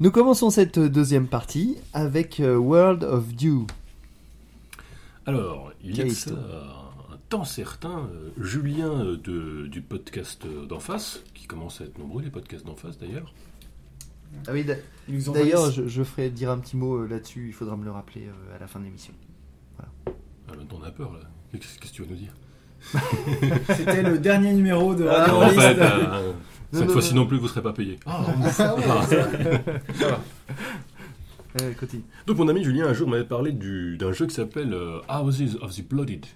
Nous commençons cette deuxième partie avec euh, World of Dew. Alors, il y a un temps certain, euh, Julien euh, de- du podcast d'en face, qui commence à être nombreux, les podcasts d'en face d'ailleurs. Ah oui, d'a- Ils nous d'ailleurs, je, je ferai dire un petit mot là-dessus, il faudra me le rappeler à la fin de l'émission. Ah, maintenant on a peur là. Qu'est-ce que tu vas nous dire? C'était le dernier numéro de Ah, Radio En fait, euh, cette non, fois-ci non. non plus, vous ne serez pas payé. Ah, Euh, continue. Donc mon ami Julien un jour m'avait parlé du- d'un jeu qui s'appelle euh, Houses of the Blooded.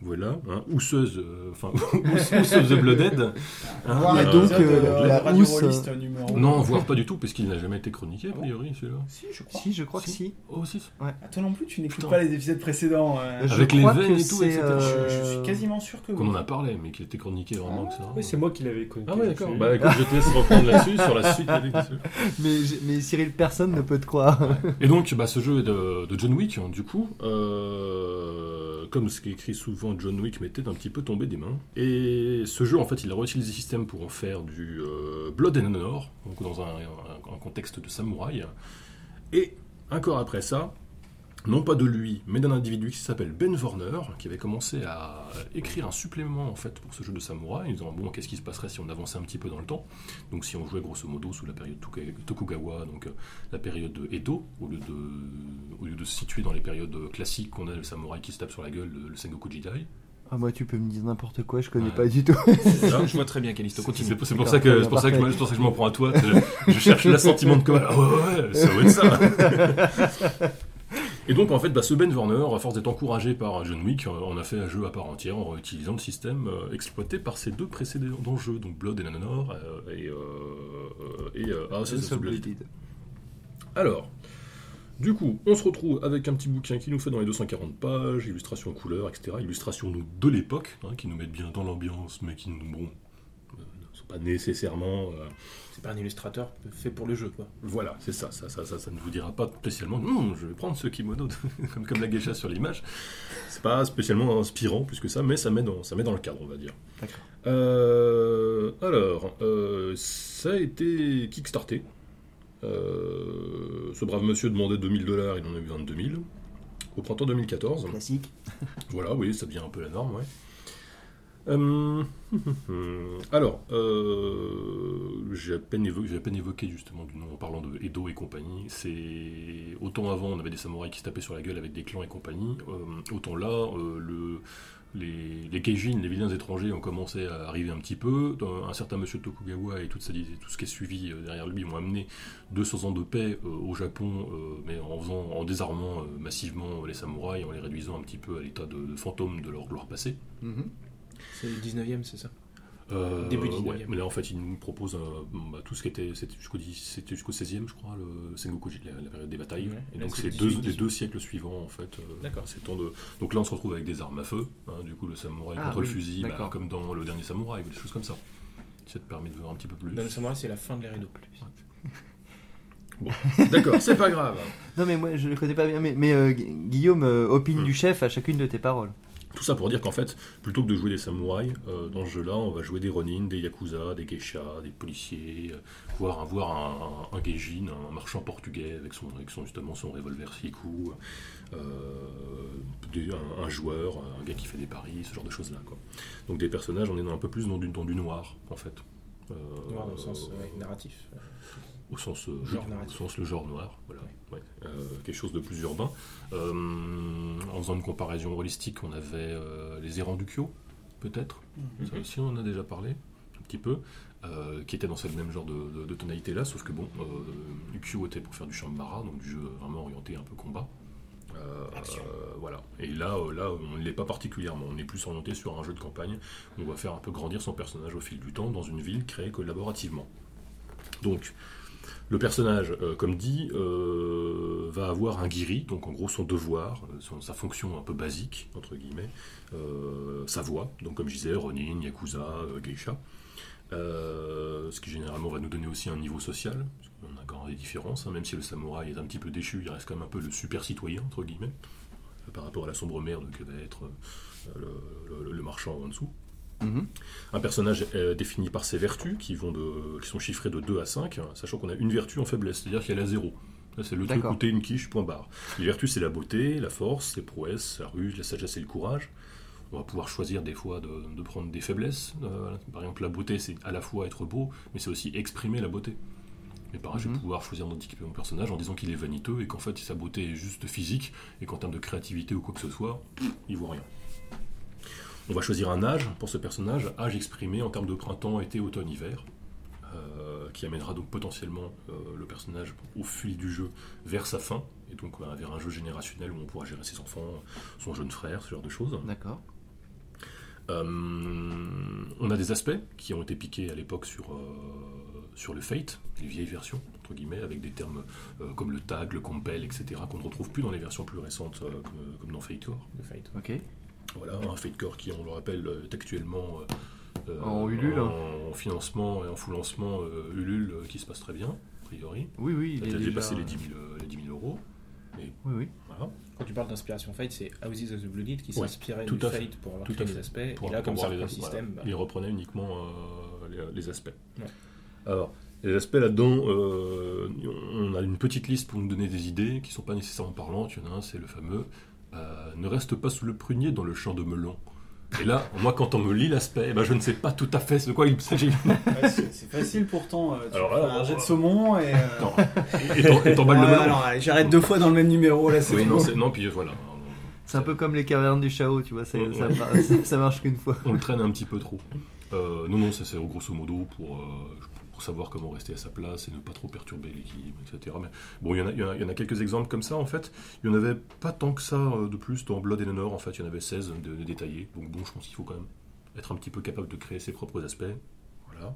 Voilà, hein, Housseuse, euh, enfin, of the Blooded. Hein, Voir Et euh, donc, euh, la Radio housse, numéro. Non, voire pas du tout, parce qu'il n'a jamais été chroniqué, a priori, celui-là. Si, je crois. Si, je crois que Si. si. Oh, si. Ah, toi non plus, tu n'écoutes pas les épisodes précédents. euh. Avec les veines et tout, etc. euh, Je, je suis quasiment sûr que oui. Qu'on en a parlé, mais qu'il était chroniqué vraiment que ça. Oui, c'est moi qui l'avais connu. Ah ouais, d'accord. Bah écoute, je te laisse reprendre là-dessus, sur la suite. Mais, mais Cyril, personne ne peut te croire. Et donc, bah, ce jeu est de, de John Wick, hein, du coup. Euh, comme ce qui est écrit souvent, John Wick m'était un petit peu tombé des mains. Et ce jeu, en fait, il a réutilisé le système pour en faire du euh, Blood and Honor, donc dans un, contexte de samouraï. Et encore après ça, non pas de lui, mais d'un individu qui s'appelle Ben Warner, qui avait commencé à écrire un supplément en fait pour ce jeu de samouraï, en disant bon qu'est-ce qui se passerait si on avançait un petit peu dans le temps, donc si on jouait grosso modo sous la période Toku- Tokugawa, donc euh, la période Edo, au lieu de, au lieu de se situer dans les périodes classiques qu'on a le samouraï qui se tape sur la gueule, le, le Sengoku Jidai. Ah, moi, tu peux me dire n'importe quoi, je connais Ouais. pas du tout. Là, Je vois très bien, Calisto, continue. C'est pour ça que pour ça que je, pour ça que je m'en prends à toi. Je, je cherche l'assentiment de Comal. Ah ouais, ouais, ouais, ça doit être ça. Et donc en fait, bah, ce Ben Warner, à force d'être encouragé par John Wick, euh, on a fait un jeu à part entière en utilisant le système euh, exploité par ces deux précédents jeux, donc Blood and Honor euh, et, et the Blood. Alors, du coup, on se retrouve avec un petit bouquin qui nous fait dans les 240 pages, illustration couleur, etc. Illustration nous, de l'époque, hein, qui nous mettent bien dans l'ambiance, mais qui nous, bon, euh, ne sont pas nécessairement. euh, C'est pas un illustrateur fait pour le jeu, quoi. voilà, c'est ça, ça, ça, ça, ça ne vous dira pas spécialement. Non, je vais prendre ce kimono, de- comme, comme la geisha sur l'image. C'est pas spécialement inspirant plus que ça, mais ça met dans, ça met dans le cadre, on va dire. Euh, alors, euh, ça a été kickstarté. Euh, ce brave monsieur demandait 2000 dollars, il en a eu 22 000. Au printemps 2014. Classique. Voilà, oui, ça devient un peu la norme, ouais. Euh, alors, euh, j'ai à, peine évoqué justement du nom en parlant de Edo et compagnie. C'est autant avant on avait des samouraïs qui se tapaient sur la gueule avec des clans et compagnie, euh, autant là le, les, les Keijin, les vilains étrangers, ont commencé à arriver un petit peu. Un certain monsieur Tokugawa et tout ce qui est suivi derrière lui ont amené 200 ans de paix au Japon, mais en, faisant, en désarmant massivement les samouraïs, en les réduisant un petit peu à l'état de, fantômes de leur gloire passée. Mhm. C'est le 19ème, c'est ça Euh, Début ouais, 19e. mais là en fait il nous propose euh, bah, tout ce qui était c'était jusqu'au 10 c'était jusqu'au 16e je crois le Sengoku la, la période des batailles Ouais, et là, donc c'est c'est deux, 18, les deux siècles suivants en fait euh, D'accord. ces temps de donc là on se retrouve avec des armes à feu hein, du coup le samouraï Ah, contre oui, le fusil bah, comme dans le dernier samouraï ou des choses comme ça ça te permet de voir un petit peu plus Dans le samouraï, c'est la fin de l'ère Edo. d'accord c'est pas grave Non, mais moi, je le connais pas bien. Mais, mais, euh, Gu- Guillaume, euh, opine Hmm. du chef à chacune de tes paroles. Tout ça pour dire qu'en fait, plutôt que de jouer des samouraïs, euh, dans ce jeu-là, on va jouer des ronin, des yakuza, des geishas, des policiers, euh, voire, voir un, un, un geijin, un marchand portugais avec son, avec son justement son revolver Siku, euh, des- un, un joueur, un gars qui fait des paris, ce genre de choses-là. quoi. Donc des personnages, on est dans un peu plus dans du, dans du noir, en fait. Noir dans le sens narratif. Au sens, euh, Genre au sens le genre noir, voilà, ouais. Euh, quelque chose de plus urbain. Euh, en faisant une comparaison holistique, on avait euh, les errants du Kyo, peut-être. Ça aussi, on en a déjà parlé, un petit peu, euh, qui était dans ce même genre de, de- de tonalité-là, sauf que bon, euh, Ukyo était pour faire du Shambara, donc du jeu vraiment orienté un peu combat. Euh, euh, voilà. Et là, euh, là, on ne l'est pas particulièrement. On est plus orienté sur un jeu de campagne. où On va faire un peu grandir son personnage au fil du temps dans une ville créée collaborativement. Donc, le personnage, euh, comme dit, euh, va avoir un guiri, donc en gros son devoir, sa fonction un peu basique, entre guillemets, euh, sa voix, donc comme je disais, Ronin, Yakuza, Geisha. Ce qui généralement va nous donner aussi un niveau social, qu'on a quand même des différences, hein, même si le samouraï est un petit peu déchu, il reste quand même un peu le super citoyen, entre guillemets, par rapport à la sombre merde que va être le, le- le marchand en dessous. Mhm. Un personnage est défini par ses vertus, qui, vont de, qui sont chiffrées de 2 à 5, sachant qu'on a une vertu en faiblesse, c'est-à-dire qu'il y a la 0. Là, c'est le truc t'es une quiche, point barre. Les vertus, c'est la beauté, la force, les prouesses, la ruse, la sagesse et le courage. On va pouvoir choisir des fois de, de prendre des faiblesses. Euh, par exemple, la beauté, c'est à la fois être beau, mais c'est aussi exprimer la beauté. Et pareil, je vais Mhm. pouvoir choisir d'anticiper mon personnage en disant qu'il est vaniteux et qu'en fait, sa beauté est juste physique et qu'en termes de créativité ou quoi que ce soit, il vaut rien. On va choisir un âge pour ce personnage, âge exprimé en termes de printemps, été, automne, hiver, euh, qui amènera donc potentiellement euh, le personnage au fil du jeu vers sa fin, et donc euh, vers un jeu générationnel où on pourra gérer ses enfants, son jeune frère, ce genre de choses. D'accord. Euh, on a des aspects qui ont été piqués à l'époque sur, sur le Fate, les vieilles versions, entre guillemets, avec des termes comme le tag, le compel, etc., qu'on ne retrouve plus dans les versions plus récentes, comme, comme dans Fate Core. Le fight. Ok. Voilà, un Fate Core qui, on le rappelle, est actuellement euh, euh, En Ulule. en financement et en full lancement euh, Ulule, euh, qui se passe très bien, a priori. Oui, oui, Il il a déjà... dépassé les 10 000, euh, les 10 000 euros. Oui, oui. Voilà. Quand tu parles d'inspiration Fate, c'est Houses of the Blooded qui Ouais, s'inspirait tout du à fait. Fate pour avoir Tout à les fait. aspects. Pour- et là, comme ça les le as- système, voilà. bah, Il reprenait uniquement euh, les, les aspects. Ouais. Alors, les aspects là-dedans, euh, on a une petite liste pour nous donner des idées qui sont pas nécessairement parlantes. Il y en a un, c'est le fameux euh, Ne reste pas sous le prunier dans le champ de melon. Et là, moi, quand on me lit l'aspect, eh ben, je ne sais pas tout à fait de quoi il s'agit. Ouais, c'est facile pourtant. euh, tu Alors là, un jet de saumon et. euh, Non. Et t'emballes le melon. alors, allez, j'arrête deux fois dans le même numéro là, c'est Oui, bon. non, c'est- non, puis voilà. C'est un peu comme les cavernes du Chao, tu vois, c'est- Ouais. ça, mar- ça- ça marche qu'une fois. On le traîne un petit peu trop. Euh, non, non, ça c'est grosso modo pour, euh, savoir comment rester à sa place et ne pas trop perturber l'équilibre, etc. Mais bon, il y, en a, il y en a- quelques exemples comme ça en fait. Il n'y en avait pas tant que ça euh, de plus dans Blood and Honor, en fait, il y en avait 16 de, de détaillés. Donc bon, je pense qu'il faut quand même être un petit peu capable de créer ses propres aspects. Voilà.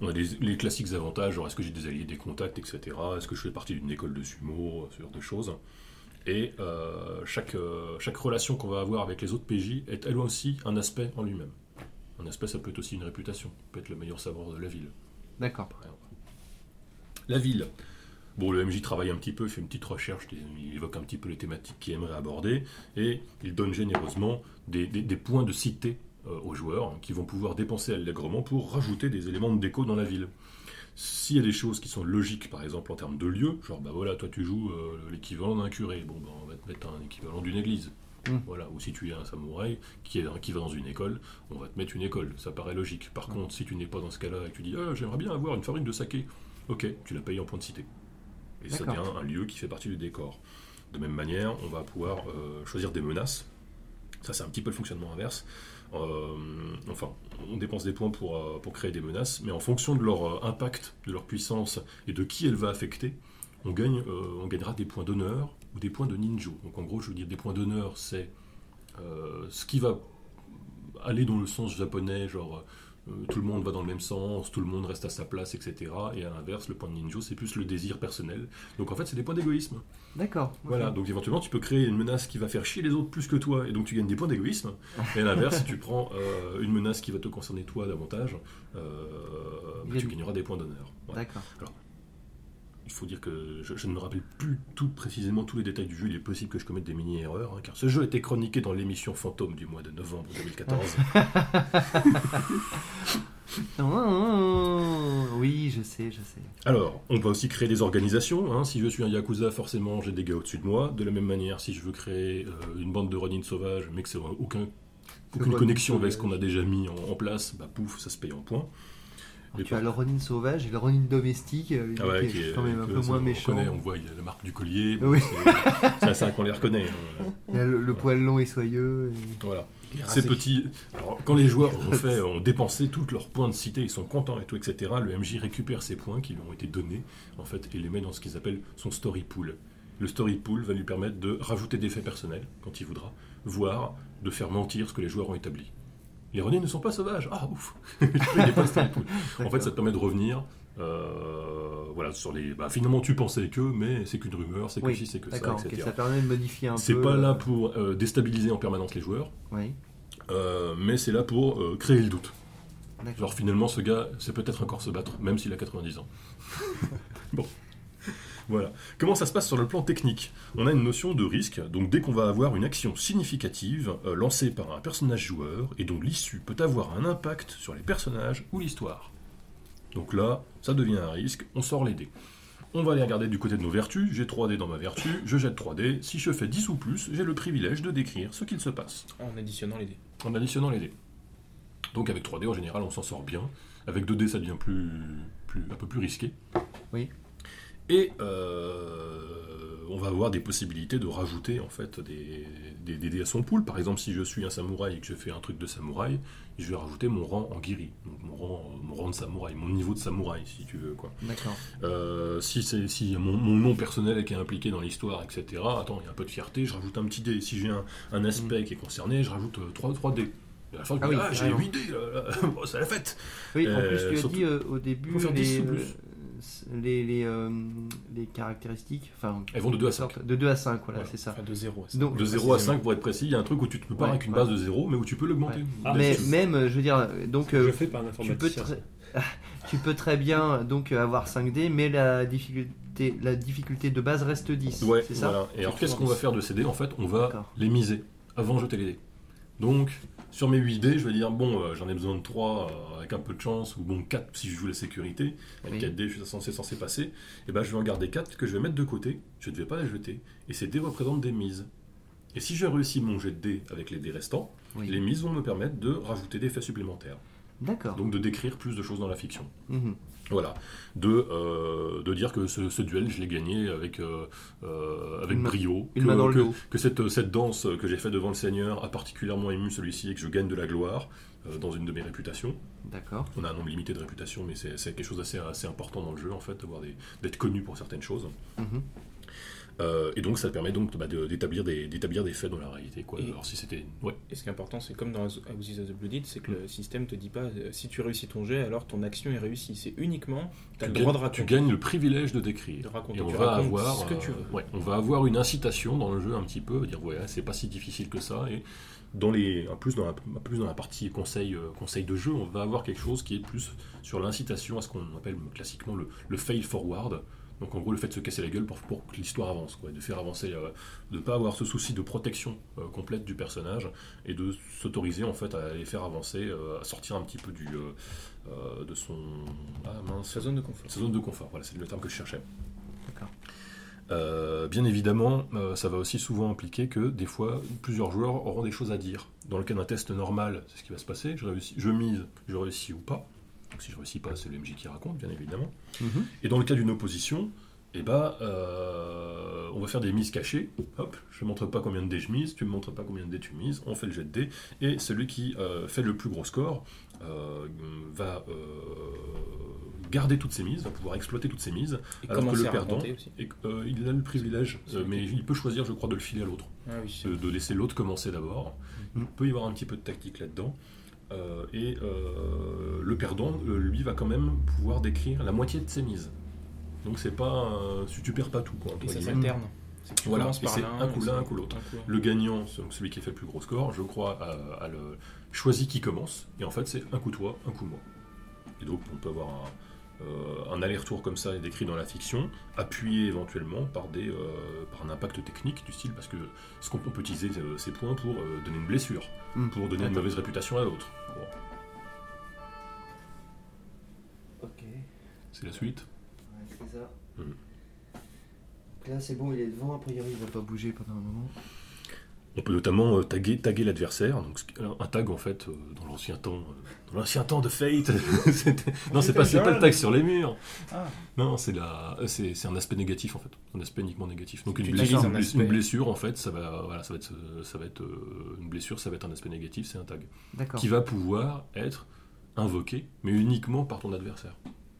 On a les classiques avantages, genre est-ce que j'ai des alliés, des contacts, etc. Est-ce que je fais partie d'une école de sumo, ce genre de choses. Et euh, chaque, euh, chaque relation qu'on va avoir avec les autres PJ est elle aussi un aspect en lui-même. Un aspect, ça peut être aussi une réputation, ça peut être le meilleur savoir de la ville. D'accord. La ville. Bon, le MJ travaille un petit peu, il fait une petite recherche, il évoque un petit peu les thématiques qu'il aimerait aborder, et il donne généreusement des, des- des points de cité euh, aux joueurs hein, qui vont pouvoir dépenser allègrement pour rajouter des éléments de déco dans la ville. S'il y a des choses qui sont logiques, par exemple en termes de lieu, genre bah voilà, toi tu joues euh, l'équivalent d'un curé, bon bah, on va te mettre un équivalent d'une église. Mm. Voilà, ou si tu es un samouraï qui, est, qui va dans une école, on va te mettre une école, ça paraît logique. Par Mm. contre, si tu n'es pas dans ce cas-là et que tu dis Ah, j'aimerais bien avoir une fabrique de saké, ok, tu la payes en point de cité. Et ça devient un lieu qui fait partie du décor. De même manière, on va pouvoir euh, choisir des menaces. Ça, c'est un petit peu le fonctionnement inverse. Euh, enfin, on dépense des points pour, euh, pour créer des menaces, mais en fonction de leur impact, de leur puissance et de qui elle va affecter, on, gagne, on gagnera des points d'honneur ou des points de ninja. Donc en gros, je veux dire, des points d'honneur, c'est euh, ce qui va aller dans le sens japonais, genre euh, tout le monde va dans le même sens, tout le monde reste à sa place, etc. Et à l'inverse, le point de ninja, c'est plus le désir personnel. Donc en fait, c'est des points d'égoïsme. D'accord. Voilà, donc éventuellement tu peux créer une menace qui va faire chier les autres plus que toi, et donc tu gagnes des points d'égoïsme. Et à l'inverse, si tu prends euh, une menace qui va te concerner toi davantage, bah, tu Gagne. gagneras des points d'honneur. D'accord. Il faut dire que je, je ne me rappelle plus tout précisément tous les détails du jeu, il est possible que je commette des mini-erreurs, hein, car ce jeu a été chroniqué dans l'émission Fantôme du mois de novembre 2014. Oh, oui, je sais, je sais. Alors, on va aussi créer des organisations. hein. Si je suis un Yakuza, forcément, j'ai des gars au-dessus de moi. De la même manière, si je veux créer euh, une bande de Ronin sauvages, mais que c'est aucun, aucune connexion avec ce qu'on a déjà mis en, en place, bah pouf, ça se paye en points. Tu as le Ronin sauvage et le Ronin domestique, euh, Ah ouais, qui, qui est est- quand même un peu moins on méchant. connaît, on voit, il y a la marque du collier. bon, Oui. c'est- ça qu'on les reconnaît. hein. Il y a le, le poil long et soyeux. et- Voilà. Ces petits. Alors, quand les joueurs ont, fait, ont dépensé tous leurs points de cité, ils sont contents et tout, etc., le MJ récupère ces points qui lui ont été donnés, en fait, et les met dans ce qu'ils appellent son story pool. Le story pool va lui permettre de rajouter des faits personnels, quand il voudra, voire de faire mentir ce que les joueurs ont établi. Les Ronin ne sont pas sauvages. Ah, ouf. En fait, ça te permet de revenir. euh, voilà, sur les. Bah, finalement, tu pensais que, mais c'est qu'une rumeur, c'est que Oui, ci, c'est que ça, etc. ça permet de modifier un peu. C'est pas euh, là pour euh, déstabiliser en permanence les joueurs, Oui, euh, mais c'est là pour euh, créer le doute. Genre finalement ce gars, c'est peut-être encore se battre, même s'il a 90 ans. bon. Voilà. Comment ça se passe sur le plan technique? On a une notion de risque, donc dès qu'on va avoir une action significative euh, lancée par un personnage joueur, et dont l'issue peut avoir un impact sur les personnages ou l'histoire. Donc là, ça devient un risque, on sort les dés. On va aller regarder du côté de nos vertus, j'ai 3 dés dans ma vertu, je jette 3 dés, si je fais 10 ou plus, j'ai le privilège de décrire ce qu'il se passe, En additionnant les dés. en additionnant les dés. Donc avec 3 dés, en général, on s'en sort bien. Avec 2 dés, ça devient plus, plus, un peu plus risqué. Oui. Et euh, on va avoir des possibilités de rajouter en fait des, des, des dés à son pool. Par exemple, si je suis un samouraï et que je fais un truc de samouraï, je vais rajouter mon rang en giri, donc mon rang, mon rang de samouraï, mon niveau de samouraï, si tu veux. quoi. D'accord. Euh, si c'est si mon, mon nom personnel qui est impliqué dans l'histoire, etc. Attends, il y a un peu de fierté, je rajoute un petit dé. Si j'ai un, un aspect qui est concerné, je rajoute 3, 3 dés. À la fin, Ah oui, ah, j'ai carrément. 8 dés, c'est la fête. Oui, en Euh, plus, tu as dit euh, au début Faut faire 10 les, ou plus. euh, les, les, euh, les caractéristiques. Enfin, Elles vont de 2 à sorte- 5. De 2 à 5, voilà, Voilà. c'est ça. Enfin, de 0 à Donc, De 0 à 5 pour être précis, il y a un truc où tu ne peux pas Ouais, avec une ouais. base de 0, mais où tu peux l'augmenter. Ouais. Ah, mais même, euh, je veux dire, donc euh, je fais par un tu peux, très, tu peux très bien donc euh, avoir 5 dés, mais la difficulté, la difficulté de base reste 10. Ouais, c'est ça voilà. Et alors, qu'est-ce qu'on va faire de ces dés? En fait, on va les miser avant de jeter les dés. Donc, sur mes 8 dés, je vais dire, bon, euh, j'en ai besoin de 3 euh, avec un peu de chance, ou bon, 4 si je joue la sécurité. Avec Oui. 4 dés, je suis censé, censé passer. Et ben, je vais en garder 4 que je vais mettre de côté. Je ne vais pas les jeter. Et ces dés représentent des mises. Et si j'ai réussi mon jet de dés avec les dés restants, Oui. les mises vont me permettre de rajouter des faits supplémentaires. D'accord. Donc, de décrire plus de choses dans la fiction. Mhm. Voilà, de, euh, de dire que ce, ce duel, je l'ai gagné avec, euh, euh, avec Une brio. Une que, main dans le que- dos. que cette, cette danse que j'ai faite devant le Seigneur a particulièrement ému celui-ci et que je gagne de la gloire euh, dans une de mes réputations. D'accord. On a un nombre limité de réputations, mais c'est quelque chose d'assez assez important dans le jeu, en fait, d'être connu pour certaines choses. Mhm. Euh, et donc, ça permet donc bah, de- d'établir des, faits dans la réalité. Quoi. Et- Alors, si c'était. Ouais, Et ce qui est important, c'est comme dans Houses of the Blooded, c'est que le système te dit pas euh, si tu réussis ton jet, alors ton action est réussie. C'est uniquement, tu as tu, le droit de gagnes, tu raconter. gagnes le privilège de décrire. De raconter. Et on Tu va avoir, ce que tu euh, veux. ouais, on va avoir une incitation dans le jeu un petit peu, dire ouais, c'est pas si difficile que ça. Et dans les, en plus dans la, plus dans la partie conseil, euh, conseil de jeu, on va avoir quelque chose qui est plus sur l'incitation à ce qu'on appelle classiquement le, le fail forward. Donc en gros le fait de se casser la gueule pour, pour que l'histoire avance, quoi, et de faire avancer, euh, de pas avoir ce souci de protection euh, complète du personnage et de s'autoriser en fait à les faire avancer, euh, à sortir un petit peu du de son ah mince Sa zone de confort. sa zone de confort, voilà, c'est le terme que je cherchais. D'accord. Euh, bien évidemment, euh, ça va aussi souvent impliquer que des fois, plusieurs joueurs auront des choses à dire. Dans le cas d'un test normal, c'est ce qui va se passer. Je, réussis, je mise, je réussis ou pas. Donc si je réussis pas, c'est le MJ qui raconte, bien évidemment. Mhm. Et dans le cas d'une opposition, eh ben, euh, on va faire des mises cachées. Hop, je ne montre pas combien de dés je mise, tu ne me montres pas combien de dés tu mises, on fait le jet de dés, et celui qui euh, fait le plus gros score euh, va garder toutes ses mises, va pouvoir exploiter toutes ses mises, Et alors que le perdant, et, il a le privilège, mais il peut choisir, je crois, de le filer à l'autre, Ah oui. de, de laisser l'autre commencer d'abord. Mhm. Il peut y avoir un petit peu de tactique là-dedans. Euh, et euh, le perdant, euh, lui, va quand même pouvoir décrire la moitié de ses mises. Donc c'est pas, euh, tu, perds pas tout, quoi. Et ça s'alterne. Voilà, c'est un coup l'un, un coup l'autre. Le gagnant, donc celui qui fait le plus gros score, je crois, a, a le choisi qui commence. Et en fait, c'est un coup toi, un coup moi. Et donc, on peut avoir un, un aller-retour comme ça décrit dans la fiction, appuyé éventuellement par, des, euh, par un impact technique du style, parce que ce qu'on on peut utiliser euh, ces points pour euh, donner une blessure, Mm. pour donner une mauvaise réputation à l'autre. Bon, Ok. c'est la suite. Ouais, c'est ça. Mhm. Donc Là, c'est bon, il est devant, a priori, il va pas bouger pendant un moment. On peut notamment euh, taguer, taguer l'adversaire. Donc, un tag, en fait, euh, dans l'ancien temps, euh, dans l'ancien temps de Fate, non, c'est pas, pas le tag sur les murs. Ah. Non, c'est la, c'est, un aspect négatif en fait, un aspect uniquement négatif. Donc une blessure, un une en fait, ça va, voilà, ça va être, ça va être une blessure, ça va être un aspect négatif, c'est un tag qui va pouvoir être invoqué, mais uniquement par ton adversaire.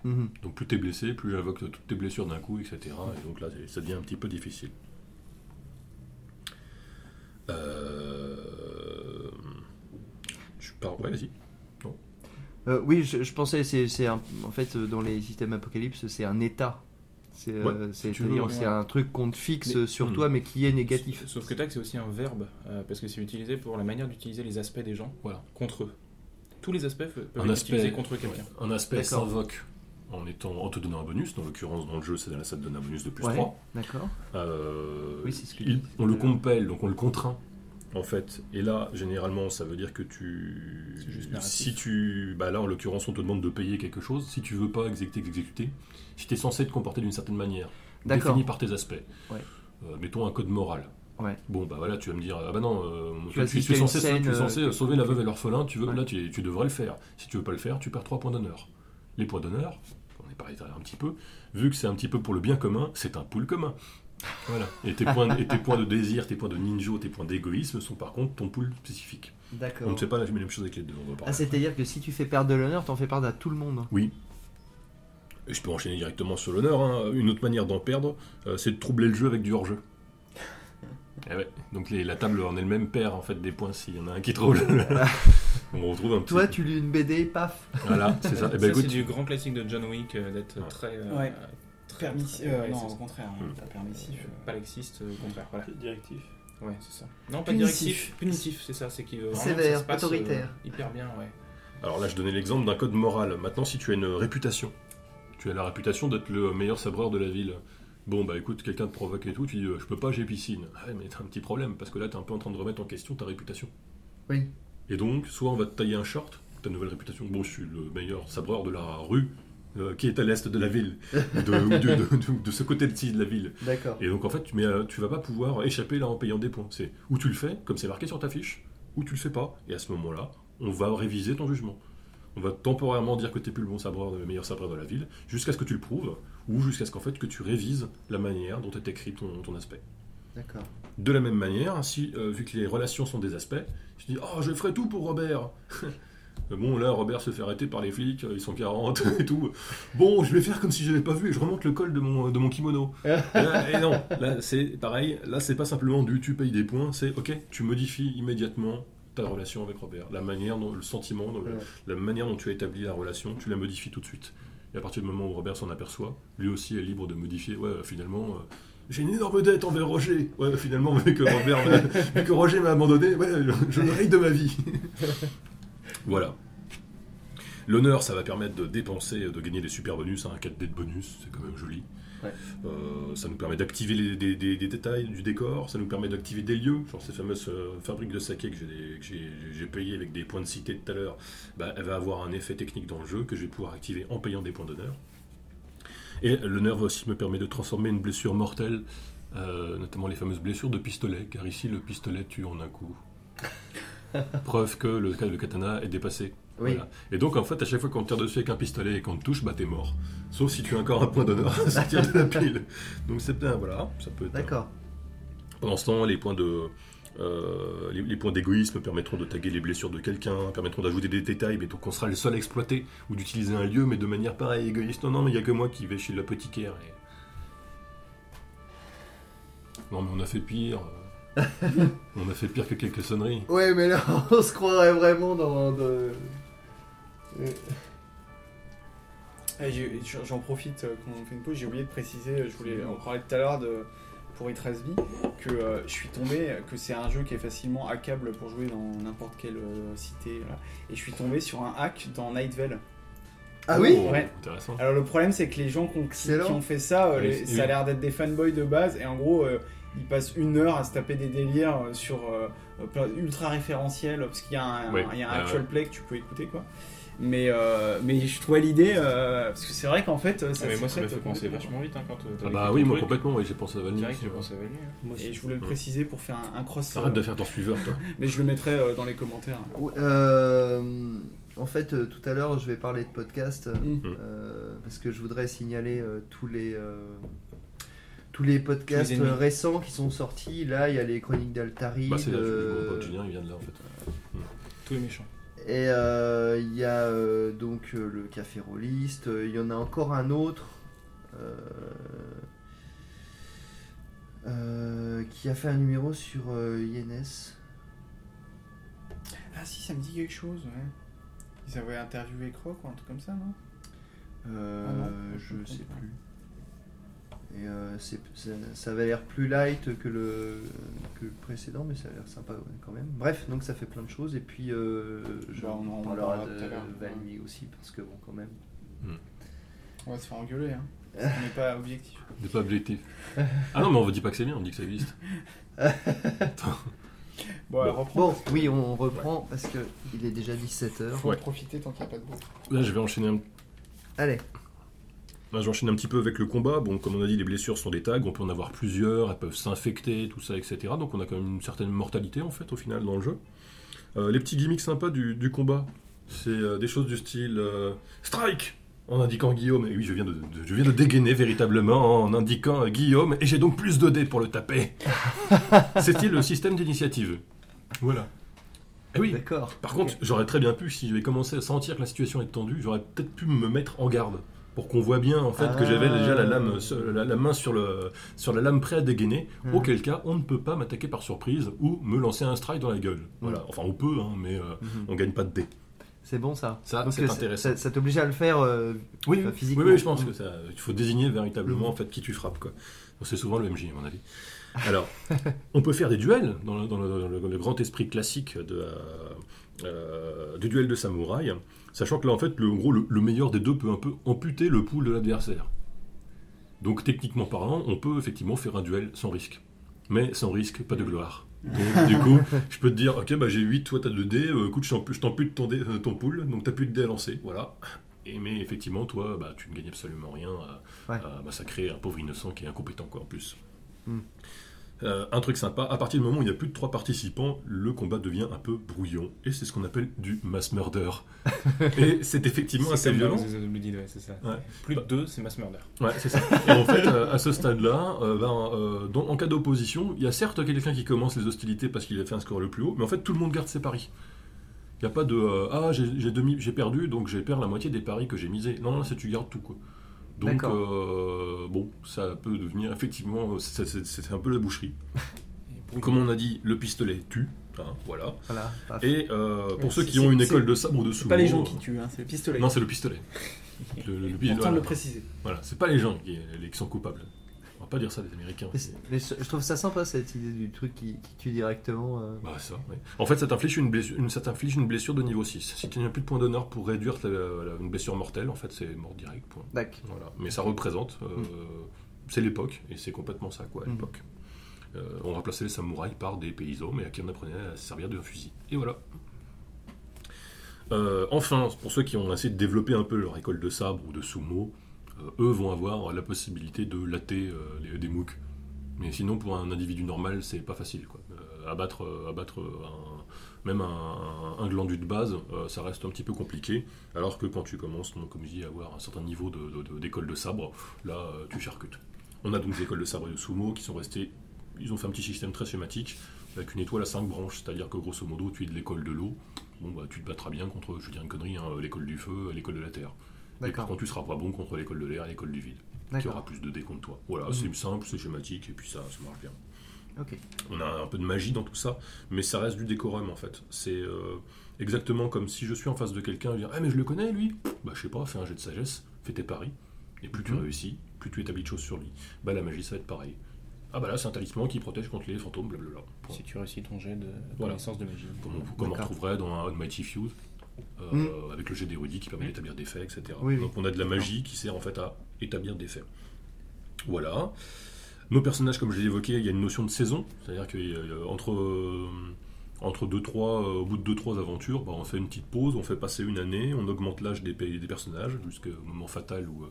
Mhm. Donc plus t'es blessé, plus invoque toutes tes blessures d'un coup, etc. Et donc là, ça devient un petit peu difficile. Euh... Je pars, ouais, vas-y. Euh, oui, je, je pensais, c'est, c'est un- en fait, euh, dans les systèmes apocalypse, c'est un état. C'est, euh, Ouais, ouais. un truc qu'on te fixe Mais- sur Hmm. toi, mais qui est négatif. Sauf que tag, c'est aussi un verbe, euh, parce que c'est utilisé pour la manière d'utiliser les aspects des gens Voilà. contre eux. Tous les aspects peuvent Un être aspect, utilisés contre quelqu'un. un aspect D'accord. s'invoque en, étant, en te donnant un bonus. Dans l'occurrence, dans le jeu, c'est ça te donne un bonus de plus Ouais. 3. D'accord. Euh, Oui, c'est ce que il- on le compelle, donc on le contraint. En fait, et là, généralement, ça veut dire que tu. Si tu. Bah là, en l'occurrence, on te demande de payer quelque chose. Si tu veux pas exécuter, exécuter. Si tu es censé te comporter d'une certaine manière, défini par tes aspects. Ouais. Euh, mettons un code moral. Ouais. Bon, bah voilà, tu vas me dire, ah bah non, euh, Tu tu, es censé, scène, tu es censé euh, sauver la veuve et l'orphelin, tu veux, Ouais. là tu, tu devrais le faire. Si tu veux pas le faire, tu perds 3 points d'honneur. Les points d'honneur, est parlé un petit peu, vu que c'est un petit peu pour le bien commun, c'est un pool commun. Voilà. Et tes, points, et tes points de désir, tes points de ninja, tes points d'égoïsme sont par contre ton pool spécifique. On D'accord. ne fait pas la même chose avec les deux. on va Ah, c'est-à-dire que si tu fais perdre de l'honneur, t'en fais perdre à tout le monde. Oui. Et je peux enchaîner directement sur l'honneur. hein. Une autre manière d'en perdre, euh, c'est de troubler le jeu avec du hors-jeu. Eh ouais. Donc les- la table en elle-même perd en fait des points s'il y en a un qui trouble. On retrouve un petit. Toi, tu lis une BD, paf. Voilà, c'est ça. Eh ben, ça, écoute, c'est du grand classique de John Wick euh, d'être Ouais. très. euh, Ouais. très- euh, non, au contraire, Hmm. pas permissif. euh. Pas laxiste, euh, au contraire. Voilà. Directif. Ouais, c'est ça. Non, pas Punitif. directif, punitif, c'est ça. C'est qui Sévère, ça se passe, euh, autoritaire. hyper bien, ouais. alors là, je donnais l'exemple d'un code moral. Maintenant, si tu as une réputation, tu as la réputation d'être le meilleur sabreur de la ville. Bon, bah écoute, quelqu'un te provoque et tout, tu dis euh, je peux pas, j'ai piscine. Ah Ouais, mais t'as un petit problème parce que là, t'es un peu en train de remettre en question ta réputation. Oui. Et donc, soit on va te tailler un short, ta nouvelle réputation. Bon, je suis le meilleur sabreur de la rue euh, qui est à l'est de la ville, ou de, ou de- de- de- de ce côté-ci de la ville. D'accord. Et donc en fait, tu, euh, tu vas pas pouvoir échapper là en payant des points. C'est ou tu le fais, comme c'est marqué sur ta fiche, ou tu le fais pas. Et à ce moment-là, on va réviser ton jugement. On va temporairement dire que tu plus le bon sabreur, le meilleur sabreur de la ville, jusqu'à ce que tu le prouves, ou jusqu'à ce qu'en fait que tu révises la manière dont est écrit ton, ton aspect. D'accord. De la même manière, si, euh, vu que les relations sont des aspects, je dis Oh, je ferai tout pour Robert Bon, là, Robert se fait arrêter par les flics, euh, ils sont 40 et tout. Bon, je vais faire comme si je n'avais pas vu et je remonte le col de mon, de mon kimono. et, là, et non, là, c'est pareil, là, c'est pas simplement du tu payes des points, c'est ok, tu modifies immédiatement ta relation avec Robert. La manière, dont, le sentiment, dont- Ouais. la manière dont tu as établi la relation, tu la modifies tout de suite. Et à partir du moment où Robert s'en aperçoit, lui aussi est libre de modifier. Ouais, finalement, euh, j'ai une énorme dette envers Roger. Ouais, finalement, vu que, Robert vu que Roger m'a abandonné, ouais, je, le règle de ma vie. voilà. L'honneur, ça va permettre de dépenser, de gagner des super bonus, hein, un 4D de bonus, c'est quand même joli. Ouais. Euh, ça nous permet d'activer les, des, des- des détails du décor, ça nous permet d'activer des lieux, genre ces fameuses euh, fabriques de saké que j'ai payées avec des points de cité tout à l'heure, bah, elle va avoir un effet technique dans le jeu que je vais pouvoir activer en payant des points d'honneur. Et l'honneur va aussi me permettre de transformer une blessure mortelle, euh, notamment les fameuses blessures de pistolet, car ici le pistolet tue en un coup. Preuve que le, le katana est dépassé. Oui. Voilà. Et donc en fait, à chaque fois qu'on te tire dessus avec un pistolet et qu'on te touche, bah t'es mort. Sauf si tu as encore un point d'honneur à sortir de la pile. Donc c'est bien, voilà, ça peut être. D'accord. Pendant ce temps, les points de. euh, les, les points d'égoïsme permettront de taguer les blessures de quelqu'un, permettront d'ajouter des détails, mais donc on sera le seul à exploiter, ou d'utiliser un lieu, mais de manière pareille, égoïste. Non, non, mais il n'y a que moi qui vais chez l'apothicaire. et- Non, mais on a fait pire. euh. on a fait pire que quelques sonneries. Ouais, mais là, on se croirait vraiment dans. dans- Euh, J'en profite euh, quand on fait une pause, j'ai oublié de préciser, euh, je voulais en parler tout à l'heure de pour Itrasby, que euh, je suis tombé, que c'est un jeu qui est facilement hackable pour jouer dans n'importe quelle euh, cité, voilà. et je suis tombé sur un hack dans Night Vale. Ah oui Oh, Ouais. Intéressant. Alors le problème c'est que les gens qui ont, qui- fait ça, euh, les- ça a l'air d'être des fanboys de base, et en gros euh, ils passent une heure à se taper des délires euh, sur euh, ultra référentiel, parce qu'il y a un, Ouais. il y a un Ouais, actual ouais. play que tu peux écouter quoi. Mais, euh, mais je trouvais l'idée, euh, parce que c'est vrai qu'en fait ça Ah, mais moi, ça m'a fait penser vachement vite hein, quand euh, Ah bah oui, moi truc. complètement, oui, j'ai pensé à Vanille. Direct, j'ai pensé à Vanille. hein. Et je voulais le Ouais. préciser pour faire un, un cross, Arrête euh, de faire ton suiveur, toi. mais je le mettrai euh, dans les commentaires. Ouais, euh, en fait, euh, tout à l'heure, je vais parler de podcast euh, Mm. euh, parce que je voudrais signaler euh, tous les euh, tous les podcasts les euh, récents qui sont sortis. Là, il y a les Chroniques d'Altari. Bah, c'est là, euh, pote Julien, il vient de là en fait. Tous les méchants. Et euh, il y a euh, donc euh, le Café Rolliste. Il y en a encore un autre. euh, qui a fait un numéro sur euh, INS. Ah si, ça me dit quelque chose, ouais. Ils avaient interviewé Croc ou un truc comme ça, non? Euh, Ah non, je sais plus. Et euh, c'est- ça, ça avait l'air plus light que le, que le précédent, mais ça a l'air sympa ouais, quand même. Bref, donc ça fait plein de choses. Et puis, euh, je Bah, on en parlera de. Vanille aussi, parce que bon, quand même. Hmm. On va se faire engueuler, hein. On n'est pas objectif. n'est pas objectif. Ah non, mais on ne dit pas que c'est bien, on dit que ça existe. Bon, Bon. Bon, oui, on reprend parce que il est déjà 17h. Faut Ouais. en profiter tant qu'il n'y a pas de bruit. Là, je vais enchaîner un Allez, j'enchaîne un petit peu avec le combat. Bon, comme on a dit, les blessures sont des tags, on peut en avoir plusieurs, elles peuvent s'infecter, tout ça, etc. Donc on a quand même une certaine mortalité, en fait, au final, dans le jeu. Euh, les petits gimmicks sympas du, du combat, c'est euh, des choses du style euh, Strike en indiquant Guillaume. Et oui, je viens de, de- je viens de dégainer véritablement en indiquant Guillaume, et j'ai donc plus de dés pour le taper. C'était le système d'initiative. Voilà. Et oui, d'accord. par contre, j'aurais très bien pu, si j'avais commencé à sentir que la situation est tendue, j'aurais peut-être pu me mettre en garde. Pour qu'on voit bien en fait que j'avais Ah. déjà la lame, la, la main sur, le, sur la lame prêt à dégainer, Mhm. auquel cas on ne peut pas m'attaquer par surprise ou me lancer un strike dans la gueule. Voilà. Mhm. Enfin, on peut, hein, mais euh, Mhm. on gagne pas de dés. C'est bon ça. Ça, c'est intéressant. Ça, ça t'oblige à le faire. euh, Oui, Enfin, physiquement. oui, oui, je pense que ça, il faut désigner véritablement en fait qui tu frappes quoi. C'est souvent le MJ à mon avis. Alors, on peut faire des duels dans le, dans le- dans le- dans le grand esprit classique de, euh, euh, du duel de samouraï, sachant que là en fait le en gros le, le meilleur des deux peut un peu amputer le pool de l'adversaire. Donc techniquement parlant, on peut effectivement faire un duel sans risque. Mais sans risque, pas de gloire. Donc du coup, je peux te dire, ok, bah j'ai 8, toi t'as 2 dés, euh, écoute, je t'ampute ton, dé- euh, ton pool, donc t'as plus de dés à lancer, voilà. Et, mais effectivement, toi, bah, tu ne gagnes absolument rien à, Ouais. à massacrer un pauvre innocent qui est incompétent, quoi, en plus. Hmm. Euh, un truc sympa, à partir du moment où il y a plus de 3 participants, le combat devient un peu brouillon, et c'est ce qu'on appelle du mass murder. et c'est effectivement assez violent. Ouais, ça. Ouais. Plus de deux, c'est mass murder. Ouais, c'est ça. Et en fait, euh, à ce stade-là, euh, ben, euh, en cas d'opposition, il y a certes quelqu'un qui commence les hostilités parce qu'il a fait un score le plus haut, mais en fait, tout le monde garde ses paris. Il n'y a pas de ah j'ai perdu donc j'ai perdu la moitié des paris que j'ai misés. Non, non, c'est tu gardes tout quoi. Donc euh, bon, ça peut devenir effectivement c'est- c'est un peu la boucherie. Comme on a dit, le pistolet tue, hein, voilà. Et euh, pour Ouais, ceux qui ont une école de sabre ou de sumo, pas les gens euh, qui tuent, hein, c'est le pistolet. Non, c'est le pistolet. Le, le- le- voilà. le préciser. Voilà, c'est pas les gens qui, les- qui sont coupables. Pas dire ça des Américains. Mais, je trouve ça sympa cette idée du truc qui, qui tue directement. euh. Bah ça, oui. En fait, ça t'inflige une blessure, une, ça t'inflige une blessure de niveau 6. Si tu n'as plus de points d'honneur pour réduire la- une blessure mortelle, en fait, c'est mort direct. Point. Voilà. Mais ça représente, euh, c'est l'époque, et c'est complètement ça, quoi, à Mm. l'époque. Euh, on remplaçait les samouraïs par des paysans, mais à qui on apprenait à se servir d'un fusil. Et voilà. Enfin, pour ceux qui ont essayé de développer un peu leur école de sabre ou de sumo, eux vont avoir la possibilité de latter euh, les- des mooks. Mais sinon, pour un individu normal, c'est pas facile. Quoi. Euh, abattre euh, abattre un- même un, un glandu de base, euh, ça reste un petit peu compliqué. Alors que quand tu commences, comme je dis, à avoir un certain niveau de- de- de- d'école de, sabre, là, euh, tu charcutes. On a donc des écoles de sabre et de sumo qui sont restées. Ils ont fait un petit système très schématique avec une étoile à 5 branches, c'est-à-dire que grosso modo, tu es de l'école de l'eau. Bon, bah, tu te battras bien contre, je veux dire une connerie, hein, l'école du feu, l'école de la terre. Et par D'accord. contre, tu seras pas bon contre l'école de l'air et l'école du vide, qui aura plus de dés contre toi. Voilà, c'est simple, c'est schématique, et puis ça, ça marche bien. Ok. On a un peu de magie dans tout ça, mais ça reste du décorum en fait. C'est euh, exactement comme si je suis en face de quelqu'un et dire Ah, mais je le connais lui Bah, je sais pas, fais un jet de sagesse, fais tes paris, et plus tu Mhm. réussis, plus tu établis de choses sur lui. Bah, la magie, ça va être pareil. Ah, bah là, c'est un talisman qui protège contre les fantômes, blablabla. Point. Si tu réussis ton jet de Voilà. connaissance de magie. Comme on, comme on retrouverait dans un Mighty Fuse, euh, Mhm. avec le jet d'érudit qui permet d'établir des faits, etc. Oui, oui. Donc on a de la magie qui sert en fait à établir des faits. Voilà. Nos personnages, comme je l'ai évoqué, il y a une notion de saison, c'est-à-dire qu'entre entre deux, trois, euh, au bout de 2-3 aventures, bah, on fait une petite pause, on fait passer une année, on augmente l'âge des, des personnages jusqu'au moment fatal où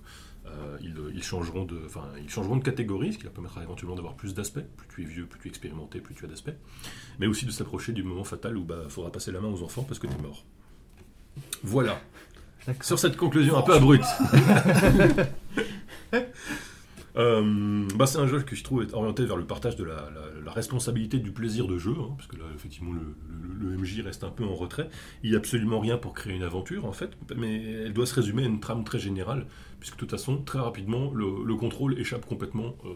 euh, ils, ils changeront de, enfin, ils changeront de catégorie, ce qui leur permettra éventuellement d'avoir plus d'aspects. Plus tu es vieux, plus tu es expérimenté, plus tu as d'aspects. Mais aussi de s'approcher du moment fatal où il bah, faudra passer la main aux enfants parce que tu es mort. Voilà. Sur cette conclusion un peu abrupte. Euh, bah c'est un jeu que je trouve est orienté vers le partage de la, la- la responsabilité du plaisir de jeu, hein, parce que là effectivement le, le- le MJ reste un peu en retrait. Il n'y a absolument rien pour créer une aventure en fait, mais elle doit se résumer à une trame très générale, puisque de toute façon très rapidement le, le contrôle échappe complètement euh,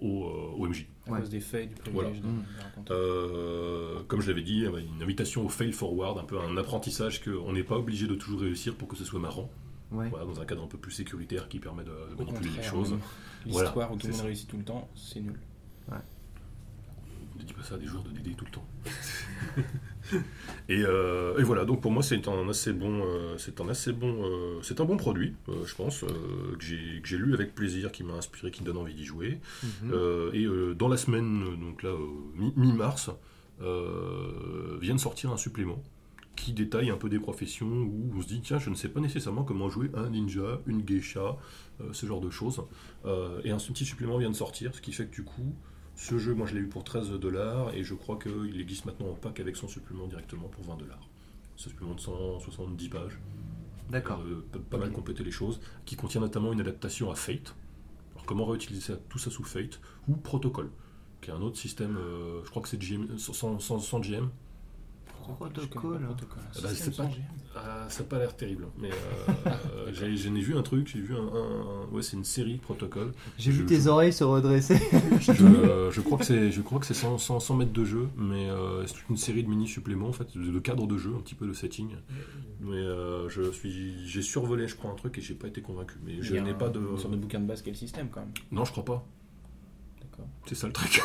au, euh, au MJ. À Ouais. cause des faits et du Voilà. privilège Mm. Euh, comme je l'avais dit, une invitation au fail forward, un peu un apprentissage qu'on n'est pas obligé de toujours réussir pour que ce soit marrant. Ouais. Voilà, dans un cadre un peu plus sécuritaire qui permet de, de manipuler les choses. même Voilà, L'histoire où tout le monde réussit tout le temps, c'est nul. Ne dis pas ça des joueurs de DD tout le temps. et, euh, et voilà, donc pour moi c'est un assez bon, euh, c'est un assez bon, euh, c'est un bon produit, euh, je pense, euh, que j'ai que j'ai lu avec plaisir, qui m'a inspiré, qui me donne envie d'y jouer. Mhm. Euh, et euh, dans la semaine, donc là, euh, mi- mi-mars, euh, vient de sortir un supplément qui détaille un peu des professions où on se dit tiens je ne sais pas nécessairement comment jouer un ninja, une geisha, euh, ce genre de choses. Euh, et un petit supplément vient de sortir, ce qui fait que du coup ce jeu moi je l'ai eu pour 13 dollars et je crois qu'il existe maintenant en pack avec son supplément directement pour 20 dollars. Ce supplément de 170 pages, D'accord. euh, pas, mal compléter les choses, qui contient notamment une adaptation à Fate. Alors comment réutiliser ça- tout ça sous Fate ou Protocol, qui est un autre système, je crois que c'est sans, sans GM. Protocole. Protocole. Ah bah, c'est pas- sans GM. Ah, ça n'a pas l'air terrible, mais euh, euh, j'ai- j'en ai vu un truc, j'ai vu un, un- ouais c'est une série Protocol. J'ai vu Je- tes je- oreilles se redresser. Je, euh, je crois que c'est, je crois que c'est 100, 100, 100 mètres de jeu, mais euh, c'est toute une série de mini suppléments en fait, de, de cadre de jeu, un petit peu de setting. Mais euh, je suis, j'ai survolé, je crois, un truc et j'ai pas été convaincu. Mais je n'ai un- pas de, Une sorte de bouquin de base qui est le système quand même. non, je crois pas. C'est ça le truc.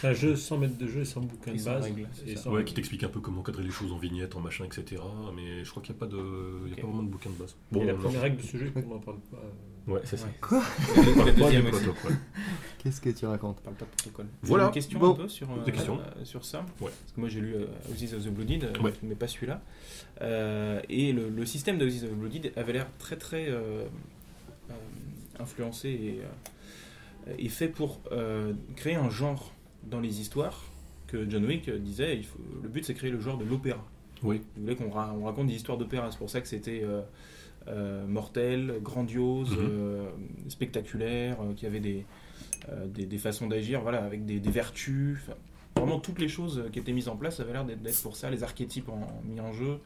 C'est un jeu sans mètres de jeu et sans bouquin Et de base. et sans Ouais, qui t'explique un peu comment cadrer les choses en vignette, en machin, etc. Mais je crois qu'il n'y a pas de, il y a pas vraiment de bouquin de base. et la première règle de ce jeu, on n'en parle pas. Ouais, c'est ça. Ouais. Quoi deuxième. Qu'est-ce que tu racontes On parle pas de protocole. Voilà. Une question Bon. un peu sur, euh, euh, sur ça. Ouais. Parce que moi j'ai lu euh, of the Blooded, euh, Ouais. mais pas celui-là. Euh, et le, le système de Houses of the Blooded avait l'air très très euh, euh, influencé et, euh, et fait pour euh, créer un genre dans les histoires que John Wick disait. Il faut, le but c'est créer le genre de l'opéra. Oui. Il voulait qu'on ra- on raconte des histoires d'opéra. C'est pour ça que c'était euh, euh, mortel, grandiose, Mhm. euh, spectaculaire, euh, qu'il y avait des, euh, des, des façons d'agir, voilà, avec des, des vertus. Vraiment toutes les choses qui étaient mises en place avaient l'air d'être d'être pour ça, les archétypes en- mis en jeu.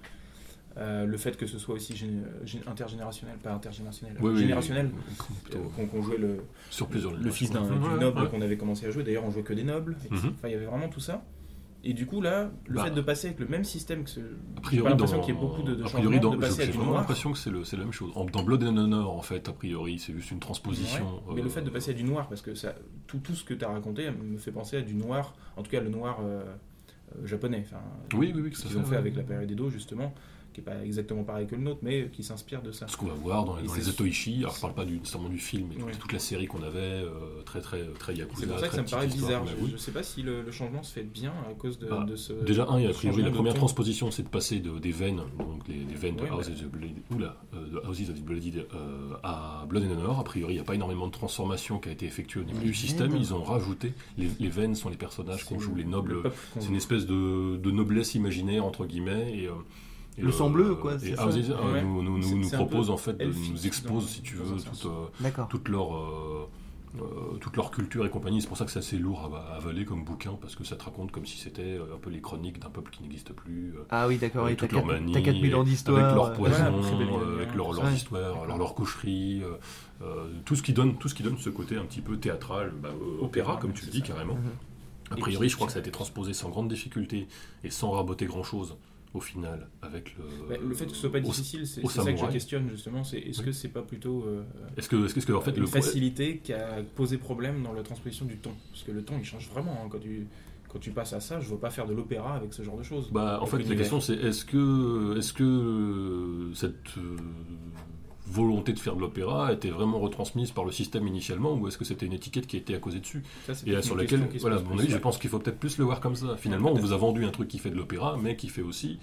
Euh, le fait que ce soit aussi gén- gén- intergénérationnel, pas intergénérationnel, Oui, générationnel, oui. euh, qu'on jouait le, Sur plusieurs le fils d'un noble ouais. qu'on avait commencé à jouer. D'ailleurs, on jouait que des nobles. Mhm. Enfin, il y avait vraiment tout ça. Et du coup, là, le Bah. fait de passer avec le même système que ce. A priori, l'impression qu'il y ait beaucoup de, de a changements, priori, dans, de passer j'ai vraiment noir. l'impression que c'est le- c'est la même chose. En- dans Blood and Honor, en fait, a priori, c'est juste une transposition. Ouais, mais euh, le fait de passer à du noir, parce que ça, tout, tout ce que tu as raconté me fait penser à du noir, en tout cas le noir euh, euh, japonais. Enfin, Oui, oui, oui, Ce qu'ils ont fait, avec la période Edo, justement, qui est pas exactement pareil que le nôtre, mais qui s'inspire de ça. Ce qu'on va voir dans, dans les Otoishi, alors je parle pas du, nécessairement du film, mais toute- Ouais. toute la série qu'on avait, euh, très très très Yakuza. C'est pour ça que très ça me paraît bizarre. Je, je sais pas si le, le changement se fait bien à cause de, Bah, de ce. Déjà, un, et a priori, la de première ton. transposition, c'est de passer de- des veines, donc les, les veines de Ouais, Houses bah. of the Blood- oula, euh, de Houses of the Blooded, euh, à Blood and Honor. A priori, il n'y a pas énormément de transformation qui a été effectuée au niveau Les du système. Ils ont rajouté, les, les veines sont les personnages qu'on joue, les le nobles. C'est une espèce de, de noblesse imaginaire, entre guillemets. Et, euh, et Le sang bleu, quoi, Et ça Ouais. nous, nous, nous, propose, en fait, de nous expose, dans- si tu veux, toute, euh, toute leur, euh, euh, toute leur culture et compagnie. C'est pour ça que c'est assez lourd à, à avaler comme bouquin, parce que ça te raconte comme si c'était un peu les chroniques d'un peuple qui n'existe plus. euh, Ah oui, d'accord, avec 4 manies, t'as 4000 ans avec d'histoire. leurs poisons, Voilà, très belle euh, lumière, avec leurs tout leurs histoires, leur, leur coucherie, tout ce qui donne, tout ce qui donne ce côté un petit peu théâtral, bah, euh, opéra, comme tu le dis ça. carrément. Mhm. A priori, je crois que ça a été transposé sans grande difficulté et sans raboter grand chose au final avec le. Bah, le fait que ce soit pas difficile, c'est ça que je questionne, justement. C'est est-ce Oui. que c'est pas plutôt euh, Est-ce que, est-ce que en fait une le facilité qui a posé problème dans la transposition du ton? Parce que le ton il change vraiment hein, quand tu quand tu passes à ça. Je veux pas faire de l'opéra avec ce genre de choses. Bah, en fait, la question c'est est-ce que, est-ce que euh, cette euh, volonté de faire de l'opéra était vraiment retransmise par le système initialement ou est-ce que c'était une étiquette qui a été accausée dessus Ça, et peut-être sur laquelle, voilà, à plus, avis, je pense qu'il faut peut-être plus le voir comme ça. Finalement, on vous a vendu un truc qui fait de l'opéra, mais qui fait aussi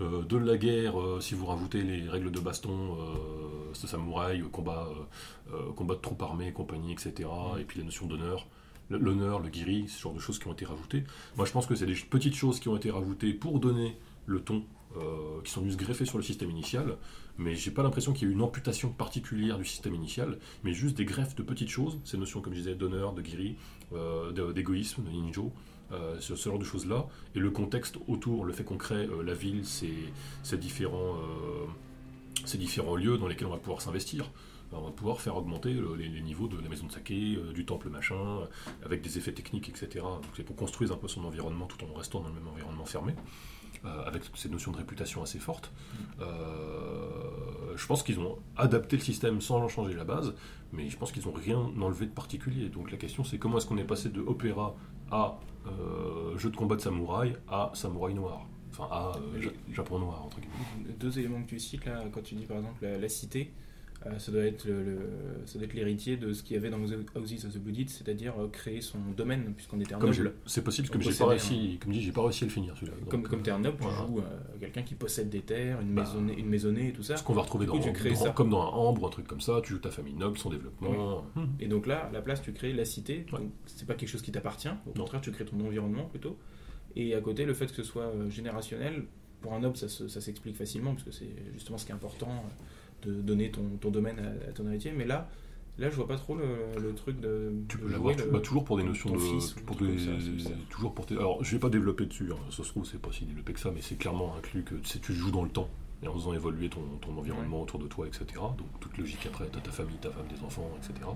euh, de la guerre, euh, si vous rajoutez les règles de baston, euh, ce samouraï, euh, combat, combat de troupes armées, compagnie, etc. Et puis la notion d'honneur, l'honneur, le guiri, ce genre de choses qui ont été rajoutées. Moi, je pense que c'est des petites choses qui ont été rajoutées pour donner le ton, euh, qui sont venus se greffer sur le système initial. Mais j'ai pas l'impression qu'il y ait une amputation particulière du système initial, mais juste des greffes de petites choses, ces notions, comme je disais, d'honneur, de guiri, euh, d'égoïsme, de ninjo, euh, ce, genre de choses-là, et le contexte autour, le fait qu'on crée euh, la ville, ces, ces différents, euh, ces différents lieux dans lesquels on va pouvoir s'investir. Ben, On va pouvoir faire augmenter le- les, les niveaux de la maison de saké, du temple machin, avec des effets techniques, etc. C'est pour construire un peu son environnement tout en restant dans le même environnement fermé, avec ces notions de réputation assez fortes. Euh, je pense qu'ils ont adapté le système sans en changer la base, mais je pense qu'ils n'ont rien enlevé de particulier. Donc la question c'est comment est-ce qu'on est passé de opéra à euh, jeu de combat de samouraï à samouraï noir Enfin, à euh, ja- Japon noir, entre guillemets. Deux éléments que tu cites là, quand tu dis par exemple la, la cité, euh, ça doit être le, le- ça doit être l'héritier de ce qu'il y avait dans Houses of the Blooded, c'est-à-dire euh, créer son domaine, puisqu'on était un Comme j'ai- noble. C'est possible, comme j'ai pas réussi, comme dit, j'ai pas réussi à le finir celui-là. Comme, comme t'es un noble, voilà. tu joues euh, quelqu'un qui possède des terres, une, Bah, maisonnée, une maisonnée et tout ça. Ce qu'on va retrouver dans, comme dans un ambre, un truc comme ça, tu joues ta famille noble, son développement. Hmm. Et donc là, à la place, tu crées la cité. C'est pas quelque chose qui t'appartient. Au contraire, tu crées ton environnement plutôt. Et à côté, le fait que ce soit euh, générationnel, pour un noble, ça, se- ça s'explique facilement, parce que c'est justement ce qui est important, euh, de donner ton, ton domaine à, à ton héritier. Mais là, là, je vois pas trop le, le truc de. Tu de peux l'avoir bah, toujours pour des notions de. fils pour des- ça, toujours pour tes- Alors, je vais pas développer dessus, hein. ça se trouve, c'est pas si développé que ça, mais c'est clairement inclus que tu sais, tu joues dans le temps et en faisant évoluer ton, ton environnement autour de toi, etc. Donc, toute logique après, t'as ta famille, ta femme, des enfants, etc.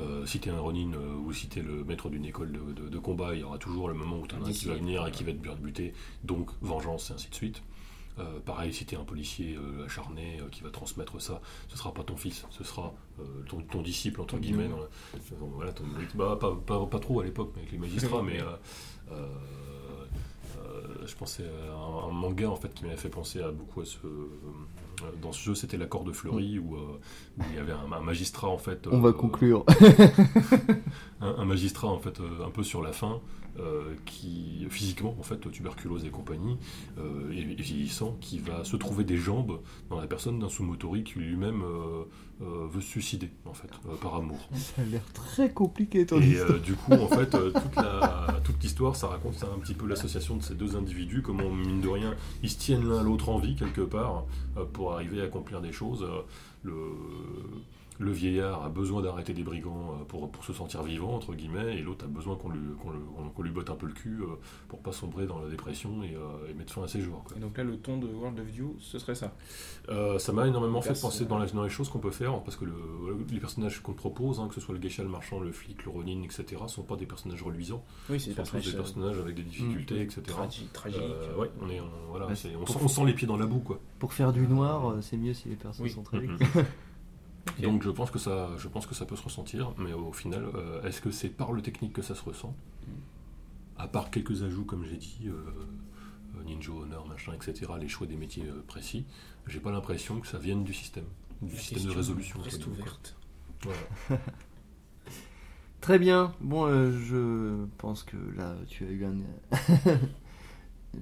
Euh, si t'es un Ronin euh, ou si t'es le maître d'une école de, de- de combat, il y aura toujours le moment où t'en as un qui va venir et qui va te buter, donc vengeance et ainsi de suite. Euh, pareil, si tu es un policier euh, acharné euh, qui va transmettre ça, ce sera pas ton fils, ce sera euh, ton, ton disciple, entre guillemets. voilà, ton- bah, pas, pas- pas trop à l'époque avec les magistrats, mais je pensais à un, un manga en fait qui m'avait fait penser à beaucoup à ce. dans ce jeu, c'était l'accord de Fleury où, euh, où il y avait un, un magistrat en fait. On va conclure. un, un magistrat en fait euh, un peu sur la fin euh, qui physiquement en fait tuberculose et compagnie euh, et, et vieillissant qui va se trouver des jambes dans la personne d'un Sumotori qui lui-même euh, euh, veut se suicider en fait par amour. Ça a l'air très compliqué ton et du coup en fait toute la- toute l'histoire ça raconte ça, un petit peu l'association de ces deux individus comment mine de rien ils se tiennent l'un l'autre en vie quelque part pour arriver à accomplir des choses. Le le vieillard a besoin d'arrêter des brigands euh, pour, pour se sentir vivant, entre guillemets, et l'autre a besoin qu'on lui, qu'on le- qu'on- qu'on lui botte un peu le cul euh, pour pas sombrer dans la dépression et, euh, et mettre fin à ses jours. quoi. Et donc là, le ton de World of View, ce serait ça. Euh, ça m'a énormément fait penser dans, la- dans les choses qu'on peut faire, parce que le- les personnages qu'on te propose, hein, que ce soit le geisha, le marchand, le flic, le ronin, etc., sont pas des personnages reluisants, Oui, c'est ce sont tous des personnages avec des difficultés, etc. tragiques. tragiques. Euh, ouais, on, est, on- voilà, Bah, on, sent, on sent les pieds dans la boue, quoi. Pour faire du noir, c'est mieux si les personnes Oui. sont très Mhm. Donc je pense que ça, je pense que ça peut se ressentir, mais au final, euh, est-ce que c'est par le technique que ça se ressent À part quelques ajouts, comme j'ai dit, euh, euh, Ninja Honor, machin, etc., les choix des métiers euh, précis, j'ai pas l'impression que ça vienne du système, du La système de résolution. Reste ouverte. Voilà. Très bien. Bon, euh, je pense que là, tu as eu un.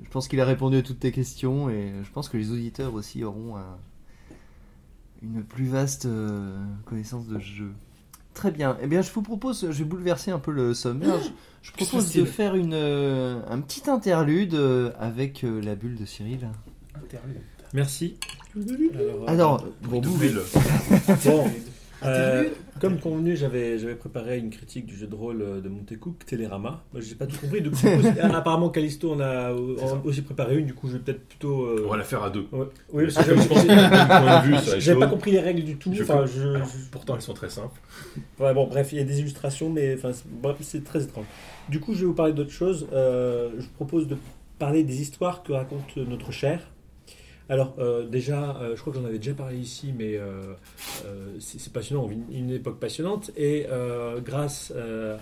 je pense qu'il a répondu à toutes tes questions et je pense que les auditeurs aussi auront un- une plus vaste euh, connaissance de jeu. Très bien. Eh bien, je vous propose, je vais bouleverser un peu le sommaire. Je, je propose de faire une, euh, un petit interlude euh, avec euh, la bulle de Cyril. Merci. Alors, Alors, Bon, vous- bon, euh, comme convenu, j'avais préparé une critique du jeu de rôle euh, de Montecook, Télérama. Moi, j'ai pas tout compris. Du coup, apparemment, Calisto en a aussi préparé une. Du coup, je vais peut-être plutôt. euh, On va la faire à deux. ouais. Oui, parce que j'avais pas compris les règles du tout. je Enfin, je, Alors, pourtant, elles sont très simples. Ouais, bon, bref, il y a des illustrations, mais enfin, c'est très étrange. Du coup, je vais vous parler d'autre chose. Euh, je vous propose de parler des histoires que raconte notre cher. Alors, euh, déjà, euh, je crois que j'en avais déjà parlé ici, mais euh, c'est passionnant, une, époque passionnante. Et grâce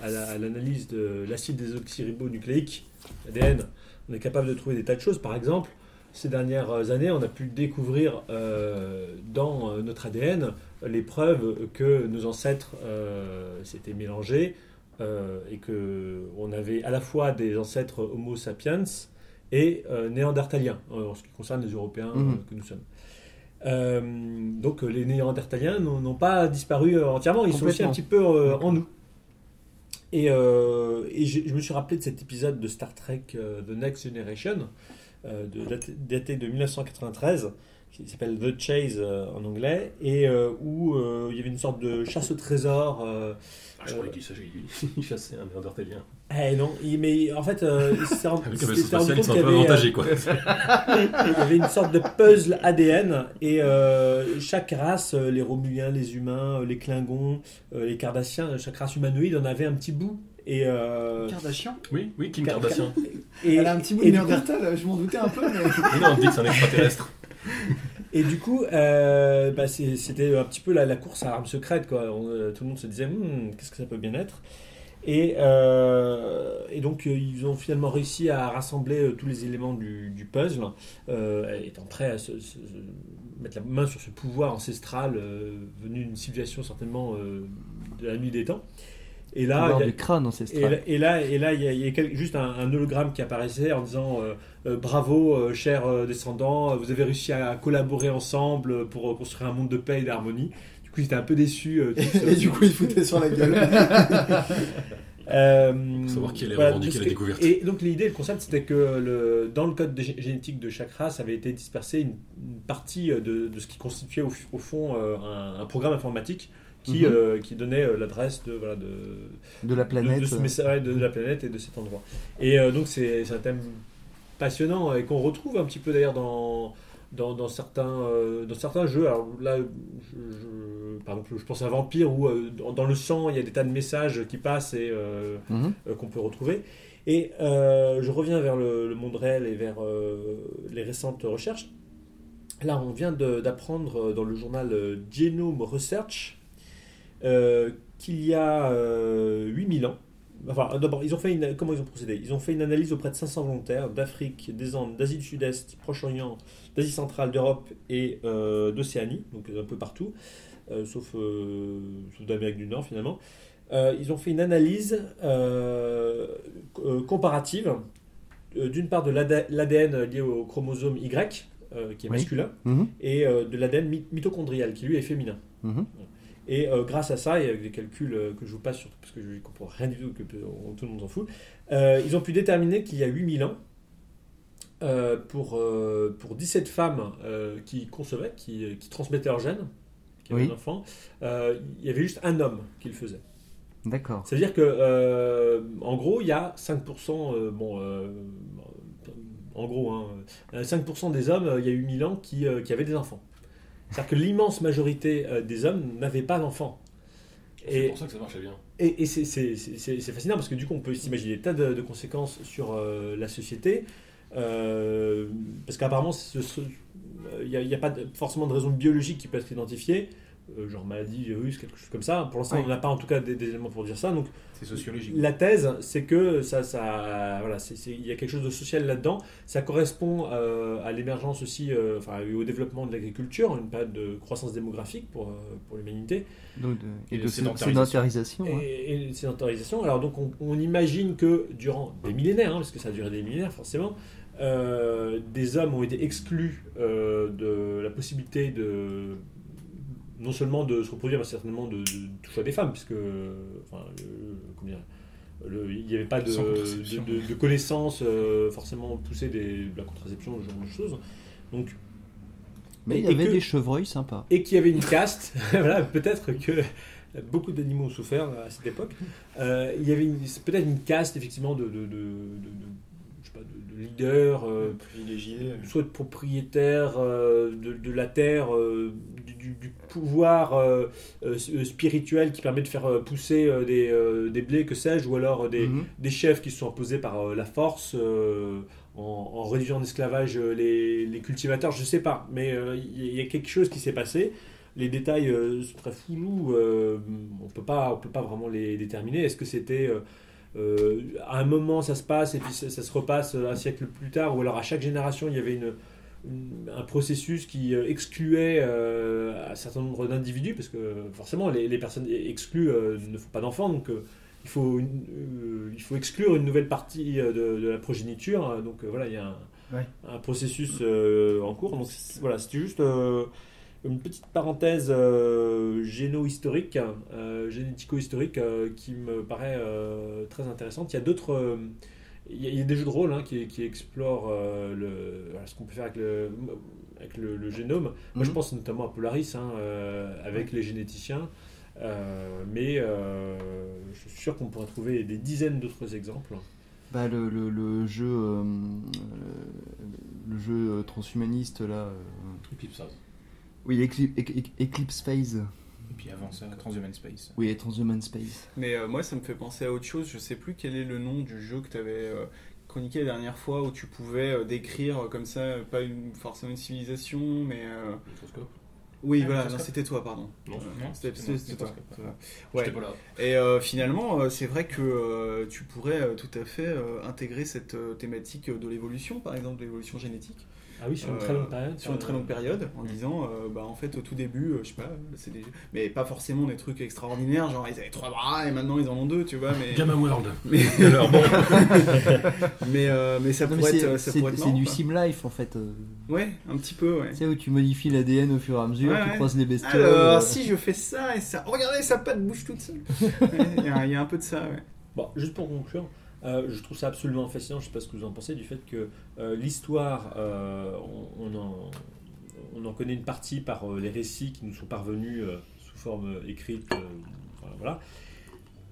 à la- à l'analyse de l'acide désoxyribonucléique, ADN, on est capable de trouver des tas de choses. Par exemple, ces dernières années, on a pu découvrir dans notre ADN les preuves que nos ancêtres s'étaient mélangés et que on avait à la fois des ancêtres Homo sapiens et euh, néandertaliens euh, en ce qui concerne les Européens euh, Mhm. que nous sommes. Euh, donc euh, les néandertaliens n'ont pas disparu euh, entièrement, ils sont aussi un petit peu euh, en nous. Et, euh, et je, je me suis rappelé de cet épisode de Star Trek euh, The Next Generation, euh, de, daté- daté de 1993, qui s'appelle The Chase euh, en anglais, et euh, où euh, il y avait une sorte de chasse au trésor. euh, Ah, je croyais qu'il s'agissait- il chassait un néandertalien. eh non, il- mais en fait, euh, il s'est rendu ils compte qu'il y peu avait, euh, avantagés, quoi. il y avait une sorte de puzzle ADN et euh, chaque race, euh, les Romuliens, les humains, euh, les Klingons, euh, les Cardassiens, chaque race humanoïde en avait un petit bout. Et, euh, Kardashian Oui, oui, Kim Kardashian. et, Elle a un petit bout de Néandertal, je m'en doutais un peu, mais. Mais non, on dit que c'est un extraterrestre. Et du coup, euh, bah, c'était un petit peu la, la course à l'arme secrète. Quoi. On, euh, tout le monde se disait, Hmm, qu'est-ce que ça peut bien être? Et, euh, et donc, ils ont finalement réussi à rassembler tous les éléments du, du puzzle, euh, étant prêts à se, se- se mettre la main sur ce pouvoir ancestral venu d'une civilisation certainement de la nuit des temps. Et là, il y a- du crâne ancestral. et là, et là, il y a, il y a quel- juste un, un hologramme qui apparaissait en disant bravo, euh, chers euh, descendants, vous avez réussi à collaborer ensemble pour euh, construire un monde de paix et d'harmonie. Du coup, ils étaient un peu déçus. euh, euh, Et du coup, il foutait sur la gueule. euh, savoir qui allait voilà, revendiquer la découverte. Et donc l'idée, le concept, c'était que le, dans le code de gé- génétique de chaque race avait été dispersée une, une partie euh, de, de ce qui constituait au, au fond euh, un, un programme informatique qui, Mhm. euh, qui donnait euh, l'adresse de, voilà, de, De la planète. de, ce message de, de la planète et de cet endroit. Et euh, donc c'est un thème passionnant et qu'on retrouve un petit peu d'ailleurs dans, dans, dans certains, euh, dans certains jeux. Alors là, je, je- par exemple, je pense à Vampire où euh, dans, dans le sang il y a des tas de messages qui passent et euh, Mhm. qu'on peut retrouver. Et je reviens vers le, le monde réel et vers les récentes recherches. Là, on vient d'apprendre dans le journal Genome Research qu'il y a euh, 8000 ans, enfin d'abord, ils ont fait une, comment ils ont procédé? Ils ont fait une analyse auprès de 500 volontaires d'Afrique, des Andes, d'Asie du Sud-Est, Proche-Orient, d'Asie centrale, d'Europe et euh, d'Océanie, donc un peu partout, euh, sauf, euh, sauf d'Amérique du Nord finalement. Ils ont fait une analyse comparative, d'une part de l'ADN lié au chromosome Y, qui est Oui. masculin, Mhm. et de l'ADN mi- mitochondrial, qui lui est féminin. Mhm. Et euh, grâce à ça, et avec des calculs euh, que je vous passe surtout parce que je ne comprends rien du tout, que tout le monde s'en fout, euh, ils ont pu déterminer qu'il y a 8000 ans, pour, pour 17 femmes qui concevaient, qui, qui transmettaient leurs gènes, qui avaient Oui. un enfant, il y avait juste un homme qui le faisait. D'accord. C'est-à-dire que, en gros, il y a 5%, euh, bon, en gros, hein, euh, 5% des hommes, il y a eu 1000 ans, qui, qui avaient des enfants. C'est-à-dire que l'immense majorité euh, des hommes n'avaient pas d'enfants. C'est pour ça que ça marchait bien. et, et c'est- fascinant parce que du coup, on peut s'imaginer des tas de, de conséquences sur euh, la société. euh, parce qu'apparemment, il n'y a, pas de- forcément de raison biologique qui peut être identifiée, euh, genre maladie, virus, quelque chose comme ça. Pour l'instant, Oui. on n'a pas en tout cas des, des éléments pour dire ça. Donc, C'est sociologique. la thèse, c'est que ça, ça, voilà, il y a quelque chose de social là-dedans. Ça correspond euh, à l'émergence aussi, euh, enfin, au développement de l'agriculture, une période de croissance démographique pour, euh, pour l'humanité. Et et de de sédentarisation. hein. Et, et de sédentarisation. Alors donc on, on imagine que durant des millénaires, hein, parce que ça a duré des millénaires forcément, euh, des hommes ont été exclus euh, de la possibilité de non seulement de se reproduire, mais certainement de, de, du choix des femmes, puisque enfin, le- comment dire, le- il n'y avait pas de, Sans contraception. de, de- de connaissances euh, forcément poussées des, de la contraception, ce genre de choses. Donc Mais il y avait que- des chevreuils sympas. et qu'il y avait une caste. voilà, peut-être que beaucoup d'animaux ont souffert à cette époque. Euh, il y avait peut-être une caste effectivement de, de, de, de- de- je sais pas, de- de leaders, euh, Privilégié. soit de propriétaires euh, de, de la terre, euh, du, pouvoir euh, euh, spirituel qui permet de faire euh, pousser euh, des, euh, des blés, que sais-je, ou alors euh, des, Mhm. des chefs qui se sont imposés par euh, la force euh, en, en réduisant en esclavage euh, les, les cultivateurs, je sais pas, mais euh, il y, a quelque chose qui s'est passé. Les détails euh, sont très foulous, euh, on peut pas, on peut pas vraiment les déterminer. Est-ce que c'était euh, euh, à un moment ça se passe et puis ça, ça se repasse un siècle plus tard, ou alors à chaque génération il y avait une- un processus qui euh, excluait euh, un certain nombre d'individus, parce que forcément les, les personnes exclues euh, ne font pas d'enfants, donc euh, il faut, une- il faut exclure une nouvelle partie de, de la progéniture. euh, Donc voilà, il y a un, Ouais. un processus en cours. Donc voilà, c'était juste une petite parenthèse géno-historique, génético-historique qui me paraît très intéressante. Il y a d'autres. Il y, a, il y a des jeux de rôle hein, qui, qui explorent euh, le, ce qu'on peut faire avec le, avec le, le génome. Moi, je Mhm. pense notamment à Polaris, hein, euh, avec les généticiens. Euh, mais euh, je suis sûr qu'on pourrait trouver des dizaines d'autres exemples. Bah, le, le, le jeu, le jeu transhumaniste là. euh, Eclipse House. Oui, Eclipse, Ec- Eclipse Phase. Puis avant ça, Transhuman Space. Oui, Transhuman Space. Mais euh, moi, ça me fait penser à autre chose. Je sais plus quel est le nom du jeu que tu avais chroniqué la dernière fois où tu pouvais euh, décrire euh, comme ça, euh, pas une, forcément une civilisation, mais. euh. Oui, Ah, voilà, c'était toi, pardon. Non, Euh, Non, c'était c'était moi, c'était toi. Voilà. Ouais. pas là. Et euh, finalement, euh, c'est vrai que euh, tu pourrais euh, tout à fait euh, intégrer cette euh, thématique de l'évolution, par exemple, de l'évolution génétique, Ah oui, sur une Euh, très longue période. sur une très longue période, en Mm. disant, euh, bah en fait, au tout début, euh, je sais pas, c'est des... mais pas forcément des trucs extraordinaires, genre ils avaient trois bras et maintenant ils en ont deux, tu vois, mais Gamma World. mais, alors, bon, mais, euh, mais ça Non, pourrait c'est être, ça c'est- pourrait être c'est marrant, du sim life en fait. Ouais, un petit peu, ouais. Tu sais où tu modifies l'ADN au fur et à mesure, Ouais, tu ouais. croises les bestioles. Alors, euh, si je fais ça et ça, oh, regardez, sa patte bouge toute seule. Ouais, Il y, y a un peu de ça, ouais. Bon, juste pour conclure, euh, je trouve ça absolument fascinant, je ne sais pas ce que vous en pensez, du fait que euh, l'histoire, euh, on, on en, on en connaît une partie par les récits qui nous sont parvenus sous forme écrite, voilà, voilà.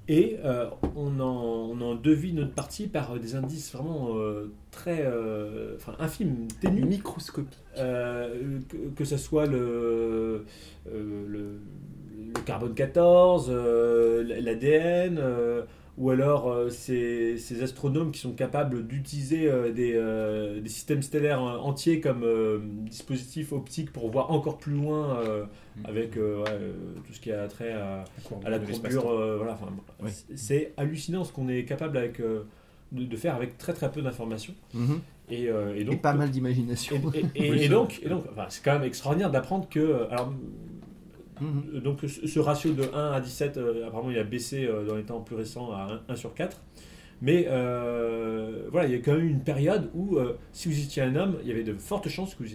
Et euh, on, en, on en devine notre partie par des indices vraiment euh, très euh, enfin, infimes, ténus. Microscopie. Euh, que, que ce soit le, le, le carbone 14, euh, l'ADN, ou alors euh, ces, ces astronomes qui sont capables d'utiliser euh, des, euh, des systèmes stellaires entiers comme dispositifs optiques pour voir encore plus loin Mm. avec ouais, tout ce qui a trait à, la courbure. voilà, c'est- hallucinant ce qu'on est capable avec, de, de faire avec très très peu d'informations. mhm. Et, et Et donc, pas mal d'imagination. et, donc, et donc enfin, c'est quand même extraordinaire d'apprendre que. Alors, Euh, donc, ce, ratio de 1 à 17, euh, apparemment, il a baissé euh, dans les temps plus récents à 1, sur 4. Mais euh, voilà, il y a quand même eu une période où, si vous étiez un homme, il y avait de fortes chances que vous,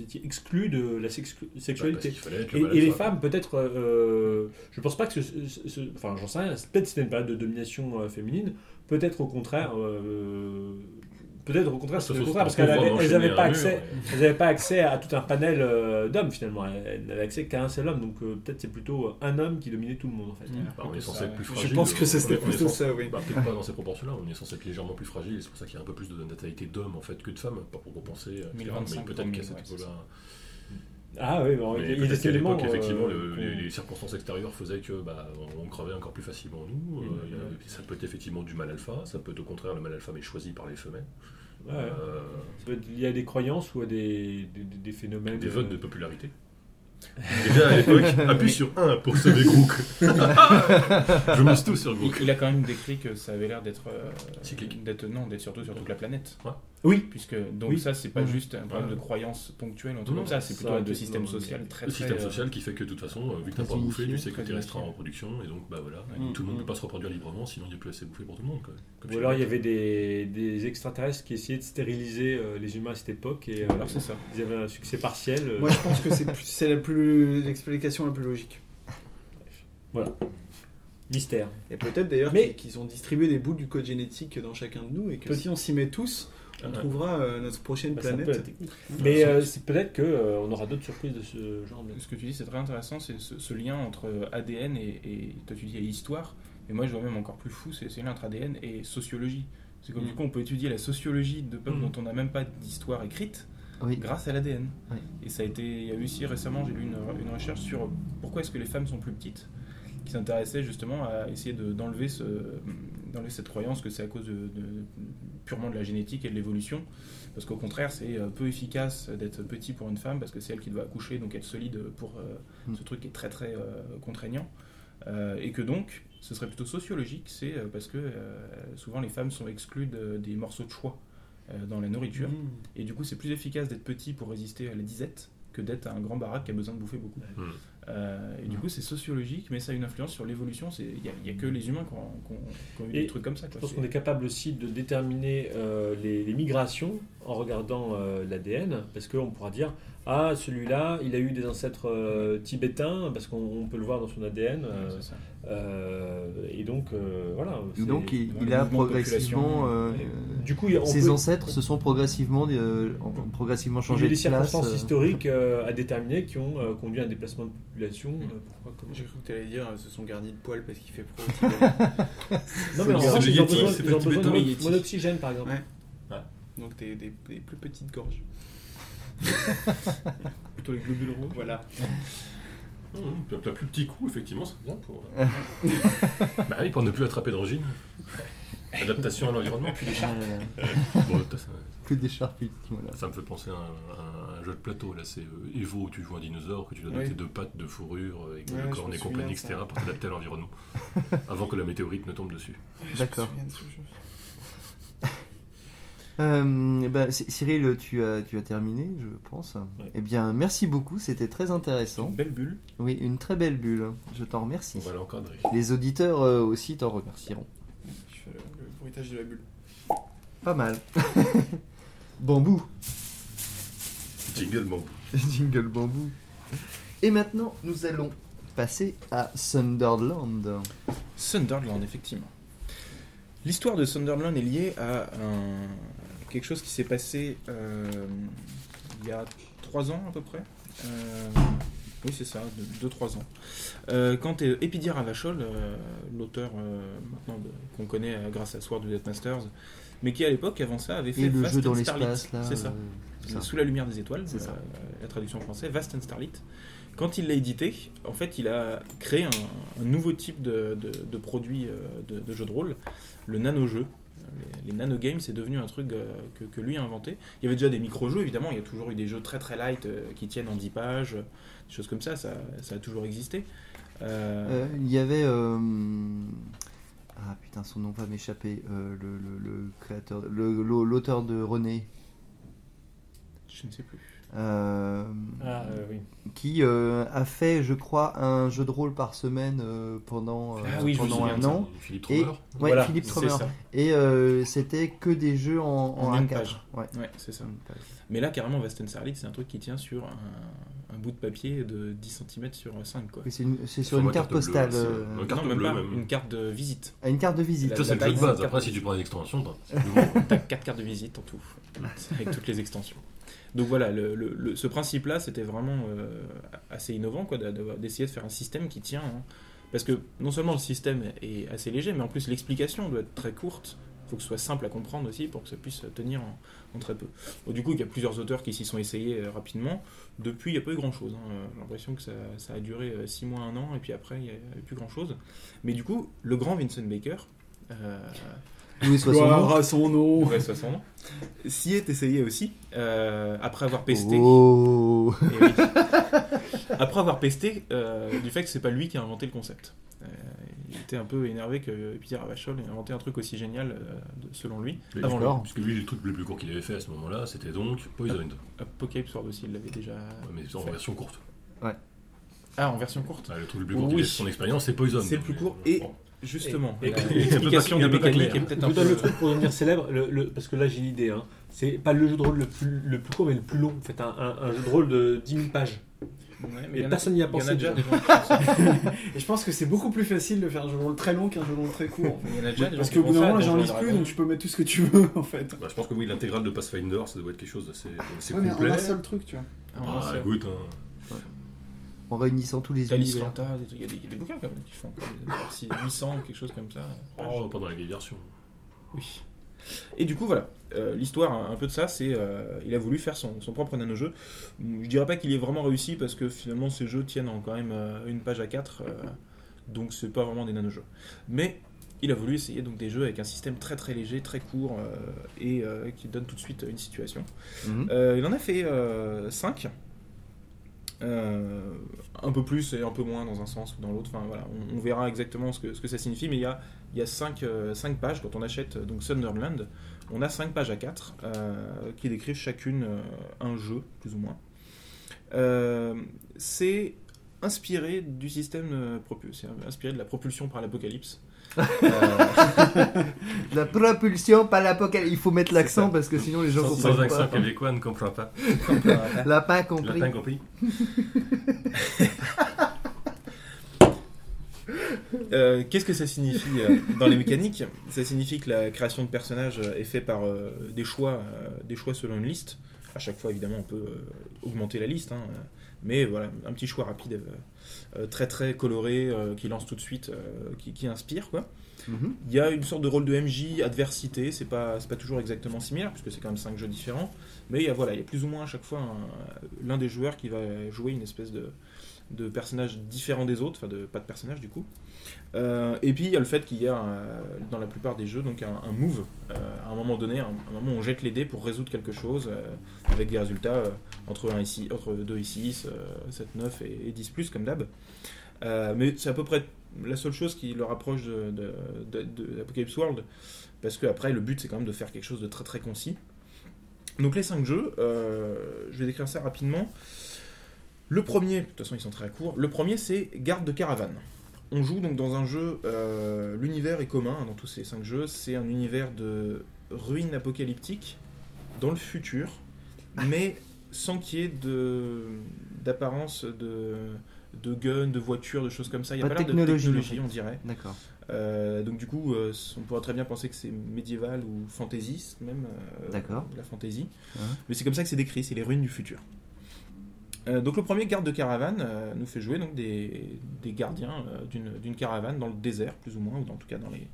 étiez exclu de la bah, sexualité. être Et, le et les femmes, peut-être, je pense pas que ce, ce- ce- enfin, j'en sais rien, peut-être c'était une période de domination féminine, peut-être au contraire, peut-être au contraire, c'est le contraire, parce qu'elles n'avaient pas accès, elles pas accès à tout un panel euh, d'hommes finalement, elles n'avaient accès qu'à un seul homme, donc euh, peut-être c'est plutôt un homme qui dominait tout le monde en fait. Bah, on est censé Ça, être plus Je fragile. pense que euh, c'était plutôt ça, oui. Bah, peut-être pas dans ces proportions-là, on est censé être légèrement plus fragile, et c'est pour ça qu'il y a un peu plus de natalité d'hommes en fait que de femmes, pas pour compenser. euh, etc. 1025 mais peut-être qu'à pour cet mille, ouais, niveau-là. Ah oui, bon, Mais il y a des qu'à éléments. l'époque, effectivement, euh, le- les, les circonstances extérieures faisaient que bah, on, on crevait encore plus facilement nous. euh, Mm. ça peut être effectivement du mal alpha, ça peut être au contraire le mal alpha mais choisi par les femelles. Ouais, Euh, ça peut être lié à des croyances ou à des, des, phénomènes. des euh, votes de popularité. Déjà à l'époque, appuie sur 1 pour sauver Grook. Je mise tout sur Il, Grook. il a quand même décrit que ça avait l'air d'être euh, Cyclique. d'être non, d'être surtout sur toute la planète. Ouais. Oui. Puisque donc Oui. ça c'est pas Mhm. juste un problème de croyance ponctuelle ou un truc Non, comme ça, c'est plutôt de été- système non, social très Le très. système euh, social qui fait que de toute façon, euh, vu que t'as Très pas bouffé, tu unifié, sais que très tu resteras unifié. en production et donc bah voilà, Ouais. tout le monde Mm. peut pas se reproduire librement sinon il n'y a plus assez bouffé pour tout le monde. Quoi. Comme Ou alors il y avait des, des extraterrestres qui essayaient de stériliser euh, les humains à cette époque et euh, Alors c'est ça. ils avaient un succès partiel. euh, Moi je pense que c'est la plus l'explication la plus logique. Mystère. Et peut-être d'ailleurs qu'ils ont distribué des bouts du code génétique dans chacun de nous et que si on s'y met tous, on trouvera euh, notre prochaine Bah, planète. Mais euh, c'est peut-être qu'on aura d'autres surprises de ce genre. Ce que tu dis c'est très intéressant, c'est ce, ce lien entre ADN et, et toi tu dis histoire, et moi je vois même encore plus fou, c'est ce lien entre ADN et sociologie. C'est comme Mm. du coup on peut étudier la sociologie de peuples Mm. dont on n'a même pas d'histoire écrite Oui. grâce à l'ADN. Oui. Et ça a été, il y a eu aussi récemment, j'ai lu une, une recherche sur pourquoi est-ce que les femmes sont plus petites, qui s'intéressait justement à essayer de- d'enlever ce, d'enlever cette croyance que c'est à cause de, de- purement de la génétique et de l'évolution, parce qu'au contraire c'est euh, peu efficace d'être petit pour une femme parce que c'est elle qui doit accoucher, donc être solide pour euh, Mm. ce truc qui est très très euh, contraignant, Euh, et que donc ce serait plutôt sociologique, c'est parce que euh, souvent les femmes sont exclues de- des morceaux de choix euh, dans la nourriture. Mmh. Et du coup, c'est plus efficace d'être petit pour résister à la disette que d'être un grand baraque qui a besoin de bouffer beaucoup. Mm. Euh, et du coup, c'est sociologique, mais ça a une influence sur l'évolution. Il n'y a, que les humains qui ont, eu des trucs comme ça. Je pense qu'on est capable aussi de déterminer euh, les, les migrations en regardant euh, l'ADN, parce qu'on pourra dire ah celui-là il a eu des ancêtres tibétains parce qu'on on peut le voir dans son ADN Ouais, euh, et donc euh, voilà. Donc il, a de progressivement. population, euh, du coup on ses peut, ancêtres se sont progressivement, euh, ont progressivement il y changé a des de circonstances historiques euh, à déterminer qui ont euh, conduit à un déplacement de population. euh, pourquoi comment J'ai cru que tu allais dire euh, se sont gardés de poils parce qu'il fait Tibet. Non mais en revanche, ils ont besoin, de monoxygène par exemple. Ouais. Donc des, des, des plus petites gorges. Plutôt les globules rouges. Voilà. Mmh, un plus petit coup, effectivement, c'est bien pour. bah oui, pour ne plus attraper d'angine. Adaptation à l'environnement. Puis les chars. Euh, Bon, des charputes. Voilà. ça me fait penser à un, à un jeu de plateau. Là, c'est euh, Evo où tu joues un dinosaure, que tu dois Oui. doter de pattes, de fourrure, euh, avec Ouais, cornes me et compagnie, etc. pour t'adapter à l'environnement. avant que la météorite ne tombe dessus. D'accord. Je me souviens de ce jeu. Euh, C- Cyril, tu as, tu as terminé, je pense. Ouais. Eh bien, merci beaucoup, c'était très intéressant. Une belle bulle. Oui, une très belle bulle. Je t'en remercie. On va l'encadrer. Les auditeurs euh, aussi t'en remercieront. Je fais le, le bruitage de la bulle. Pas mal. Bambou. Jingle bon. Jingle bambou. Et maintenant, nous allons passer à Sunderland. Sunderland, effectivement. L'histoire de Sunderland est liée à un- quelque chose qui s'est passé euh, il y a 3 ans à peu près. Euh, oui, c'est ça, 2-3 ans. Euh, quand Epidia Ravachol, l'auteur maintenant qu'on connaît grâce à Sword of the Masters, mais qui à l'époque, avant ça, avait fait le Vast jeu dans and Starlit. C'est ça. ça. Sous la lumière des étoiles, C'est ça. la traduction française, Vast and Starlit. Quand il l'a édité, en fait, il a créé un, un nouveau type de, de- de produit de, de jeu de rôle, le nano-jeu. Les, les nano-games, c'est devenu un truc euh, que, que lui a inventé. Il y avait déjà des micro-jeux, évidemment, il y a toujours eu des jeux très très light euh, qui tiennent en 10 pages, euh, des choses comme ça, ça, ça a toujours existé. Il y avait. Ah putain, son nom va m'échapper. Le, le- le créateur. le- le- L'auteur de René. je ne sais plus. Euh, Ah, euh, oui. qui euh, a fait, je crois, un jeu de rôle par semaine euh, pendant, euh, Ah oui, pendant un ça. an. Philippe Et ouais, Voilà, Philippe euh, c'était que des jeux en, en En une A4. page. Ouais. Ouais, c'est ça. Une page. Mais là, carrément, Vast and Starlit, c'est un truc qui tient sur un, un bout de papier de 10 cm sur 5. Quoi. C'est une- c'est sur une carte postale. c'est- euh, une carte non, même bleue, pas, même. une carte de visite. à une carte de visite. Ça, c'est le jeu de base. Après, si tu prends une extension, t'as-. T'as 4 cartes de visite en tout, avec toutes les extensions. Donc voilà, le- le- le- ce principe-là, c'était vraiment euh, assez innovant, quoi, d'essayer de faire un système qui tient. hein. Parce que non seulement le système est assez léger, mais en plus l'explication doit être très courte. Faut que ce soit simple à comprendre aussi pour que ça puisse tenir en, en très peu. Bon, du coup, il y a plusieurs auteurs qui s'y sont essayés euh, rapidement. Depuis, il n'y a pas eu grand-chose. hein. Euh, J'ai l'impression que ça, ça a duré 6 mois, 1 an, et puis après, il n'y a, plus grand-chose. Mais du coup, le grand Vincent Baker, euh, Louis Soissons. Gloire à son nom. Ouais, son nom. S'y est essayé aussi, euh, après avoir pesté. Oh Et oui. après avoir pesté euh, du fait que c'est pas lui qui a inventé le concept. Euh, il était un peu énervé que Pierre Ravachol ait inventé un truc aussi génial, euh, selon lui. Mais Avant d'accord. Parce que lui, le truc le plus court qu'il avait fait à ce moment-là, c'était donc Poisoned. Apocalypse Sword aussi, il l'avait déjà. Mais en fait. version courte. Ah, en version courte. Ah, le truc le plus court qu'il Oui. fait son expérience, c'est Poison. C'est le plus court et-. Justement, Et- et- la- et- l'explication des mécaniques est peut-être Je un vous donne peu. le truc pour devenir célèbre, le, le- parce que là j'ai l'idée. Hein. C'est pas le jeu de rôle le plus, le plus court, mais le plus long. Faites un, un- un jeu de rôle de 10 000 pages. Ouais, mais Et a- personne n'y a Il y en pensé a déjà déjà. des gens. Et je pense que c'est beaucoup plus facile de faire un jeu de rôle très long qu'un jeu de rôle très court. en fait. Il y en a déjà des gens Parce qu'au bout d'un moment, et lisent plus, donc tu peux mettre tout ce que tu veux en fait. Bah, je pense que oui, l'intégrale de Pathfinder, ça doit être quelque chose d'assez assez Ouais, mais en complet. un seul truc, tu vois. Ah, Ah, écoute, hein. En réunissant tous les il y, a des- a des bouquins quand même qui font quoi, des- si- 800 ou quelque chose comme ça. Oh, pas dans la vieille version. Oui. Et du coup, voilà, euh, l'histoire un peu de ça, c'est euh, il a voulu faire son, son propre nano-jeu. Je dirais pas qu'il est vraiment réussi parce que finalement ces jeux tiennent en quand même euh, une page à 4, donc c'est pas vraiment des nano-jeux. Mais il a voulu essayer donc des jeux avec un système très très léger, très court et qui donne tout de suite une situation. Mhm. Il en a fait 5. Un peu plus et un peu moins dans un sens ou dans l'autre. Enfin, voilà, on, verra exactement ce que, ça signifie, mais il y a, il y a 5, pages quand on achète euh, donc Sunderland. On a 5 pages à 4 qui décrivent chacune euh, un jeu, plus ou moins. Euh, c'est inspiré du système euh, propu- c'est inspiré de la propulsion par l'apocalypse. Euh, La propulsion, pas l'apocalypse. Il faut mettre l'accent parce que sinon les gens Sans, comprennent sans accent pas. québécois, ne comprend pas. L'a pas compris. Latin compris. Euh, Qu'est-ce que ça signifie euh, dans les mécaniques? Ça signifie que la création de personnages est faite par euh, des choix, euh, des choix selon une liste. À chaque fois, évidemment, on peut euh, augmenter la liste, hein, mais voilà, un petit choix rapide, très très coloré, euh, qui lance tout de suite, euh, qui, qui inspire quoi. Mhm. Il y a une sorte de rôle de MJ, adversité, c'est pas, pas toujours exactement similaire, puisque c'est quand même cinq jeux différents, mais il y a, voilà, il y a plus ou moins à chaque fois un- l'un des joueurs qui va jouer une espèce de, de personnages différents des autres, enfin de pas de personnages du coup. Euh, et puis il y a le fait qu'il y a euh, dans la plupart des jeux donc un, move euh, à un moment donné, un, un moment on jette les dés pour résoudre quelque chose avec des résultats entre 1 et 6, entre 2 et 6, euh, 7, 9 et, et 10 plus comme d'hab. Mais c'est à peu près la seule chose qui le rapproche de, de, de- World parce que après le but c'est quand même de faire quelque chose de très très concis. Donc les 5 jeux, je vais décrire ça rapidement. Le premier, de toute façon ils sont très courts, le premier c'est Garde de caravane. On joue donc dans un jeu, euh, l'univers est commun hein, dans tous ces 5 jeux, c'est un univers de ruines apocalyptiques dans le futur, mais sans qu'il y ait de- d'apparence de, de guns, de voitures, de choses comme ça. Il n'y a Pas pas, de l'air de technologie, on dirait. D'accord. Euh, donc du coup, euh, on pourrait très bien penser que c'est médiéval ou fantasy, même D'accord. de la fantasy. Ouais. Mais c'est comme ça que c'est décrit, c'est les ruines du futur. Euh, donc le premier garde de caravane euh, nous fait jouer donc des, des gardiens euh, d'une caravane dans le désert plus ou moins ou en tout cas dans les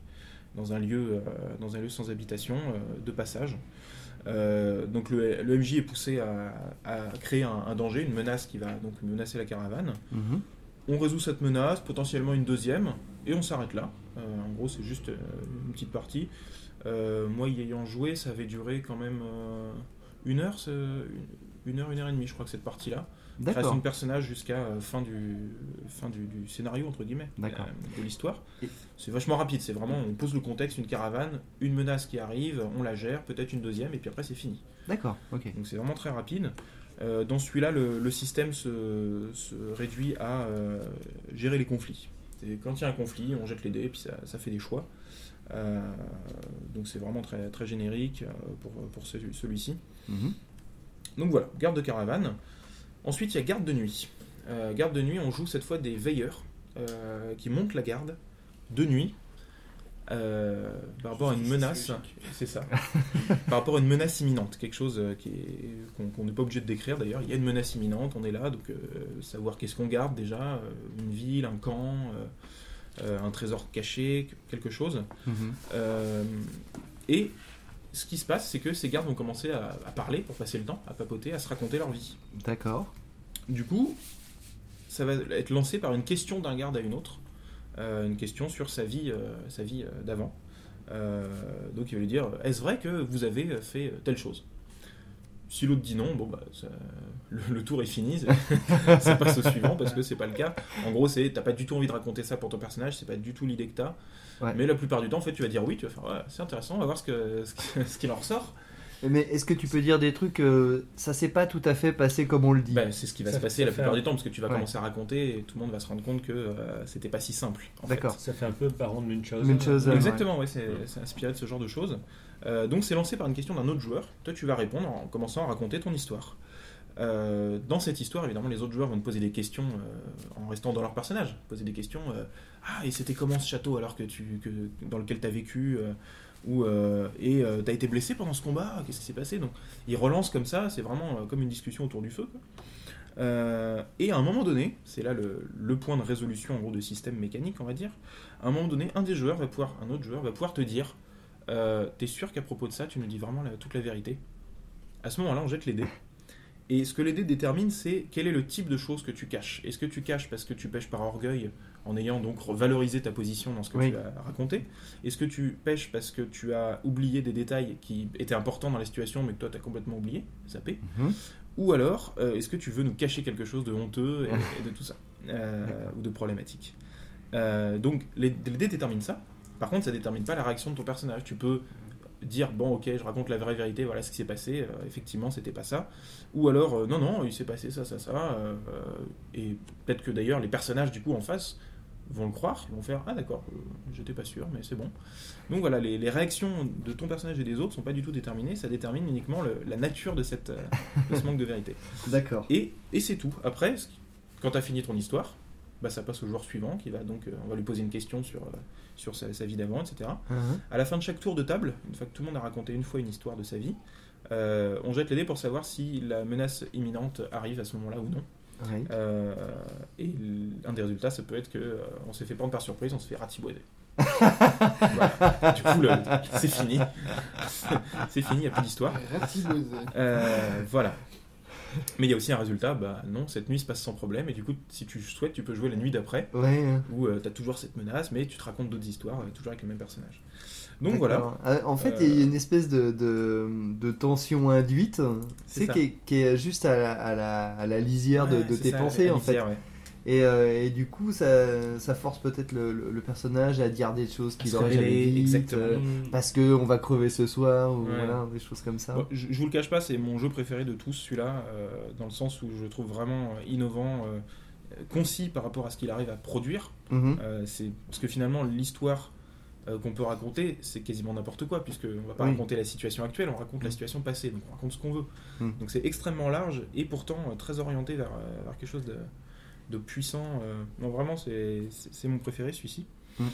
dans un lieu dans un lieu sans habitation de passage. Donc le, le MJ est poussé à, à créer un, un danger, une menace qui va donc menacer la caravane. Mhm. On résout cette menace, potentiellement une deuxième, et on s'arrête là. En gros, c'est juste une petite partie. Moi, y ayant joué, ça avait duré quand même une heure, une, une heure, une heure et demie, je crois que cette partie-là. Création de personnage jusqu'à euh, fin du fin du, du scénario entre guillemets euh, de l'histoire. C'est vachement rapide. C'est vraiment on pose le contexte, une caravane, une menace qui arrive, on la gère, peut-être une deuxième, et puis après c'est fini. D'accord. Ok. Donc c'est vraiment très rapide. Euh, dans celui-là, le, le système se, se réduit à euh, gérer les conflits. Quand il y a un conflit, on jette les dés et puis ça, ça fait des choix. Euh, donc c'est vraiment très, très générique euh, pour, pour celui- celui-ci. Mhm. Donc voilà, garde de caravane. Ensuite, il y a garde de nuit. Euh, garde de nuit, on joue cette fois des veilleurs euh, qui montent la garde de nuit euh, par rapport à une menace. C'est ça. par rapport à une menace imminente, quelque chose qui est- qu'on n'est pas obligé de décrire d'ailleurs. Il y a une menace imminente, on est là, donc savoir qu'est-ce qu'on garde déjà, une ville, un camp, un trésor caché, quelque chose. Mhm. Et ce qui se passe, c'est que ces gardes vont commencer à, à parler pour passer le temps, à papoter, à se raconter leur vie. D'accord. Du coup, ça va être lancé par une question d'un garde à une autre, euh, une question sur sa vie, euh, sa vie euh, d'avant. Donc il va lui dire Est-ce vrai que vous avez fait telle chose? Si l'autre dit non, bon bah ça- le, le tour est fini, ça passe au suivant parce que c'est pas le cas. En gros, c'est t'as pas du tout envie de raconter ça pour ton personnage, c'est pas du tout l'idée que t'as. Ouais. Mais la plupart du temps, en fait, tu vas dire oui, tu vas faire ouais, c'est intéressant, on va voir ce que ce qui- ce qu'il en ressort. Mais est-ce que tu peux dire des trucs euh, ça s'est pas tout à fait passé comme on le dit? Bah, c'est ce qui va Ça- se passer la plupart un- du temps parce que tu vas Ouais. commencer à raconter et tout le monde va se rendre compte que euh, c'était pas si simple. en fait. D'accord. Ça fait un peu baron de Munchausen. Munchausen. Exactement, ouais, c'est c'est inspiré de ce genre de choses. Euh, donc c'est lancé par une question d'un autre joueur. Toi, tu vas répondre en commençant à raconter ton histoire. Euh, dans cette histoire, évidemment, les autres joueurs vont te poser des questions euh, en restant dans leur personnage. Poser des questions. ah, et c'était comment ce château alors que tu, que, dans lequel tu as vécu ou, Et tu as été blessé pendant ce combat Qu'est-ce qui s'est passé? Donc, ils relancent comme ça. C'est vraiment comme une discussion autour du feu. et à un moment donné, c'est là le, le point de résolution en gros de système mécanique, on va dire. À un moment donné, un des joueurs va pouvoir, un autre joueur va pouvoir te dire, euh, t'es sûr qu'à propos de ça, tu nous dis vraiment la- toute la vérité? À ce moment-là, on jette les dés. Et ce que les dés déterminent, c'est quel est le type de choses que tu caches. Est-ce que tu caches parce que tu pêches par orgueil, en ayant donc valorisé ta position dans ce que Oui. tu as raconté? Est-ce que tu pêches parce que tu as oublié des détails qui étaient importants dans la situation, mais que toi, tu as complètement oublié, zappé Mhm. ou alors, euh, est-ce que tu veux nous cacher quelque chose de honteux et, et de tout ça? Euh, Ou de problématique? Donc, les, les dés déterminent ça. Par contre, ça détermine pas la réaction de ton personnage. Tu peux dire, bon, ok, je raconte la vraie vérité, voilà ce qui s'est passé, euh, effectivement, c'était pas ça. Ou alors, euh, non, non, il s'est passé ça, ça, ça. euh, et peut-être que d'ailleurs, les personnages, du coup, en face, vont le croire, vont faire, ah d'accord, euh, j'étais pas sûr, mais c'est bon. Donc voilà, les, les réactions de ton personnage et des autres sont pas du tout déterminées, ça détermine uniquement le- la nature de, cette, de ce manque de vérité. D'accord. Et, et c'est tout. Après, quand tu as fini ton histoire, bah, ça passe au joueur suivant qui va donc, on va lui poser une question sur, sur sa, sa vie d'avant, etc. Mhm. À la fin de chaque tour de table, une fois que tout le monde a raconté une fois une histoire de sa vie, euh, on jette les dés pour savoir si la menace imminente arrive à ce moment-là ou non. Oui. Euh, et un des résultats, ça peut être que euh, on s'est fait prendre par surprise, on se fait ratiboiser. voilà. Du coup, c'est fini. c'est fini, il n'y a plus d'histoire. Euh, voilà. Mais il y a aussi un résultat, bah non, cette nuit se passe sans problème, et du coup, si tu souhaites, tu peux jouer la nuit d'après, Ouais. hein. où tu as toujours cette menace, mais tu te racontes d'autres histoires, euh, toujours avec le même personnage. Donc voilà. Euh, En fait, Euh, il y a une espèce de, de, de tension induite, C'est qui, est- qui est juste à la, à la, à la lisière de, Ouais, de c'est tes ça, pensées, en fait. ouais. Et, euh, et du coup, ça, ça force peut-être le, le- le personnage à dire des choses qu'il aurait jamais dites, exactement. euh, Mm. parce que on va crever ce soir, ou Ouais. voilà, des choses comme ça. Bon, je, je vous le cache pas, c'est mon jeu préféré de tous, celui-là, euh, dans le sens où je le trouve vraiment innovant, concis par rapport à ce qu'il arrive à produire. Mhm. Euh, c'est parce que finalement l'histoire qu'on peut raconter, c'est quasiment n'importe quoi, puisque on va pas Oui. raconter la situation actuelle, on raconte la Mm. situation passée, donc on raconte ce qu'on veut. Mm. Donc c'est extrêmement large et pourtant très orienté vers, vers quelque chose de, de puissant. euh. Non, vraiment, c'est mon préféré celui-ci. Mm.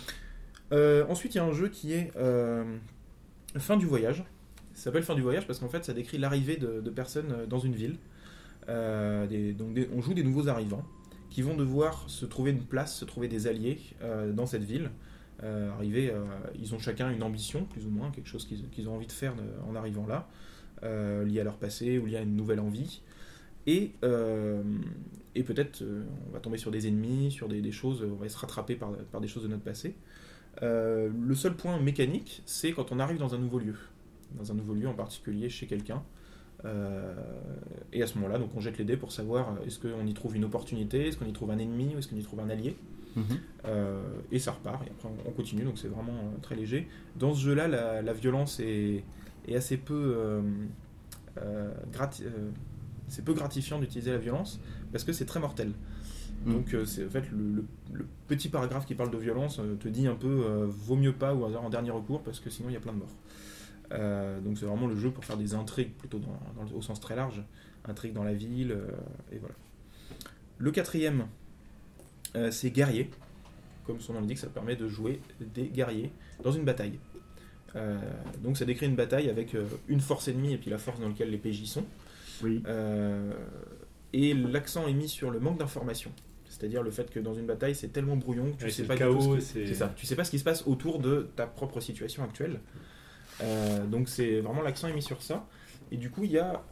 Euh, ensuite, il y a un jeu qui est euh, Fin du voyage. Ça s'appelle Fin du voyage parce qu'en fait, ça décrit l'arrivée de, de personnes dans une ville. Des- donc des- on joue des nouveaux arrivants qui vont devoir se trouver une place, se trouver des alliés dans cette ville. Arriver, ils ont chacun une ambition, plus ou moins, quelque chose qu'ils ont envie de faire de- en arrivant là, lié à leur passé ou lié à une nouvelle envie. Et, euh, et peut-être euh, on va tomber sur des ennemis, sur des, des choses, on va se rattraper par, par des choses de notre passé. Euh, le seul point mécanique, c'est quand on arrive dans un nouveau lieu, dans un nouveau lieu en particulier chez quelqu'un. Euh, et à ce moment-là, donc on jette les dés pour savoir est-ce qu'on y trouve une opportunité, est-ce qu'on y trouve un ennemi ou est-ce qu'on y trouve un allié. Mhm. Et ça repart, et après on, on continue, donc c'est vraiment très léger. Dans ce jeu-là, la, la violence est, est assez peu, c'est peu gratifiant d'utiliser la violence parce que c'est très mortel. Mm. Donc euh, c'est en fait le, le- le petit paragraphe qui parle de violence euh, te dit un peu euh, vaut mieux pas ou alors en dernier recours parce que sinon il y a plein de morts. Donc c'est vraiment le jeu pour faire des intrigues plutôt dans, dans le- au sens très large, intrigues dans la ville et voilà. Le quatrième, c'est guerrier. Comme son nom l'indique, ça permet de jouer des guerriers dans une bataille. Euh, donc ça décrit une bataille avec euh, une force ennemie et puis la force dans laquelle les PJ sont. Oui. Euh, et l'accent est mis sur le manque d'information. C'est-à-dire le fait que dans une bataille, c'est tellement brouillon que tu Ouais, sais pas du tout ce c'est- ça. Tu sais pas ce qui se passe autour de ta propre situation actuelle. Euh, donc c'est vraiment l'accent est mis sur ça. Et du coup, il y a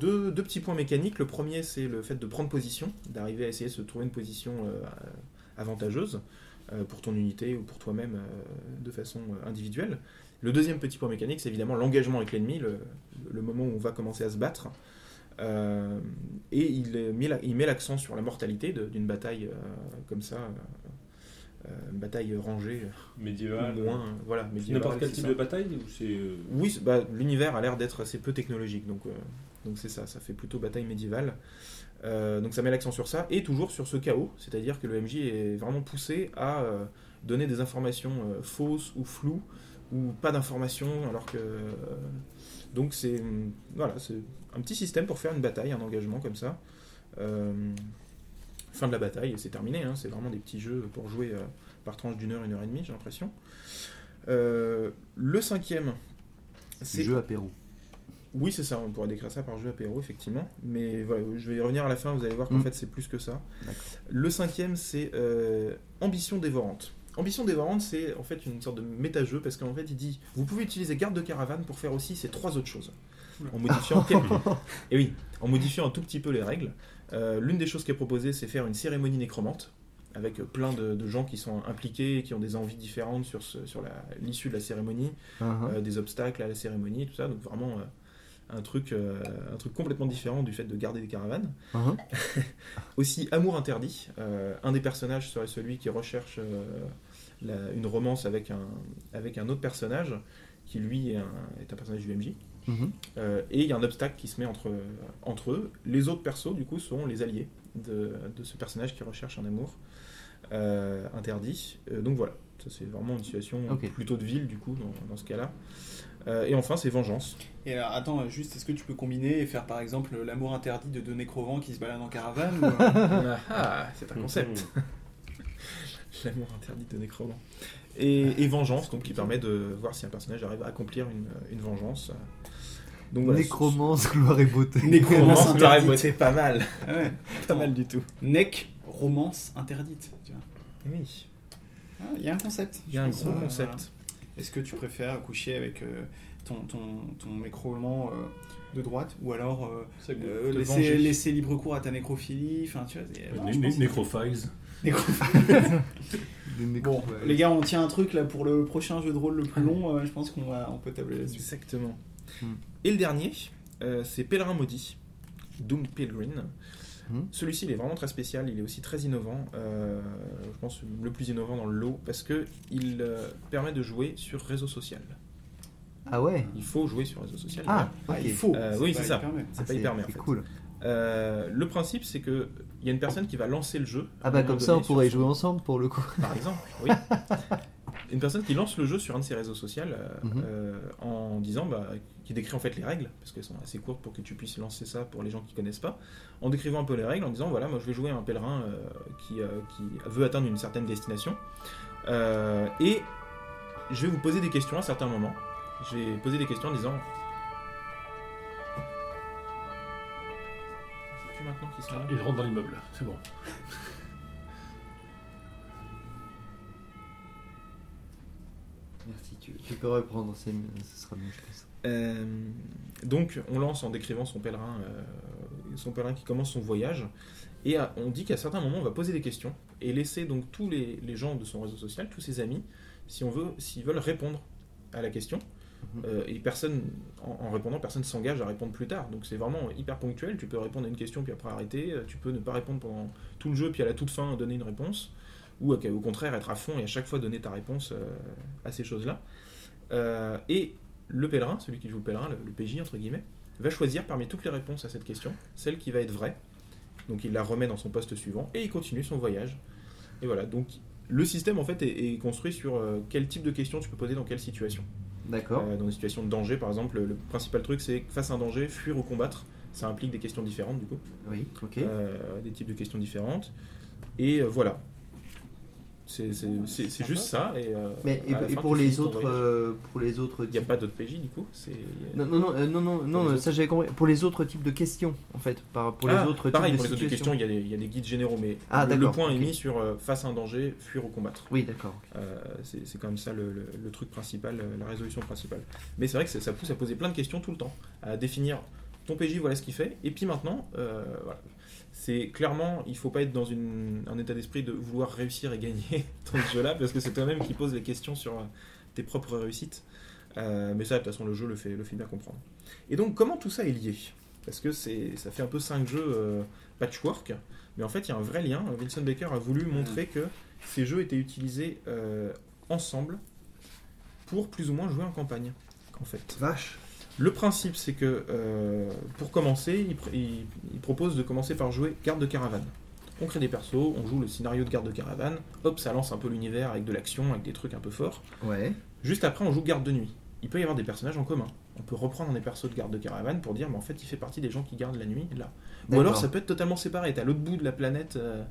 deux, deux petits points mécaniques. Le premier, c'est le fait de prendre position, d'arriver à essayer de se trouver une position euh, avantageuse euh, pour ton unité ou pour toi-même de façon individuelle. Le deuxième petit point mécanique, c'est évidemment l'engagement avec l'ennemi, le, le moment où on va commencer à se battre. Euh, et il met la- l'accent sur la mortalité d'une bataille euh, comme ça, euh, une bataille rangée, Médiéval. ou moins, voilà, médiévale, N'importe quel type ça. de bataille ou c'est. Oui, bah, l'univers a l'air d'être assez peu technologique, donc donc c'est ça, ça fait plutôt bataille médiévale. Euh, donc ça met l'accent sur ça et toujours sur ce chaos, c'est-à-dire que le MJ est vraiment poussé à euh, donner des informations euh, fausses ou floues ou pas d'informations, alors que donc c'est hum, voilà, c'est un petit système pour faire une bataille, un engagement comme ça. Euh, fin de la bataille, c'est terminé. hein, c'est vraiment des petits jeux pour jouer euh, par tranche d'une heure, une heure et demie, j'ai l'impression. Euh, le cinquième, c'est Jeu apéro. oui, c'est ça, on pourrait décrire ça par jeu apéro, effectivement. Mais voilà, je vais y revenir à la fin, vous allez voir qu'en Mm. fait c'est plus que ça. Le cinquième, c'est Ambition dévorante. Ambition dévorante, c'est en fait une sorte de méta-jeu parce qu'en fait il dit vous pouvez utiliser garde de caravane pour faire aussi ces trois autres choses. En modifiant, et oui, en modifiant un tout petit peu les règles. Euh, L'une des choses qui est proposée, c'est faire une cérémonie nécromante avec plein de, de gens qui sont impliqués, qui ont des envies différentes sur, ce- sur l'issue de la cérémonie Mhm. euh, des obstacles à la cérémonie, tout ça. Donc vraiment euh, un, truc, euh, un truc complètement différent du fait de garder des caravanes. Mhm. Aussi, Amour interdit. Un des personnages serait celui qui recherche la- une romance avec un, avec un autre personnage qui lui est un, est un personnage du MJ. Mhm. Euh, et il y a un obstacle qui se met entre, entre eux. Les autres persos, du coup, sont les alliés de, de ce personnage qui recherche un amour euh, interdit. Euh, donc voilà, ça c'est vraiment une situation plutôt de ville, du coup, dans, dans ce cas-là. Euh, et enfin, c'est Vengeance. Et alors, attends, juste, est-ce que tu peux combiner et faire par exemple l'amour interdit de Denis Crevant qui se balade en caravane ou, ah, c'est un concept. L'amour interdit de Nécromant. Et, et Vengeance, donc qui permet de voir si un personnage arrive à accomplir une, une vengeance. Donc voilà. Nécromance, gloire et beauté. Nécromance, Romance ça interdite. c'est pas mal. Ah ouais. Pas mal du tout. Nec, romance interdite. tu vois. Oui, Ah, Il y a un concept. il y a un gros euh, concept. Est-ce que tu préfères coucher avec euh, ton, ton, ton nécroman euh, de droite ou alors euh, euh, laisser, laisser libre cours à ta nécrophilie Enfin, tu vois, c'est- non, Né- je né- pense que- Necrophiles. Nécro- Les mecs- Bon, les gars, on tient un truc là pour le prochain jeu de rôle le plus long. euh, je pense qu'on va, on peut tabler là-dessus. Exactement. Hmm. Et le dernier, euh, c'est Pèlerin Maudit, Doom Pilgrim. Hmm. Celui-ci, il est vraiment très spécial, il est aussi très innovant. euh, je pense le plus innovant dans le lot parce que il euh, permet de jouer sur réseau social. Ah ouais? Il faut jouer sur réseau social. Ah, Ah, ok. il faut. Euh, oui, c'est ça. C'est Ah, pas hyper en c'est fait. Euh, le principe, c'est que il y a une personne qui va lancer le jeu. Ah bah comme ça on pourrait son- jouer ensemble pour le coup. Par exemple, oui. Une personne qui lance le jeu sur un de ses réseaux sociaux euh, Mhm. euh, en disant, bah, qui décrit en fait les règles, parce qu'elles sont assez courtes pour que tu puisses lancer ça pour les gens qui connaissent pas, en décrivant un peu les règles, en disant, voilà, moi je vais jouer un pèlerin qui, qui veut atteindre une certaine destination, et je vais vous poser des questions à certains moments. Je vais poser des questions en disant... Qu'ils sont là. Il rentre dans l'immeuble, c'est bon. Merci, tu, tu peux reprendre, ce sera mieux je pense. Euh, donc, on lance en décrivant son pèlerin, euh, son pèlerin qui commence son voyage, et à- on dit qu'à certains moments, on va poser des questions et laisser donc tous les, les gens de son réseau social, tous ses amis, si on veut, s'ils veulent répondre à la question. Euh, et personne, en, répondant, personne s'engage à répondre plus tard. Donc c'est vraiment hyper ponctuel. Tu peux répondre à une question puis après arrêter. Euh, Tu peux ne pas répondre pendant tout le jeu puis à la toute fin donner une réponse. Ou euh, au contraire être à fond et à chaque fois donner ta réponse à ces choses-là. Et le pèlerin, celui qui joue le pèlerin, le, PJ entre guillemets, va choisir parmi toutes les réponses à cette question celle qui va être vraie. Donc il la remet dans son poste suivant et il continue son voyage. Et voilà, donc le système en fait est, est construit sur quel type de questions tu peux poser dans quelle situation. D'accord. Euh, dans des situations de danger par exemple, le, principal truc c'est face à un danger, fuir ou combattre. Ça implique des questions différentes du coup, Oui, ok. Euh, des types de questions différentes. Et euh, voilà. C'est juste ça. Et, euh, Mais et, à la et fin, pour les autres, euh, pour les autres Il n'y a pas d'autres PJ du coup. Non, non, non, euh, non, non, euh, ça j'avais compris. Pour les autres types de questions, en fait, par, pour les Ah, autres pareil, types pour de les autres questions, il y, a des, il y a des guides généraux, mais Ah, le, point est mis sur face à un danger, fuir ou combattre. Oui, d'accord. Euh, c'est quand même ça le, le- le truc principal, la résolution principale. Mais c'est vrai que ça, ça pousse à poser plein de questions tout le temps, à définir ton PJ, voilà ce qu'il fait, et puis maintenant, voilà. C'est clairement, il faut pas être dans une, un état d'esprit de vouloir réussir et gagner dans ce jeu-là, parce que c'est toi-même qui pose les questions sur euh, tes propres réussites. Euh, mais ça, de toute façon, le jeu le fait, le fait bien comprendre. Et donc, comment tout ça est lié? Parce que c'est, ça fait un peu 5 jeux euh, patchwork, mais en fait, il y a un vrai lien. Vincent Baker a voulu montrer que ces jeux étaient utilisés euh, ensemble pour plus ou moins jouer en campagne. En fait. Vache. Le principe, c'est que euh, pour commencer, il, pr- il- il propose de commencer par jouer garde de caravane. On crée des persos, on joue le scénario de garde de caravane, hop, ça lance un peu l'univers avec de l'action, avec des trucs un peu forts. Ouais. Juste après, on joue garde de nuit. Il peut y avoir des personnages en commun. On peut reprendre des persos de garde de caravane pour dire, mais en fait, il fait partie des gens qui gardent la nuit là. Ou alors, ça peut être totalement séparé. T'es à l'autre bout de la planète, euh,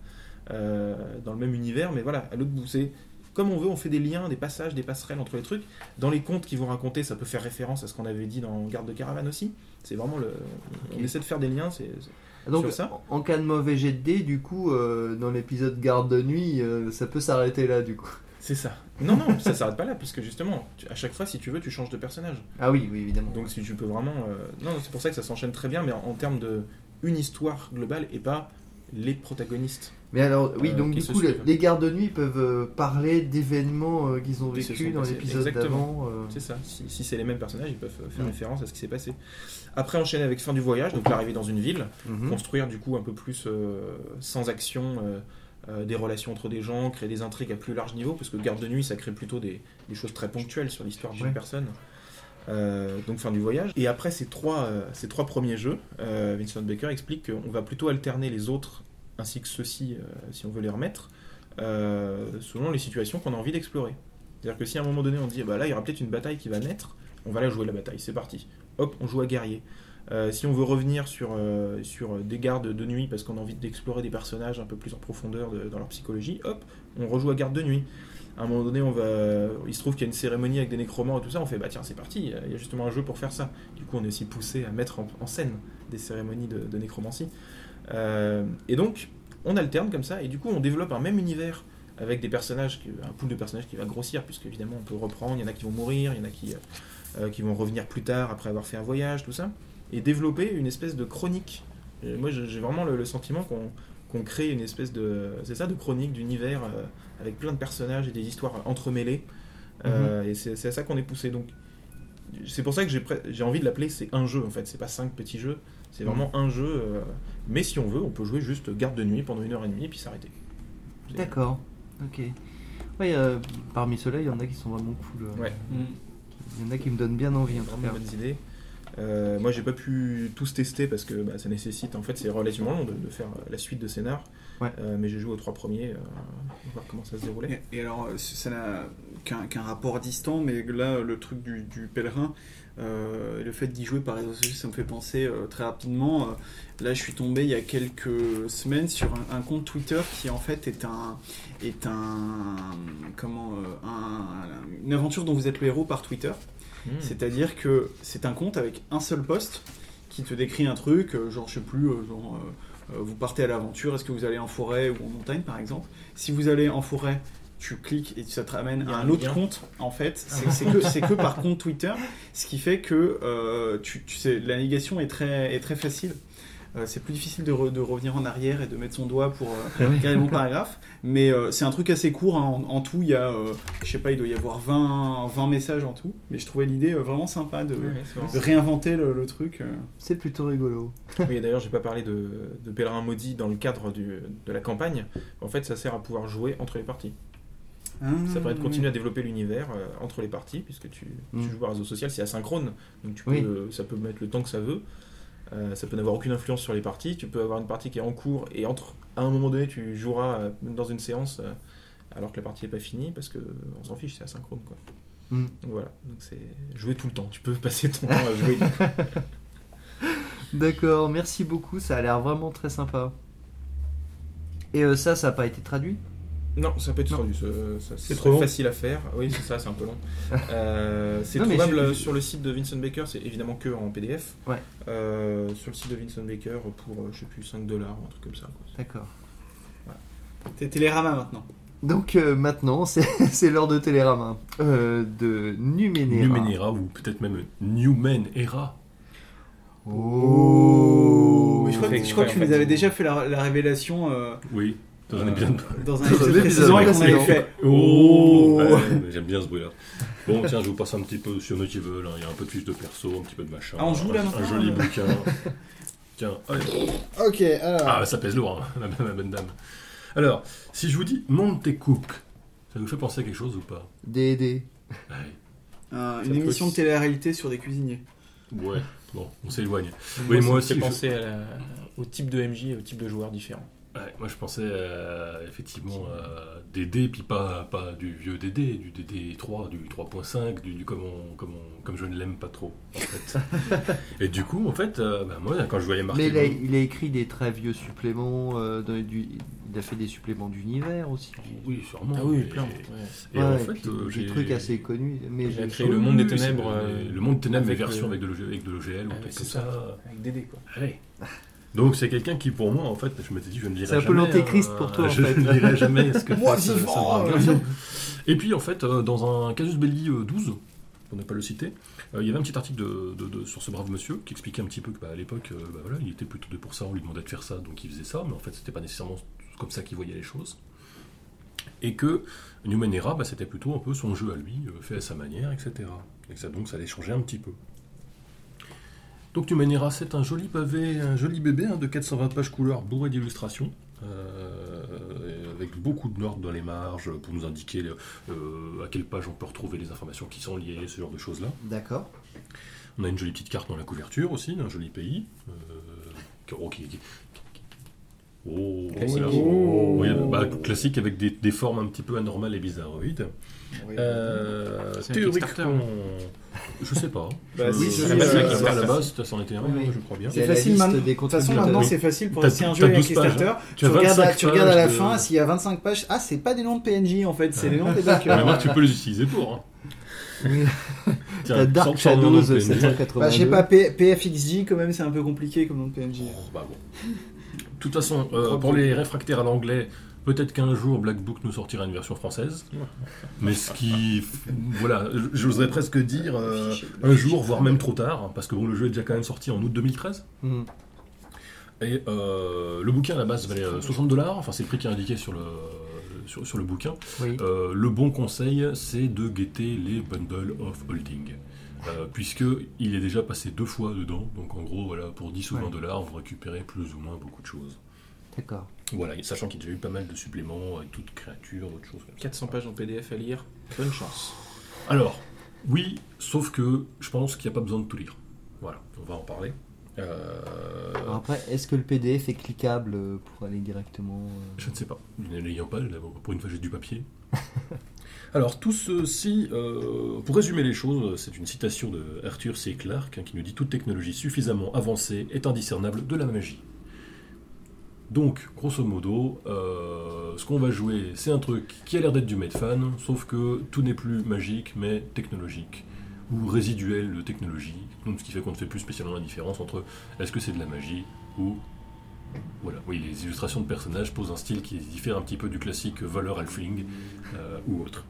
euh, dans le même univers, mais voilà, à l'autre bout. Comme on veut, on fait des liens, des passages, des passerelles entre les trucs. Dans les contes qu'ils vont raconter, ça peut faire référence à ce qu'on avait dit dans Garde de caravane aussi. C'est vraiment le. On essaie de faire des liens. C'est c'est- Donc, ça en cas de mauvais jet de dés, du coup, euh, dans l'épisode garde de nuit, euh, ça peut s'arrêter là, du coup. c'est ça. Non, non, ça s'arrête pas là, puisque justement, tu- à chaque fois, si tu veux, tu changes de personnage. Ah oui, oui, évidemment. Donc si tu peux vraiment... euh, Non, c'est pour ça que ça s'enchaîne très bien, mais en, en termes de une histoire globale et pas les protagonistes. Mais alors, oui, Euh, donc du coup, le- les gardes de nuit peuvent euh, parler d'événements euh, qu'ils ont vécu dans l'épisode Exactement. d'avant. C'est ça. Si, si c'est les mêmes personnages, ils peuvent faire référence à ce qui s'est passé. Après, enchaîner avec fin du voyage, donc l'arrivée dans une ville, Mhm. construire du coup un peu plus sans action. euh, des relations entre des gens, créer des intrigues à plus large niveau, parce que garde de nuit, ça crée plutôt des, des choses très ponctuelles sur l'histoire d'une Ouais. personne. Euh, donc fin du voyage. Et après ces trois, euh, ces trois premiers jeux, euh, Vincent Baker explique qu'on va plutôt alterner les autres ainsi que ceux-ci, si on veut les remettre, selon les situations qu'on a envie d'explorer. C'est-à-dire que si à un moment donné on dit bah là il y aura peut-être une bataille qui va naître, on va la jouer la bataille, c'est parti. Hop, on joue à guerrier. Si on veut revenir sur, sur des gardes de nuit parce qu'on a envie d'explorer des personnages un peu plus en profondeur de- dans leur psychologie, hop, on rejoue à garde de nuit. À un moment donné, on va... il se trouve qu'il y a une cérémonie avec des nécromants et tout ça, on fait bah tiens, c'est parti, il y a justement un jeu pour faire ça. Du coup, on est aussi poussé à mettre en, scène des cérémonies de, nécromancie. Euh, et donc, on alterne comme ça, et du coup, on développe un même univers avec des personnages, un pool de personnages qui va grossir, puisque évidemment on peut reprendre, il y en a qui vont mourir, il y en a qui, euh, euh, vont revenir plus tard après avoir fait un voyage, tout ça, et développer une espèce de chronique. Moi j'ai vraiment le, sentiment qu'on crée une espèce de, c'est ça, de chronique d'univers avec plein de personnages et des histoires entremêlées, Euh, et c'est à ça qu'on est poussé. Donc c'est pour ça que j'ai envie de l'appeler c'est un jeu en fait, c'est pas cinq petits jeux, c'est vraiment un jeu. euh, mais si on veut, on peut jouer juste garde de nuit pendant une heure et demie et puis s'arrêter. D'accord. Ok. Ouais, euh, parmi ceux-là, il y en a qui sont vraiment cool. euh. Ouais. Il y en a qui me donnent bien envie. en Vraiment bonnes idées. Euh, moi, j'ai pas pu tous tester parce que bah, ça nécessite, en fait, c'est relativement long de, de faire la suite de scénar. Ouais. Euh, mais j'ai joué aux trois premiers, euh, pour voir comment ça se déroulait. Et, et alors, euh, ça n'a qu'un rapport distant, mais là, le truc du, du pèlerin, euh, le fait d'y jouer par réseaux sociaux, ça me fait penser euh, très rapidement. euh, là, je suis tombé il y a quelques semaines sur un, un compte Twitter qui, en fait, est un. Est un comment euh, un- une aventure dont vous êtes le héros par Twitter. Hmm. C'est-à-dire que c'est un compte avec un seul post qui te décrit un truc, genre je sais plus, genre vous partez à l'aventure, est-ce que vous allez en forêt ou en montagne par exemple? Si vous allez en forêt, tu cliques et ça te ramène à un un autre compte en fait. C'est que, par compte Twitter, ce qui fait que euh, tu, tu sais, la navigation est très, est très facile. Euh, c'est plus difficile de, re- de revenir en arrière et de mettre son doigt pour euh, regarder le bon paragraphe. Mais euh, c'est un truc assez court. hein. En, en tout, il y a, euh, je sais pas, il doit y avoir 20, 20 messages en tout. Mais je trouvais l'idée euh, vraiment sympa de, Ouais, réinventer le, le truc. euh. C'est plutôt rigolo. Oui, d'ailleurs, j'ai pas parlé de, de Pèlerin Maudit dans le cadre du- de la campagne. En fait, ça sert à pouvoir jouer entre les parties. Ça permet de continuer à développer l'univers euh, entre les parties, puisque tu, tu Mm. joues par réseau social, c'est asynchrone, donc tu peux, Oui. euh, ça peut mettre le temps que ça veut. Euh, ça peut n'avoir aucune influence sur les parties. Tu peux avoir une partie qui est en cours et entre à un moment donné, tu joueras euh, dans une séance euh, alors que la partie n'est pas finie parce que on s'en fiche, c'est asynchrone quoi. Mm. Donc voilà, donc c'est jouer tout le temps. Tu peux passer ton temps à jouer. D'accord, merci beaucoup. Ça a l'air vraiment très sympa. Et ça, ça n'a pas été traduit? Non, ça peut être Non. traduit. C'est trop long. facile à faire. Oui, c'est ça, c'est un peu long. Euh, c'est trouvable sur le site de Vincent Baker, c'est évidemment que en PDF. Ouais. Euh, sur le site de Vincent Baker pour, euh, je sais plus, 5 dollars ou un truc comme ça. D'accord. T'es Télérama maintenant. Donc euh, maintenant, c'est l'heure de Télérama. Euh, de Numenera. Numenera ou peut-être même Newman Era. Oh Mais je crois, que, je crois que tu nous avais déjà fait la, la révélation euh, Oui, dans un épisode. dans un Dans un épisode précédent et qu'on avait fait. Oh Ouais, mais J'aime bien ce bruit-là. Bon, tiens, je vous passe un petit peu sur Notable. hein. Il y a un peu de fiches de perso, un petit peu de machin. Ah, on joue là un, un joli euh bouquin. Tiens, allez. Ok, alors. Ah, ça pèse lourd, hein, la, la bonne dame. Alors, si je vous dis Montecook, ça vous fait penser à quelque chose ou pas? D&D. Ouais. Euh, Ça une émission de télé-réalité sur des cuisiniers. Ouais, bon, on s'éloigne. Oui, moi aussi, fait je- penser à la- au type de MJ et au type de joueurs différents. Ouais, moi, je pensais euh, effectivement à DD, puis pas, pas du vieux DD, du DD3, du 3.5, du, du comme, on- comme, on- comme je ne l'aime pas trop, en fait. Et du coup, en fait, euh, bah, moi, quand je voyais marqué... Mais il a, il a écrit des très vieux suppléments. euh, dans du- il a fait des suppléments d'univers aussi. Oui, sûrement. Ah oui, mais- plein. Et Ouais, en fait, euh, des j'ai- trucs assez connus. Mais Il a j'ai- créé le monde des ténèbres. le- euh, le monde des ténèbres, mais avec version avec de l'OGL avec de l'OGL ou chose ça. Avec Dédé, quoi. Ouais. Donc c'est quelqu'un qui pour moi en fait je m'étais dit je ne lirai C'est un jamais peu l'antéchrist un- pour toi, en je fait. ne lirai jamais ce que Moi, fait vivant, euh. garçon. et puis en fait euh, dans un casus belli euh, 12 pour ne pas le citer euh, il y avait un petit article de, de- de- sur ce brave monsieur qui expliquait un petit peu que bah, à l'époque euh, bah, voilà, il était plutôt de pour ça on lui demandait de faire ça donc il faisait ça mais en fait c'était pas nécessairement comme ça qu'il voyait les choses et que Numenera bah, c'était plutôt un peu son jeu à lui euh, fait à sa manière etc et que ça, donc ça allait changer un petit peu donc Numenera, c'est un joli pavé, un joli bébé hein, de 420 pages couleur bourré d'illustrations, euh, avec beaucoup de notes dans les marges pour nous indiquer euh, à quelle page on peut retrouver les informations qui sont liées, ce genre de choses-là. D'accord. On a une jolie petite carte dans la couverture aussi, d'un joli pays. euh, qui- oh, Classique. voilà. Oh. Oui, bah, classique avec des, des formes un petit peu anormales et bizarroïdes. Euh, C'est un théoriquement, je sais pas. Bah, si, à euh, la base, c'est à la Kickstarter. base, ça c'en était un, Oui. je crois bien. C'est facile maintenant. des De toute façon, maintenant Oui. c'est facile pour T'as- acheter un t'as jeu avec 12 pages, Kickstarter. Tu regardes, 25 tu regardes à la de- fin, s'il y a 25 pages, ah, c'est pas des noms de PNJ en fait, c'est les noms des Mais backers. moi, tu peux les utiliser pour. Hein. Oui. Tiens, Dark Shadows de PNJ. 782. Bah, je sais pas, P- PFXJ quand même, c'est un peu compliqué comme nom de PNJ. Oh, bah bon. De toute façon, euh, pour les réfractaires à l'anglais, Peut-être qu'un jour Black Book nous sortira une version française. Mais ce qui. Voilà, j'oserais presque dire euh, un jour, voire même trop tard, parce que bon, le jeu est déjà quand même sorti en août 2013. Hmm. Et euh, le bouquin à la base valait euh, 60 dollars, enfin c'est le prix qui est indiqué sur le, sur, sur le bouquin. Oui. Euh, le bon conseil, c'est de guetter les bundles of holding. Euh, puisque il est déjà passé deux fois dedans, donc en gros, voilà, pour 10 ou 20 Ouais. dollars, vous récupérez plus ou moins beaucoup de choses. D'accord. Voilà, et sachant qu'il y a déjà eu pas mal de suppléments avec toutes créatures, comme ça. 400 pages en PDF à lire, bonne chance. Alors, oui, sauf que je pense qu'il n'y a pas besoin de tout lire. Voilà, on va en parler. Euh, Alors après, est-ce que le PDF est cliquable pour aller directement euh, Je ne sais pas. Ne l'ayant pas, pour une fois j'ai du papier. Alors tout ceci, euh, pour résumer les choses, c'est une citation de Arthur C. Clarke hein, qui nous dit toute technologie suffisamment avancée est indiscernable de la magie. Donc, grosso modo, euh, ce qu'on va jouer, c'est un truc qui a l'air d'être du made fan, sauf que tout n'est plus magique, mais technologique ou résiduel de technologie. Donc, ce qui fait qu'on ne fait plus spécialement la différence entre est-ce que c'est de la magie ou voilà, oui, les illustrations de personnages posent un style qui diffère un petit peu du classique voleur halfling euh, ou autre.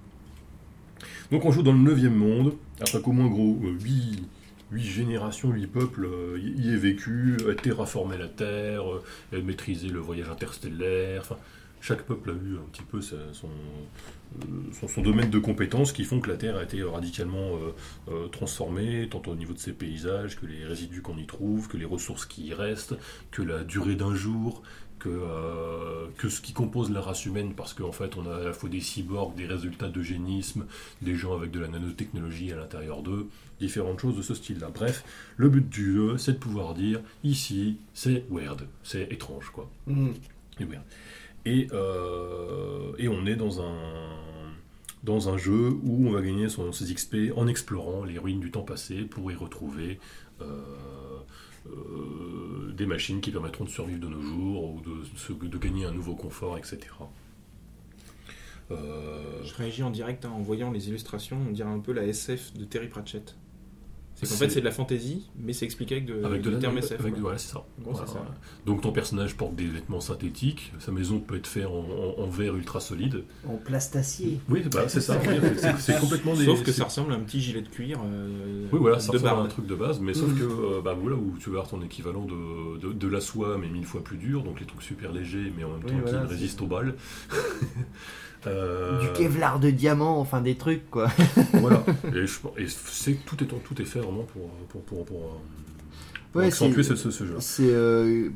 Donc on joue dans le 9 monde, après qu'au moins gros 8, générations, 8 peuples euh, y aient vécu, aient terraformé la Terre, euh, aient maîtrisé le voyage interstellaire, chaque peuple a eu un petit peu son, euh, son, son domaine de compétences qui font que la Terre a été radicalement euh, euh, transformée, tant au niveau de ses paysages, que les résidus qu'on y trouve, que les ressources qui y restent, que la durée d'un jour, que, euh, que ce qui compose la race humaine, parce qu'en fait on a à la fois des cyborgs, des résultats d'eugénisme, des gens avec de la nanotechnologie à l'intérieur d'eux, différentes choses de ce style-là. Bref, le but du jeu, c'est de pouvoir dire, ici, c'est weird, c'est étrange, quoi. Et weird. Et, euh, et on est dans un, dans un jeu où on va gagner ses XP en explorant les ruines du temps passé pour y retrouver euh, euh, des machines qui permettront de survivre de nos jours ou de, gagner un nouveau confort, etc. Je réagis en direct hein, en voyant les illustrations, on dirait un peu la SF de Terry Pratchett. C'est qu'en fait c'est de la fantasy, mais c'est expliqué avec de, avec de du la terme avec- SF. avec- quoi. voilà, c'est ça. En gros, c'est Voilà, ça. voilà. Donc ton personnage porte des vêtements synthétiques, sa maison peut être faite en, en- en verre ultra solide. En plastacier. Oui, bah, c'est ça. c'est- c'est complètement des. Sauf que ça ressemble à un petit gilet de cuir euh, Oui, voilà, ça de ressemble à un truc de base, mais sauf Mhm. que euh, bah, voilà où tu vas avoir ton équivalent de, de, de la soie, mais mille fois plus dur, donc les trucs super légers, mais en même Oui, temps voilà, qui résistent aux balles. Euh, Du Kevlar de diamant, enfin des trucs quoi. Voilà, et, c'est, tout, est, tout est fait vraiment pour, pour, pour, pour, euh, pour Ouais, accentuer ce, ce, ce jeu. C'est. euh,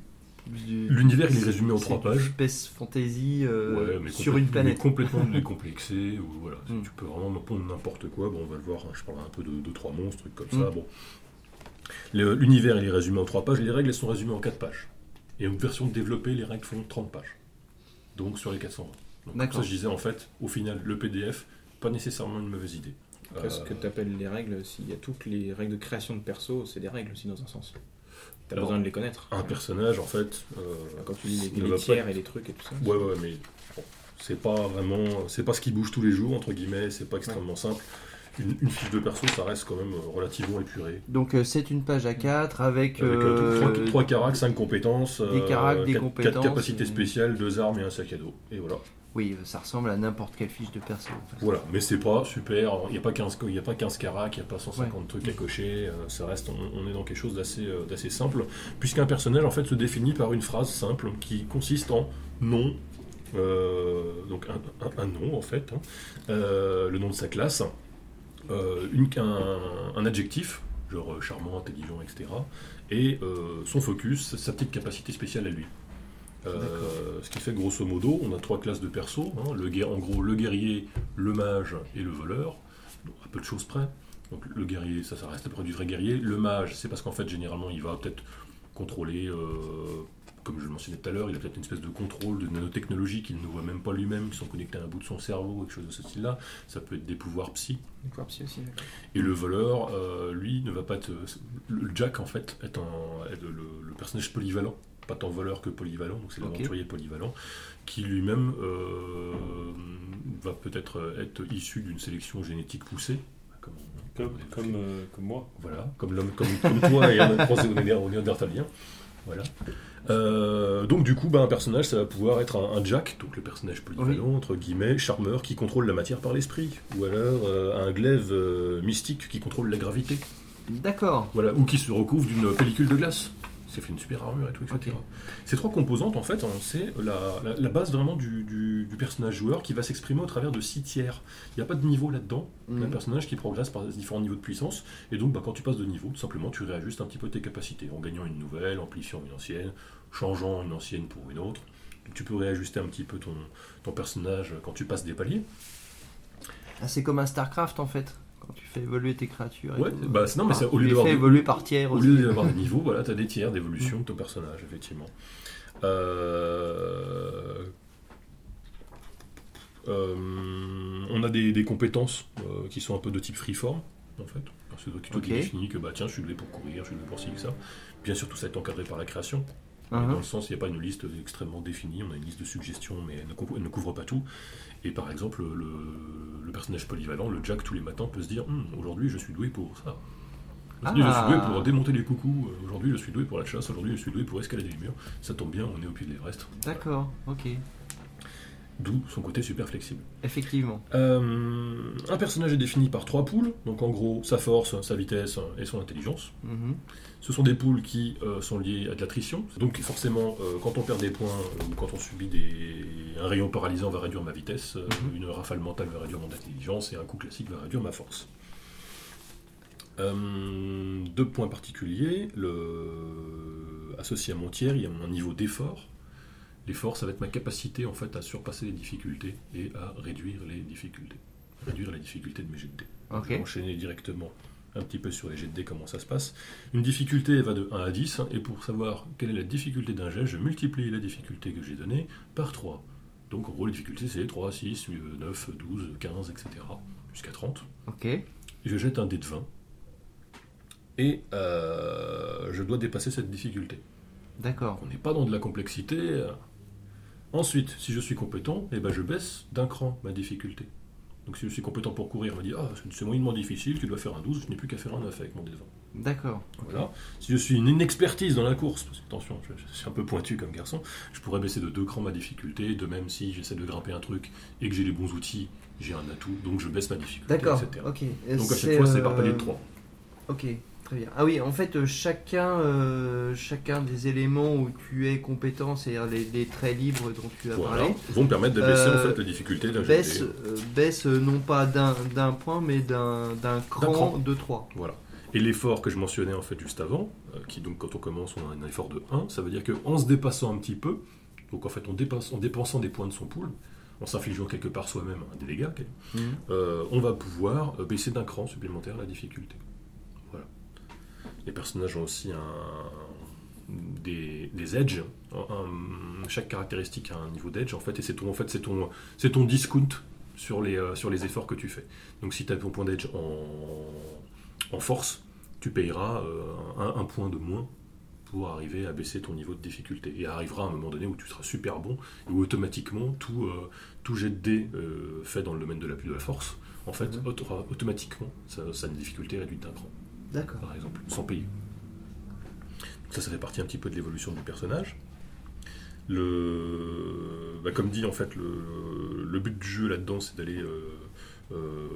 L'univers, il est résumé en trois pages. Fantasy euh, Ouais, mais sur une mais planète. complètement décomplexé. Ou voilà, Mm. Tu peux vraiment me pondre n'importe quoi. Bon, on va le voir. hein, je parlerai un peu de, de trois monstres, trucs comme Mm. ça. Bon. L'univers, il est résumé en trois pages. Les règles, elles sont résumées en quatre pages. Et une version développée, les règles font 30 pages. Donc sur les 420. Donc, ça, je disais, en fait, au final, le PDF, pas nécessairement une mauvaise idée. Après, ce que tu appelles les règles, s'il y a toutes les règles de création de perso, c'est des règles aussi dans un sens. T'as Alors, besoin de les connaître. un personnage, en fait. euh, Quand tu lis ne les, les pas tiers être- et les trucs et tout ça. Ouais, ouais, mais bon, c'est pas vraiment, c'est pas ce qui bouge tous les jours entre guillemets, c'est pas extrêmement simple. Une, une fiche de perso, ça reste quand même euh, relativement épuré. Donc euh, c'est une page à 4 avec. Avec euh, 3, 3 caracs, 5 compétences, des caracs, des 4, compétences, capacités spéciales, 2 armes et un sac à dos. Et voilà. Oui, ça ressemble à n'importe quelle fiche de perso. en fait. Voilà, mais c'est pas super, il n'y a pas 15, il y a pas 15 caracs, il n'y a pas 150 trucs à cocher, euh, ça reste, on, on est dans quelque chose d'assez euh, d'assez simple, puisqu'un personnage en fait se définit par une phrase simple qui consiste en nom, euh, donc un, un- un nom en fait, hein, euh, le nom de sa classe, euh, une, un, un adjectif, genre euh, charmant, intelligent, etc., et euh, son focus, sa petite capacité spéciale à lui. Euh, ce qui fait grosso modo, on a trois classes de perso. hein, le en gros, le guerrier, le mage et le voleur. Donc, à peu de choses près. Donc le guerrier, ça, ça reste près du vrai guerrier. Le mage, c'est parce qu'en fait, généralement, il va peut-être contrôler, euh, comme je le mentionnais tout à l'heure, il a peut-être une espèce de contrôle de nanotechnologie qu'il ne voit même pas lui-même, qui sont connectés à un bout de son cerveau, quelque chose de ce style-là. Ça peut être des pouvoirs psy. Des pouvoirs psy aussi. Et le voleur, euh, lui, ne va pas être. Le Jack, en fait, est, un- est le, le- le personnage polyvalent. Pas tant voleur que polyvalent, donc c'est l'aventurier polyvalent, qui lui-même euh, va peut-être être issu d'une sélection génétique poussée. Comme, Comme, comme, euh, comme moi. voilà, comme l'homme, comme, comme toi et un néandertalien. Voilà. Euh, donc du coup, bah, un personnage, ça va pouvoir être un, un Jack, donc le personnage polyvalent, entre guillemets, charmeur, qui contrôle la matière par l'esprit. Ou alors euh, un glaive euh, mystique qui contrôle la gravité. D'accord. Voilà. Ou qui se recouvre d'une pellicule de glace. C'est fait une super armure et tout, etc. Ces trois composantes, en fait, hein, c'est la, la- la base vraiment du, du- du personnage joueur qui va s'exprimer au travers de six tiers. Il n'y a pas de niveau là-dedans. Mhm. Un personnage qui progresse par différents niveaux de puissance. Et donc, bah, quand tu passes de niveau, tout simplement, tu réajustes un petit peu tes capacités en gagnant une nouvelle, amplifiant une ancienne, changeant une ancienne pour une autre. Donc, tu peux réajuster un petit peu ton, ton personnage quand tu passes des paliers. Ah, c'est comme un StarCraft en fait. Quand tu fais évoluer tes créatures. et Ouais, tout. bah, c'est- non, mais c'est- au lieu d'avoir évoluer par tiers Au lieu d'avoir des niveaux, voilà, tu as des tiers d'évolution de ton personnage, effectivement. Euh, euh, on a des, des compétences euh, qui sont un peu de type freeform, en fait. Parce que tu te Ok. définis que bah, tiens, je suis doué pour courir, je suis doué pour ci, ça. Bien sûr, tout ça est encadré par la création. Mhm. Dans le sens, il n'y a pas une liste extrêmement définie, on a une liste de suggestions, mais elle ne couvre, elle ne couvre pas tout. Et par exemple, le, le personnage polyvalent, le Jack, tous les matins, peut se dire Hum, aujourd'hui, je suis doué pour ça. Aujourd'hui, je Ah. suis doué pour démonter les coucous. Euh, Aujourd'hui, je suis doué pour la chasse. Aujourd'hui, je suis doué pour escalader les murs. Ça tombe bien, on est au pied de l'Everest. D'accord, ok. D'où son côté super flexible. Effectivement. Euh, un personnage est défini par trois poules. Donc, en gros, sa force, sa vitesse et son intelligence. Mhm. Ce sont des poules qui euh, sont liées à de l'attrition. Donc forcément, euh, quand on perd des points euh, ou quand on subit des... un rayon paralysant va réduire ma vitesse, euh, Mhm. une rafale mentale va réduire mon intelligence et un coup classique va réduire ma force. Euh, deux points particuliers. Le... Associé à mon tiers, il y a mon niveau d'effort. L'effort, ça va être ma capacité en fait à surpasser les difficultés et à réduire les difficultés. Réduire la difficulté de mes jets de dés. Ok. Je vais enchaîner directement un petit peu sur les jets de dés, comment ça se passe. Une difficulté va de 1 à 10, hein, et pour savoir quelle est la difficulté d'un jet, je multiplie la difficulté que j'ai donnée par 3. Donc en gros, les difficultés c'est 3, 6, 9, 12, 15, etc. jusqu'à 30. Ok. Je jette un dé de 20. Et euh, je dois dépasser cette difficulté. D'accord. On n'est pas dans de la complexité. euh. Ensuite, si je suis compétent, eh ben, je baisse d'un cran ma difficulté. Donc si je suis compétent pour courir, on va dire ah, c'est moyennement difficile, tu dois faire un 12, je n'ai plus qu'à faire un 9 avec mon dé de 20. D'accord. Voilà. Si je suis une inexpertise dans la course, parce que attention, je, je suis un peu pointu comme garçon, je pourrais baisser de deux crans ma difficulté, de même si j'essaie de grimper un truc et que j'ai les bons outils, j'ai un atout, donc je baisse ma difficulté, D'accord. etc. Donc à chaque fois, c'est par palier de euh, 3. Ok, très bien. Ah oui, en fait, euh, chacun, euh, chacun des éléments où tu es compétent, c'est-à-dire les, les traits libres dont tu as Voilà, parlé, vont me permettre de baisser Euh, en fait la difficulté d'un baisse, euh, baisse euh, non pas d'un d'un point, mais d'un d'un cran, cran. de 3. Voilà. Et l'effort que je mentionnais en fait juste avant, euh, qui donc quand on commence on a un effort de 1, ça veut dire qu'en se dépassant un petit peu, donc en fait on en dépensant des points de son pool, en s'infligeant quelque part soi-même des dégâts, euh, on va pouvoir euh, baisser d'un cran supplémentaire la difficulté. Les personnages ont aussi un, des, des edges. Un- chaque caractéristique a un niveau d'edge en fait, et c'est ton, en fait, c'est ton, c'est ton discount sur les, euh, sur les efforts que tu fais. Donc si tu as ton point d'edge en, en force, tu payeras euh, un, un point de moins pour arriver à baisser ton niveau de difficulté. Et arrivera un moment donné où tu seras super bon et où automatiquement tout, euh, tout jet de dés fait dans le domaine de l'appui de la force, en fait, Mhm. auto- automatiquement, ça, ça a une difficulté réduite d'un cran. Par exemple, sans payer. Ça, ça fait partie un petit peu de l'évolution du personnage. Le, bah, comme dit, en fait, le, le but du jeu là-dedans, c'est d'aller euh, euh,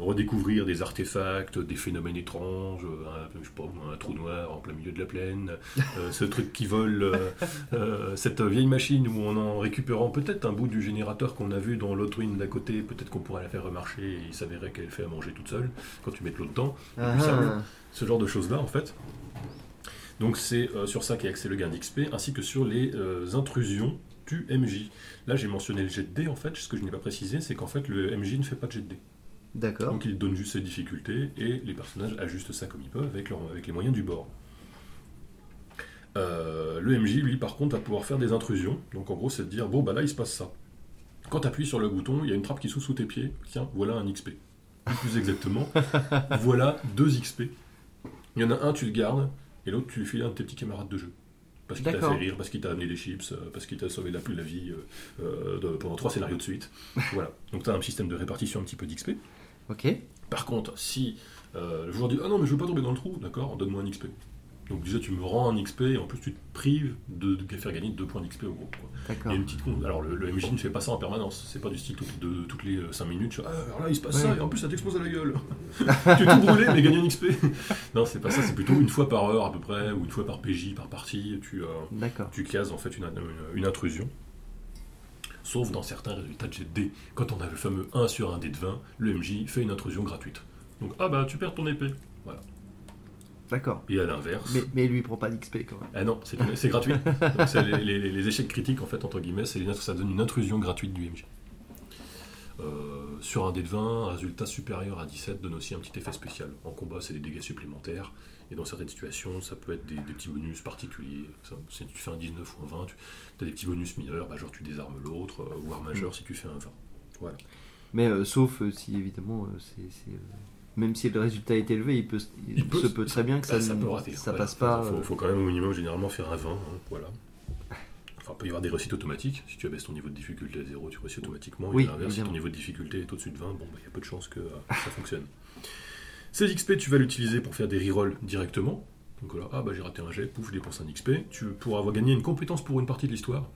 redécouvrir des artefacts, des phénomènes étranges, un, je sais pas, un trou noir en plein milieu de la plaine, euh, ce truc qui vole, euh, cette vieille machine où en en récupérant peut-être un bout du générateur qu'on a vu dans l'autre ruine d'à côté, peut-être qu'on pourrait la faire remarcher et il s'avérait qu'elle fait à manger toute seule quand tu mets de l'eau dedans. Ah, ça ce genre de choses-là en fait. Donc c'est sur ça qu'est axé le gain d'XP, ainsi que sur les intrusions du MJ. Là j'ai mentionné le jet de en fait, ce que je n'ai pas précisé, c'est qu'en fait le MJ ne fait pas de jet de dés. D'accord. Donc il donne juste ses difficultés et les personnages ajustent ça comme ils peuvent avec, leur- avec les moyens du bord. Euh, le MJ lui par contre va pouvoir faire des intrusions, donc en gros c'est de dire bon bah là il se passe ça. Quand tu appuies sur le bouton, il y a une trappe qui s'ouvre sous tes pieds, tiens voilà un XP. Plus exactement, voilà deux XP. Il y en a un, tu le gardes, et l'autre, tu lui files un de tes petits camarades de jeu. Parce qu'il t'a fait rire, parce qu'il t'a amené des chips, euh, parce qu'il t'a sauvé la, la vie euh, euh, de- pendant trois scénarios de suite. voilà. Donc tu as un système de répartition un petit peu d'XP. Ok. Par contre, si euh, le joueur dit Ah non, mais je veux pas tomber dans le trou, d'accord, donne-moi un XP. Donc déjà tu me rends un XP et en plus tu te prives de, de faire gagner 2 points d'XP au groupe. Il y D'accord. a une petite con- Alors le, le MJ ne fait pas ça en permanence, c'est pas du style de- toutes les 5 minutes, tu vois, ah, alors là il se passe ça et en plus ça t'explose à la gueule. tu es tout brûlé mais gagner un XP. non c'est pas ça, c'est plutôt une fois par heure à peu près, ou une fois par PJ, par partie, tu, euh, tu cases en fait une, une- une intrusion. Sauf dans certains résultats de jet de dés. Quand on a le fameux 1 sur un dé de 20, le MJ fait une intrusion gratuite. Donc ah bah tu perds ton épée. D'accord. Et à l'inverse. Mais, mais lui, il prend pas d'XP quand même. Ah non, c'est gratuit. Donc, les, les- les échecs critiques, en fait, entre guillemets, ça donne une intrusion gratuite du MJ. Euh, sur un dé de 20, un résultat supérieur à 17 donne aussi un petit effet spécial. En combat, c'est des dégâts supplémentaires. Et dans certaines situations, ça peut être des, des petits bonus particuliers. Ça, si tu fais un 19 ou un 20, tu as des petits bonus mineurs, bah, genre tu désarmes l'autre, euh, voire majeur si tu fais un 20. Voilà. Mais euh, sauf euh, si évidemment, euh, c'est, euh, même si le résultat est élevé, il peut, il, Il peut- se peut très bien que ça, Bah, ça ne- peut rater. ça voilà. passe pas. Faut, euh, faut quand même au minimum généralement faire un 20. hein, voilà. Enfin, il peut y avoir des réussites automatiques. Si tu abaisses ton niveau de difficulté à 0, tu réussis automatiquement. Oui, et à l'inverse, si ton niveau de difficulté est au-dessus de 20, bon, bah, il y a peu de chances que euh, ça fonctionne. Ces XP, tu vas l'utiliser pour faire des rerolls directement. Donc là, ah bah j'ai raté un jet, pouf, je dépense un XP. Tu pourras avoir gagné une compétence pour une partie de l'histoire.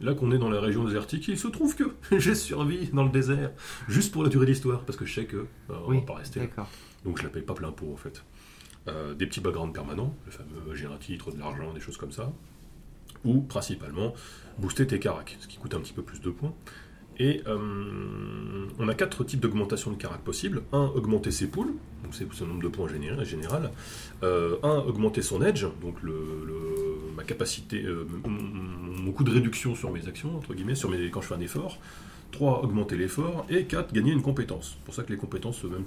Là qu'on est dans la région désertique, il se trouve que j'ai survécu dans le désert, juste pour la durée de l'histoire, parce que je sais que bah, on Oui, va pas rester là. Donc je la paye pas plein pot en fait. Euh, des petits backgrounds permanents, le fameux j'ai un titre, de l'argent, des choses comme ça. Ou principalement booster tes caracs, ce qui coûte un petit peu plus de points. Et euh, on a quatre types d'augmentation de carac possibles. Un, augmenter ses poules, donc c'est ce nombre de points général. général. Euh, un, augmenter son edge, donc le, le- ma capacité, euh, mon, mon- coût de réduction sur mes actions, entre guillemets, sur mes, quand je fais un effort. 3. Augmenter l'effort. Et 4. Gagner une compétence. C'est pour ça que les compétences, même,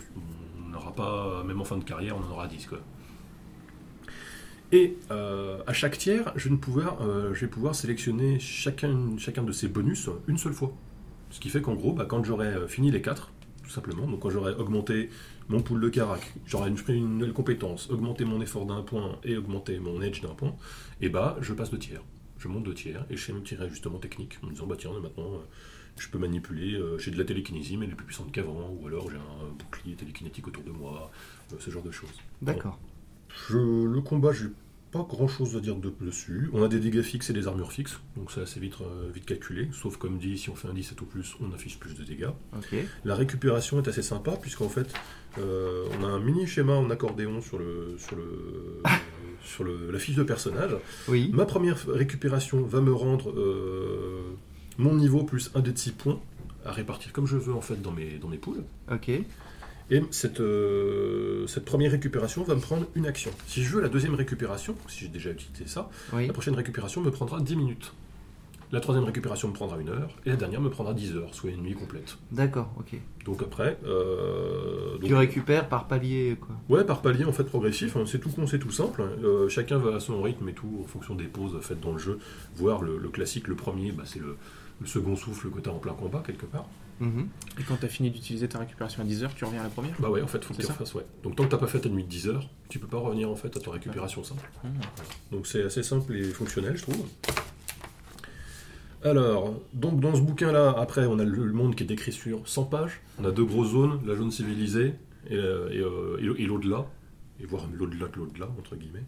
on n'aura pas, même en fin de carrière, on en aura 10. Quoi. Et à chaque tiers, je, vais pouvoir, je vais pouvoir sélectionner chacun, chacun de ces bonus une seule fois. Ce qui fait qu'en gros, bah, quand j'aurai euh, fini les 4, tout simplement, donc quand j'aurai augmenté mon pool de carac, j'aurai une, pris une nouvelle compétence, augmenté mon effort d'un point et augmenté mon edge d'un point, et bah je passe de tiers. Je monte de tiers et je fais un petit réajustement technique en me disant bah tiens maintenant euh, je peux manipuler, euh, j'ai de la télékinésie mais elle est plus puissante qu'avant, ou alors j'ai un bouclier télékinétique autour de moi, euh, ce genre de choses. D'accord. Je, le combat, j'ai pas grand chose à dire de- dessus. On a des dégâts fixes et des armures fixes, donc c'est assez vite, euh, vite calculé. Sauf comme dit, si on fait un 17 ou plus, on affiche plus de dégâts. La récupération est assez sympa, puisqu'en fait, euh, on a un mini schéma en accordéon sur, le, sur, le, sur le- la fiche de personnage. Oui. Ma première récupération va me rendre euh, mon niveau plus un dé de 6 points à répartir comme je veux en fait dans mes, dans mes poules. Ok. Et cette, euh, cette première récupération va me prendre une action. Si je veux la deuxième récupération, si j'ai déjà utilisé ça, Oui. la prochaine récupération me prendra 10 minutes. La troisième récupération me prendra une heure, et la dernière me prendra 10 heures, soit une nuit complète. D'accord. Ok. Donc après, euh, donc- Tu récupères par palier quoi. ouais, par palier en fait progressif, hein, c'est tout con, c'est tout simple. Euh, chacun va à son rythme et tout, en fonction des pauses faites dans le jeu. Voire le, le classique, le premier, bah, c'est le, le second souffle que tu as en plein combat quelque part. Mhm. Et quand tu as fini d'utiliser ta récupération à 10 heures, tu reviens à la première Bah ouais, en fait, faut que tu ça refasses, ouais. Donc tant que t'as pas fait ta nuit de 10 heures, tu peux pas revenir en fait à ta récupération simple. Ah. Donc c'est assez simple et fonctionnel, je trouve. Alors, donc dans ce bouquin-là, après, on a le monde qui est décrit sur 100 pages. On a deux grosses zones, la zone civilisée et, euh, et, euh, et le- et l'au-delà, et voire l'au-delà de l'au-delà, entre guillemets.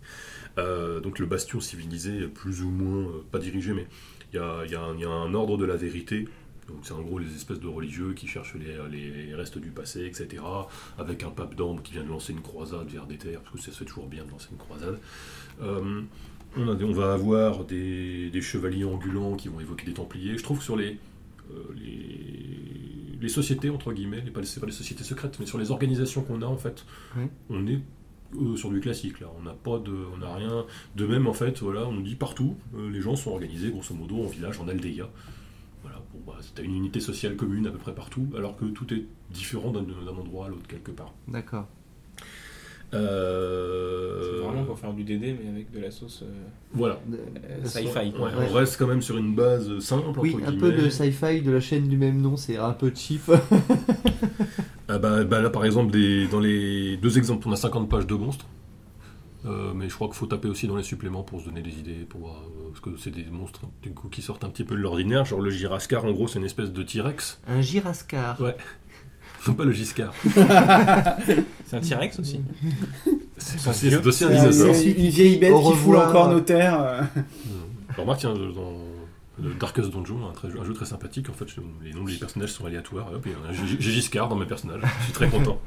Euh, donc le bastion civilisé, plus ou moins, pas dirigé, mais il y a, il y a un- il y a un ordre de la vérité. Donc c'est en gros les espèces de religieux qui cherchent les, les restes du passé, etc. Avec un pape d'ambre qui vient de lancer une croisade vers des terres, parce que ça se fait toujours bien de lancer une croisade. Euh, on, a des- on va avoir des, des chevaliers ambulants qui vont évoquer des templiers. Je trouve que sur les, euh, les, les sociétés, entre guillemets, les, pas, c'est pas les sociétés secrètes, mais sur les organisations qu'on a, en fait, Oui. on est euh, sur du classique, là. On n'a pas de, on n'a rien de même, en fait, voilà, on nous dit partout, euh, les gens sont organisés, grosso modo, en village, en Aldeia. Bon, bah, c'est une unité sociale commune à peu près partout, alors que tout est différent d'un, endroit à l'autre, quelque part. D'accord. Euh, C'est vraiment pour faire du DD, mais avec de la sauce euh, Voilà. euh, sci-fi. Ouais, quoi. Ouais. On reste quand même sur une base simple, entre Oui, un peu de sci-fi de la chaîne du même nom, c'est un peu cheap. Ah bah, bah là, par exemple, des, dans les deux exemples, on a 50 pages de monstres. Euh, mais je crois qu'il faut taper aussi dans les suppléments pour se donner des idées, pour voir, euh, parce que c'est des monstres du coup, qui sortent un petit peu de l'ordinaire. Genre le Girascar, en gros, c'est une espèce de T-Rex. un girascar. Ouais. Non pas le Giscard. C'est un T-Rex aussi. C'est aussi un dinosaure. une vieille bête Au qui foule encore nos terres. euh. Remarque, tiens, dans le Darkest Dungeon, un, très- un jeu très sympathique, en fait, les noms des personnages sont aléatoires. Hop, il y a un dans mes personnages. Je suis très content.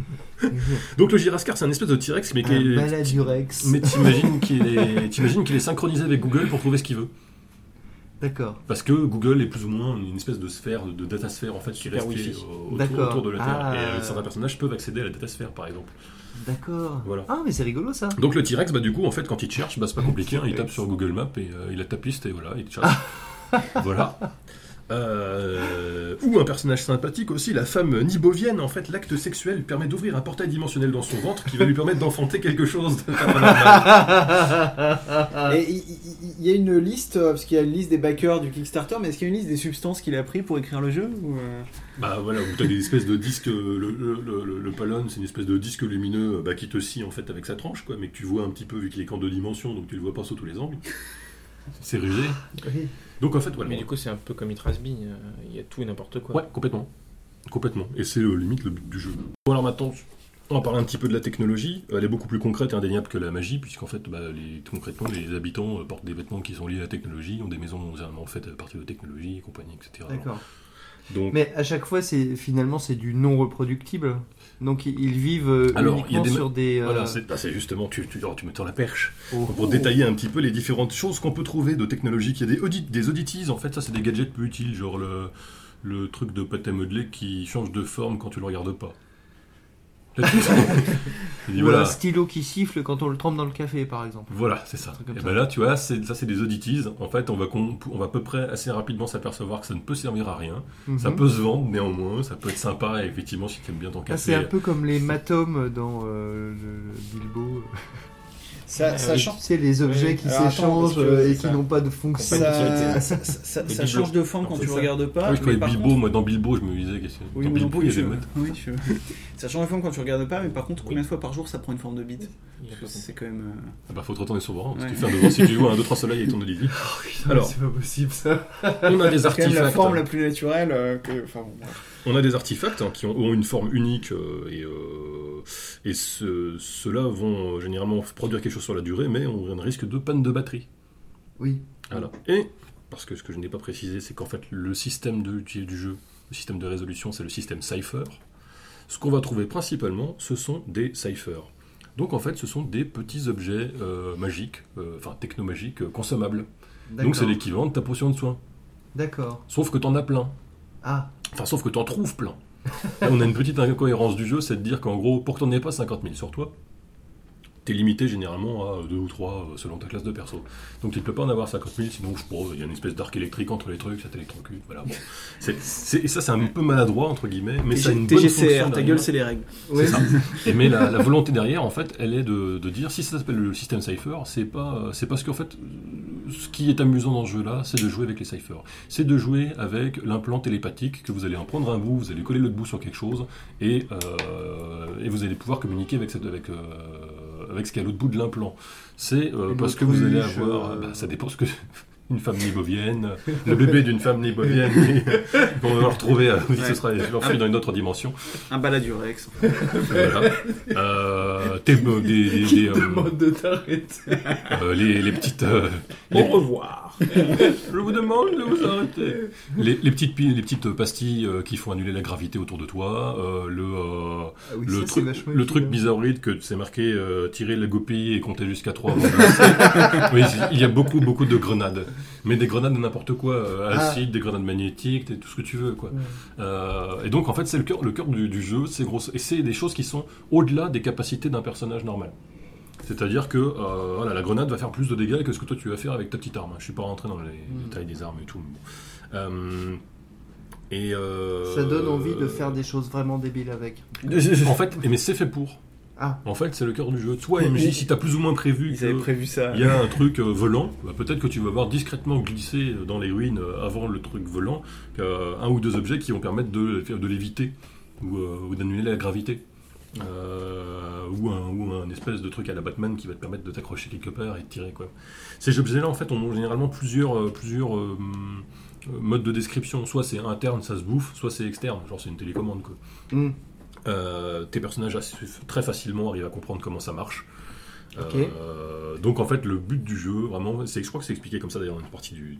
Donc le Girascar, c'est un espèce de T-Rex, mais qui Un est. Baladurex. Mais t'imagines qu'il est, t'imagines qu'il est synchronisé avec Google pour trouver ce qu'il veut. D'accord. Parce que Google est plus ou moins une espèce de sphère, de, datasphère en fait, qui est Super restée Wi-Fi. au- autour, D'accord. autour de la Terre. Ah. Et euh, certains personnages peuvent accéder à la datasphère, par exemple. D'accord. Voilà. Ah, mais c'est rigolo ça. Donc le T-Rex, bah, du coup, en fait, quand il te cherche, bah, c'est pas compliqué. hein, il tape sur Google Maps et euh, il a ta piste et voilà, il te cherche. voilà. Euh, ou un personnage sympathique aussi, la femme nibovienne. En fait, l'acte sexuel permet d'ouvrir un portail dimensionnel dans son ventre qui va lui permettre d'enfanter quelque chose il y a une liste, euh, parce qu'il y a une liste des backers du Kickstarter, mais est-ce qu'il y a une liste des substances qu'il a pris pour écrire le jeu ou, euh, Bah voilà, où t'as des espèces de disques. Le, le, le, le- le Palon, c'est une espèce de disque lumineux bah, qui te scie en fait avec sa tranche, quoi, mais que tu vois un petit peu vu qu'il est qu'en deux dimensions, donc tu le vois pas sous tous les angles. C'est rusé. Oui. Donc en fait, voilà. Mais du coup, c'est un peu comme Itrasby, euh, il y a tout et n'importe quoi. Ouais, complètement. Complètement. Et c'est euh, limite le but du jeu. Bon, alors maintenant, on va parler un petit peu de la technologie. Elle est beaucoup plus concrète et indéniable que la magie, puisqu'en fait, bah, les, concrètement, les habitants euh, portent des vêtements qui sont liés à la technologie, ont des maisons généralement faites à partir de technologie et compagnie, etc. D'accord. Donc, Mais à chaque fois, c'est finalement c'est du non reproductible. Donc ils ils vivent euh, Alors, il y a uniquement des sur des. euh, voilà, c'est ah, c'est justement, tu, tu, tu me tends la perche. oh, Pour détailler un petit peu les différentes choses qu'on peut trouver de technologie, il y a des, audit, des en fait, ça c'est des gadgets peu utiles, genre le, le truc de pâte à modeler qui change de forme quand tu le regardes pas. Là, tu- Il dit, Ou voilà. un stylo qui siffle quand on le trempe dans le café, par exemple. Voilà, c'est ça. Et ça. ben là, tu vois, ça c'est des oddities. En fait, on va, on va à peu près assez rapidement s'apercevoir que ça ne peut servir à rien. Ça Mhm. peut se vendre néanmoins, ça peut être sympa, et effectivement, si tu aimes bien ton Ah, café. c'est un peu comme les matomes dans euh, le Bilbo. Ça, Ah, change. Tu sais, les objets qui s'échangent euh, et c'est qui n'ont pas de fonction. Pas Ça, ça, ça- change de forme quand tu regardes pas. Ah oui, je croyais Bilbo, contre- moi dans Bilbo, je me disais, que- Oui, dans Bilbo, il y a des je- meutes. oui, je- Ça change de forme quand tu regardes pas, mais par contre, combien de fois par jour ça prend une forme de bite. C'est quand même. euh, Ah bah, faut te retourner souvent, parce que Ouais. tu fais un devoir si tu à un 2-3 soleil et ton Olivier. Alors, c'est pas possible ça. on a des C'est la forme la plus naturelle euh, que. Enfin bon. On a des artefacts hein, qui ont, ont une forme unique euh, et, euh, et ce- ceux-là vont euh, généralement produire quelque chose sur la durée, mais on a un risque de panne de batterie. Oui. Voilà. Et, parce que ce que je n'ai pas précisé, c'est qu'en fait, le système de, du jeu, le système de résolution, c'est le système Cypher. Ce qu'on va trouver principalement, ce sont des ciphers. Donc en fait, ce sont des petits objets euh, magiques, enfin technomagiques, consommables. Donc c'est l'équivalent de ta potion de soin. D'accord. Sauf que t'en as plein. Ah, Enfin, sauf que t'en trouves plein. On a une petite incohérence du jeu, c'est de dire qu'en gros, pour que t'en aies pas 50 000 sur toi, t'es limité généralement à 2 ou 3 selon ta classe de perso. Donc tu ne peux pas en avoir 50 000, sinon je il y a une espèce d'arc électrique entre les trucs, ça t'électrocute. Voilà, bon. Et ça, c'est un peu maladroit, entre guillemets, mais ça a une bonne fonction. Ta gueule, c'est les règles. ouais. ça. Et mais la, la volonté derrière, en fait, elle est de, de dire si ça s'appelle le système Cypher, c'est pas, c'est parce qu'en fait, ce qui est amusant dans ce jeu-là, c'est de jouer avec les Cyphers. C'est de jouer avec l'implant télépathique que vous allez en prendre un bout, vous allez coller l'autre bout sur quelque chose, et, euh, et vous allez pouvoir communiquer avec, cette, avec, euh, avec ce qu'il y a à l'autre bout de l'implant. C'est euh, parce que vous allez avoir, euh, bah, ça dépend ce que. Une femme nibovienne, le bébé d'une femme nibovienne, qu'on va retrouver, euh, oui, ce sera enfui dans une autre dimension. Un baladurex. Voilà. Euh, t'es- euh, des, des- des, euh, de t'arrêter. euh, les, les petites. euh, Au les- revoir. je vous demande de vous arrêter. Les, les petites, les petites pastilles qui font annuler la gravité autour de toi. le Ah oui, le, ça, truc, le truc bizarroïde que c'est marqué tirer la goupille et compter jusqu'à 3 avant de lancer. oui, il y a beaucoup, beaucoup de grenades. Mais des grenades de n'importe quoi. euh, Ah. acide, des grenades magnétiques, tout ce que tu veux. quoi. Ouais. Euh, et donc en fait c'est le cœur, le cœur du, du jeu, c'est gros, et c'est des choses qui sont au-delà des capacités d'un personnage normal. C'est-à-dire que euh, voilà, la grenade va faire plus de dégâts que ce que toi tu vas faire avec ta petite arme. Je suis pas rentré dans les Mm. détails des armes et tout. mais bon. Et euh, Ça donne envie de faire des choses vraiment débiles avec. En fait, mais c'est fait pour. Ah. En fait, c'est le cœur du jeu. Toi, MJ, si t'as plus ou moins prévu Ils que- avaient prévu ça. il y a un truc euh, volant, bah, peut-être que tu vas voir discrètement glisser dans les ruines euh, avant le truc volant euh, un ou deux objets qui vont permettre de, de l'éviter ou, euh, ou d'annuler la gravité. Euh, ou, un, ou un espèce de truc à la Batman qui va te permettre de t'accrocher quelque part et de tirer. Quoi. Ces objets-là, en fait, ont généralement plusieurs, euh, plusieurs euh, euh, modes de description. Soit c'est interne, ça se bouffe, soit c'est externe, genre c'est une télécommande. Quoi. Hmm. Euh, tes personnages très facilement arrivent à comprendre comment ça marche. Euh, donc en fait, le but du jeu, vraiment, c'est, je crois que c'est expliqué comme ça d'ailleurs dans une partie du,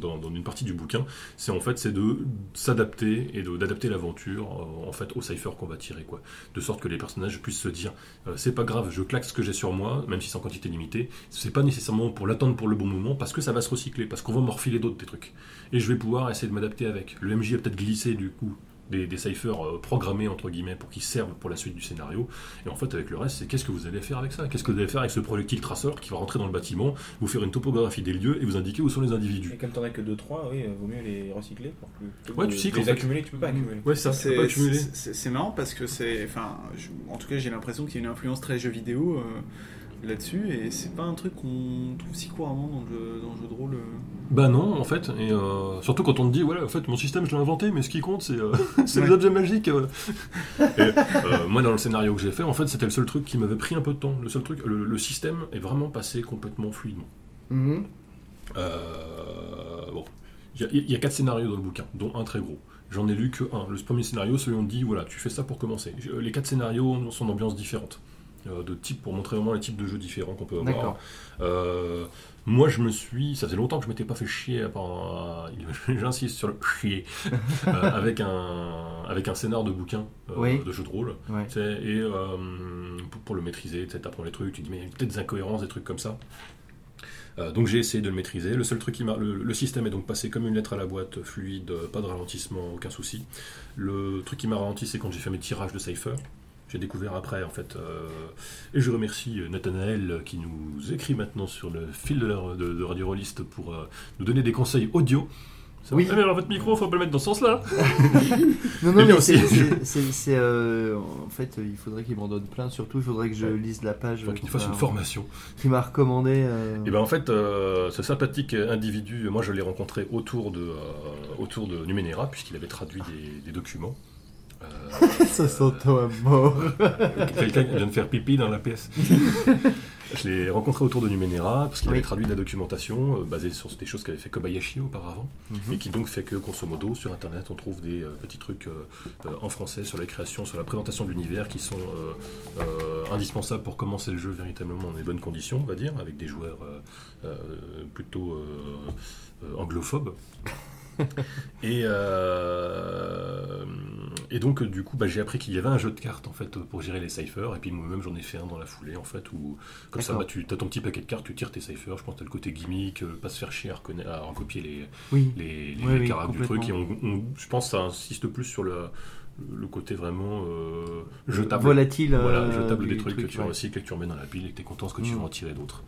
dans, dans une partie du bouquin, c'est en fait c'est de s'adapter et d'adapter l'aventure euh, en fait au cipher qu'on va tirer quoi, de sorte que les personnages puissent se dire c'est pas grave, je claque ce que j'ai sur moi, même si c'est en quantité limitée, c'est pas nécessairement pour l'attendre pour le bon moment parce que ça va se recycler, parce qu'on va me refiler d'autres des trucs et je vais pouvoir essayer de m'adapter avec. Le MJ a peut-être glissé du coup des, des ciphers euh, programmés entre guillemets pour qu'ils servent pour la suite du scénario. Et en fait, avec le reste, c'est qu'est-ce que vous allez faire avec ça? Qu'est-ce que vous allez faire avec ce projectile traceur qui va rentrer dans le bâtiment, vous faire une topographie des lieux et vous indiquer où sont les individus? Et comme t'en as que 2-3, oui, euh, vaut mieux les recycler. Pour que, Ouais, tu les fait. accumuler, tu peux pas accumuler. Ouais, ça, c'est C'est- marrant parce que c'est. Enfin, en tout cas, j'ai l'impression qu'il y a une influence très jeu vidéo euh, là-dessus et c'est pas un truc qu'on trouve si couramment dans le jeu, dans le jeu de rôle. euh. Bah non, en fait, et euh, surtout quand on te dit, voilà, en fait, mon système, je l'ai inventé, mais ce qui compte, c'est euh, c'est les Ouais. objets magiques. euh. Et, euh, moi, dans le scénario que j'ai fait, en fait, c'était le seul truc qui m'avait pris un peu de temps. Le seul truc, le, le système est vraiment passé complètement fluidement. Mhm. Euh, bon, il y, a- il y a quatre scénarios dans le bouquin, dont un très gros. J'en ai lu que un. Le premier scénario, celui où on dit, voilà, tu fais ça pour commencer. Les quatre scénarios sont d'ambiance différente. Euh, de type pour montrer vraiment les types de jeux différents qu'on peut avoir. Euh, moi, je me suis. Ça faisait longtemps que je m'étais pas fait chier. à part- J'insiste sur le chier. euh, avec, un, avec un scénar de bouquin Oui. de jeu de rôle. Ouais. Et pour, pour le maîtriser, tu apprends les trucs, tu dis, mais il y a peut-être des incohérences, des trucs comme ça. Euh, donc j'ai essayé de le maîtriser. Le seul truc qui m'a, le, le système est donc passé comme une lettre à la boîte, fluide, pas de ralentissement, aucun souci. Le truc qui m'a ralenti, c'est quand j'ai fait mes tirages de cipher. J'ai découvert après, en fait, euh, et je remercie euh, Nathanaël euh, qui nous écrit maintenant sur le fil de, la- de, de Radio Rollist pour euh, nous donner des conseils audio. Ça Oui. Mais alors votre micro, faut pas le mettre dans ce sens-là. Non, Eh non, mais c'est. euh, en fait, il faudrait qu'il m'en donne plein. Surtout, il faudrait que je lise la page Faut euh, qu'il fasse une formation. qu'il m'a recommandé. euh, Et ben en fait, euh, ce sympathique individu, moi je l'ai rencontré autour de, autour de Numenera, puisqu'il avait traduit des, des documents. Ça s'entend à mort. Quelqu'un qui vient de faire pipi dans la pièce. Je l'ai rencontré autour de Numenera, parce qu'il Oui. avait traduit de la documentation euh, basée sur des choses qu'avait fait Kobayashi auparavant, Mhm. et qui donc fait que, grosso modo, sur Internet, on trouve des euh, petits trucs euh, en français sur la création, sur la présentation de l'univers, qui sont indispensables pour commencer le jeu véritablement dans des bonnes conditions, on va dire, avec des joueurs plutôt anglophobes. et, euh, et donc du coup bah, j'ai appris qu'il y avait un jeu de cartes en fait pour gérer les ciphers et puis moi-même j'en ai fait un dans la foulée en fait où comme ça bah, tu as ton petit paquet de cartes tu tires tes ciphers je pense que tu le côté gimmick euh, pas se faire chier à, reconna- à recopier les, Oui. les, les Oui, oui, caractères du truc et complètement. on, on- je pense que ça insiste plus sur le, le côté vraiment euh, jetable Volatile. voilà, euh, jetable des trucs truc, que tu ouais. recycles et que tu remets dans la pile et que tu es content ce que tu Mm. vas en tirer d'autres.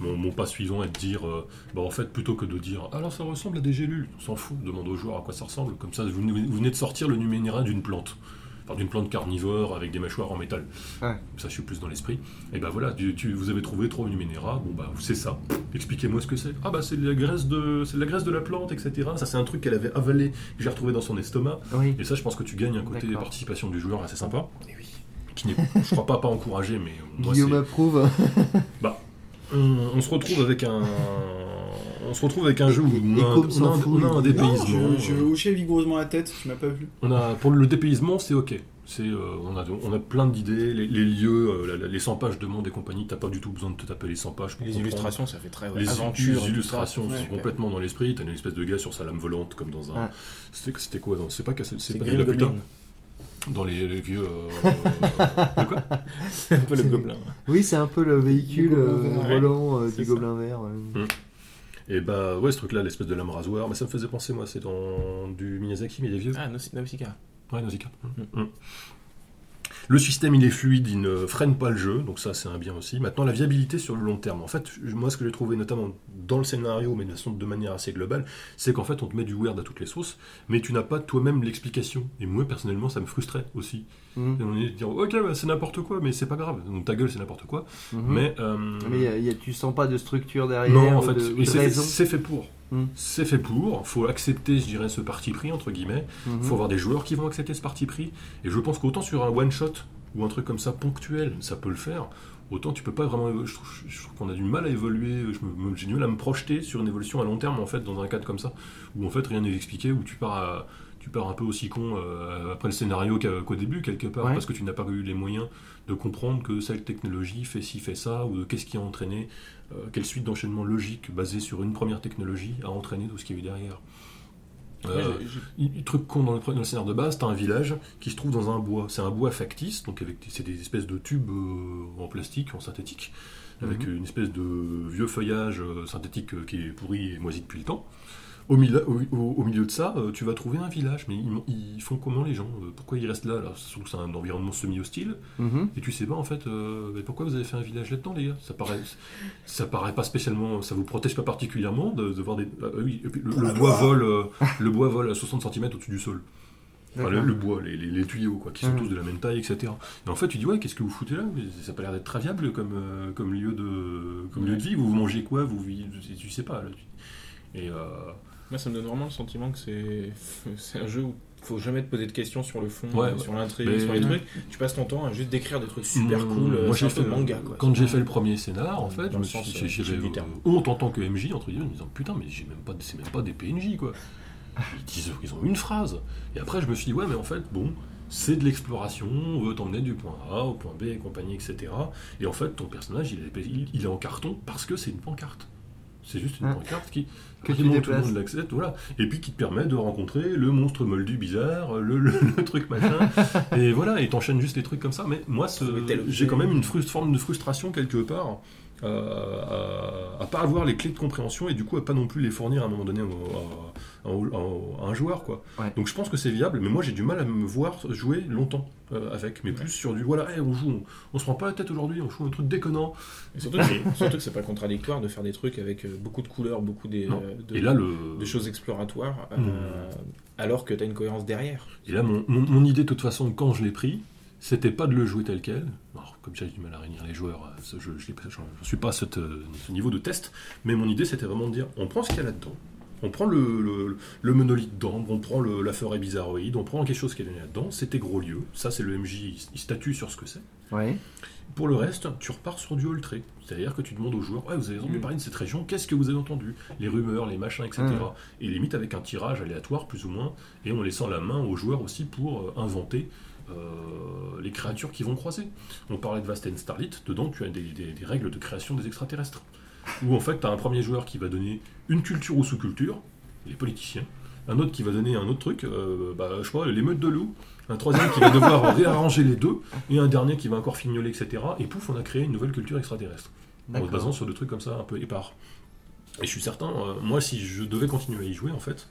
Mon, mon pas suivant est de dire, euh, bah, en fait, plutôt que de dire alors ça ressemble à des gélules, on s'en fout, demande au joueur à quoi ça ressemble. Comme ça, vous, venez- vous venez de sortir le numénéra d'une plante. Enfin, d'une plante carnivore avec des mâchoires en métal. Ouais. Ça, je suis plus dans l'esprit. Et ben voilà, tu, tu- vous avez trouvé trois numénéra, bon bah c'est ça. Expliquez-moi ce que c'est. Ah bah c'est de la graisse de, c'est la graisse de la plante, etc. Ça, c'est un truc qu'elle avait avalé, que j'ai retrouvé dans son estomac. Oui. Et ça, je pense que tu gagnes un côté participation du joueur assez sympa. Et oui. Qui n'est, je crois pas, pas encouragé, mais moi, Guillaume approuve. on, on se retrouve avec un, on se retrouve avec un jeu où on a, un- comme on a s'en un- fout, on a un il- Non, dépaysement. je, je hochais vigoureusement la tête, tu m'as pas vu. On a pour le dépaysement, c'est ok. C'est, euh, on, a, on a plein d'idées, les, les lieux, euh, la- la- les 100 pages de monde et compagnie, t'as pas du tout besoin de te taper les 100 pages pour Les comprendre. illustrations, ça fait très ouais, Les aventure. les et tout illustrations ça. sont Ouais. complètement dans l'esprit. T'as une espèce de gars sur sa lame volante comme dans un. Ah. C'était, c'était quoi dans- C'est pas c'est C'est pas du Laputa Goblin. Dans les, les vieux. euh, de quoi C'est un peu le gobelin. Oui, c'est un peu le véhicule euh, volant euh, du ça. gobelin vert. ouais. Et bah ouais, ce truc-là, l'espèce de lame rasoir, mais ça me faisait penser moi, c'est dans du Miyazaki, mais est vieux. Ah, Naus- Nausicaa. Ouais, Nausicaa. Mm. Le système, il est fluide, il ne freine pas le jeu, donc ça, c'est un bien aussi. Maintenant, la viabilité sur le long terme. En fait, moi, ce que j'ai trouvé, notamment dans le scénario, mais de, façon- de manière assez globale, c'est qu'en fait, on te met du weird à toutes les sauces, mais tu n'as pas toi-même l'explication. Et moi, personnellement, ça me frustrait aussi. Mhm. Et on est de dire, ok, bah, c'est n'importe quoi, mais c'est pas grave. Donc ta gueule, c'est n'importe quoi. Mhm. Mais. euh, Mais y a- y a- tu sens pas de structure derrière non, en fait, c'est fait pour. Mm. C'est fait pour. faut accepter, je dirais, ce parti pris, entre guillemets. Il Mhm. faut avoir des joueurs qui vont accepter ce parti pris. Et je pense qu'autant sur un one-shot ou un truc comme ça ponctuel, ça peut le faire. Autant tu peux pas vraiment. Je trouve, trouve qu'on a du mal à évoluer. J'ai du mal à me projeter sur une évolution à long terme, en fait, dans un cadre comme ça, où en fait rien n'est expliqué, où tu pars à. Tu pars un peu aussi con euh, après le scénario qu'au début, quelque part, Ouais. parce que tu n'as pas eu les moyens de comprendre que cette technologie fait ci, fait ça, ou de qu'est-ce qui a entraîné, euh, quelle suite d'enchaînement logique basée sur une première technologie a entraîné tout ce qu'il y a eu derrière. Euh, truc con dans le, dans le scénario de base, t'as un village qui se trouve dans un bois. C'est un bois factice, donc avec c'est des espèces de tubes euh, en plastique, en synthétique, avec Mhm. une espèce de vieux feuillage euh, synthétique euh, qui est pourri et moisi depuis le temps. Au milieu, au, milieu de ça, euh, tu vas trouver un village, mais ils, ils font comment les gens Euh, Pourquoi ils restent là, que c'est un environnement semi-hostile, Mhm. et tu sais pas en fait, euh, mais pourquoi vous avez fait un village là-dedans, les gars? Ça paraît, ça paraît pas spécialement, ça vous protège pas particulièrement de, de voir des. ah, oui, et puis le, la bois vole, euh, le bois vole à 60 cm au-dessus du sol. Enfin, le, bois, les, les- les tuyaux, quoi, qui sont Mhm. tous de la même taille, etc. Et en fait, tu dis, ouais, qu'est-ce que vous foutez là? Mais Ça n'a pas l'air d'être très viable comme, euh, comme, lieu de, comme lieu de vie. Vous, vous mangez quoi? Vous, vivez- tu, tu sais pas. Là, tu- Et euh, Moi, ça me donne vraiment le sentiment que c'est c'est un jeu où il faut jamais te poser de questions sur le fond, Ouais, euh, ouais. sur l'intrigue, Mais- sur les trucs. Tu passes ton temps à juste décrire des trucs super Mmh, cool. Moi, j'ai fait manga, quoi. Quand j'ai fait le premier scénar, en fait, Dans je le me sens, suis, euh, j'ai- honte en tant que MJ entre guillemets, en me disant putain, mais j'ai même pas, c'est même pas des PNJ quoi. Ils disent, ils ont une phrase. Et après, je me suis dit ouais, mais en fait, bon, c'est de l'exploration. On veut t'emmener du point A au point B et compagnie, etc. Et en fait, ton personnage, il est, il, il est en carton parce que c'est une pancarte. C'est juste une pancarte qui Que tu tout le monde l'accepte, voilà. Et puis qui te permet de rencontrer le monstre moldu bizarre, le, le- le truc machin. et voilà, et t'enchaînes juste les trucs comme ça. Mais moi, ce- j'ai quand même une forme de frustration quelque part. euh, à, à pas avoir les clés de compréhension et du coup à pas non plus les fournir à un moment donné au- à, à- à un joueur quoi. Ouais. Donc je pense que c'est viable, mais moi j'ai du mal à me voir jouer longtemps euh, avec, mais plus sur du voilà, hey, on joue, on, on se prend pas la tête aujourd'hui, on joue un truc déconnant. Et surtout, que c'est- surtout que c'est pas contradictoire de faire des trucs avec euh, beaucoup de couleurs, beaucoup des, euh, de, Et là le de choses exploratoires, euh, Mmh. alors que tu as une cohérence derrière. Et là, mon, mon- mon idée, de toute façon, quand je l'ai pris, c'était pas de le jouer tel quel. Alors, comme j'ai du mal à réunir les joueurs, je ne suis pas à cette, ce niveau de test, mais mon idée, c'était vraiment de dire on prend ce qu'il y a là-dedans. On prend le, le, le monolithe d'ambre, on prend le- la forêt bizarroïde, on prend quelque chose qui est là-dedans, c'était gros lieu. Ça, c'est le MJ, il, statue sur ce que c'est. Ouais. Pour le reste, tu repars sur du trait. C'est-à-dire que tu demandes aux joueurs, ouais, vous avez entendu Mm. parler de cette région, qu'est-ce que vous avez entendu? Les rumeurs, les machins, etc. Mm. Et limite avec un tirage aléatoire, plus ou moins, et en laissant la main aux joueurs aussi pour euh, inventer euh, les créatures qui vont croiser. On parlait de Vasten Starlit, dedans tu as des, des- des règles de création des extraterrestres. Où en fait tu as un premier joueur qui va donner une culture ou sous-culture, les politiciens, un autre qui va donner un autre truc, euh, bah, je pas, les meutes de loups, un troisième qui va devoir réarranger les deux, et un dernier qui va encore fignoler, etc. Et pouf, on a créé une nouvelle culture extraterrestre. En se basant sur des trucs comme ça, un peu épars. Et je suis certain, euh, moi, si je devais continuer à y jouer, en fait,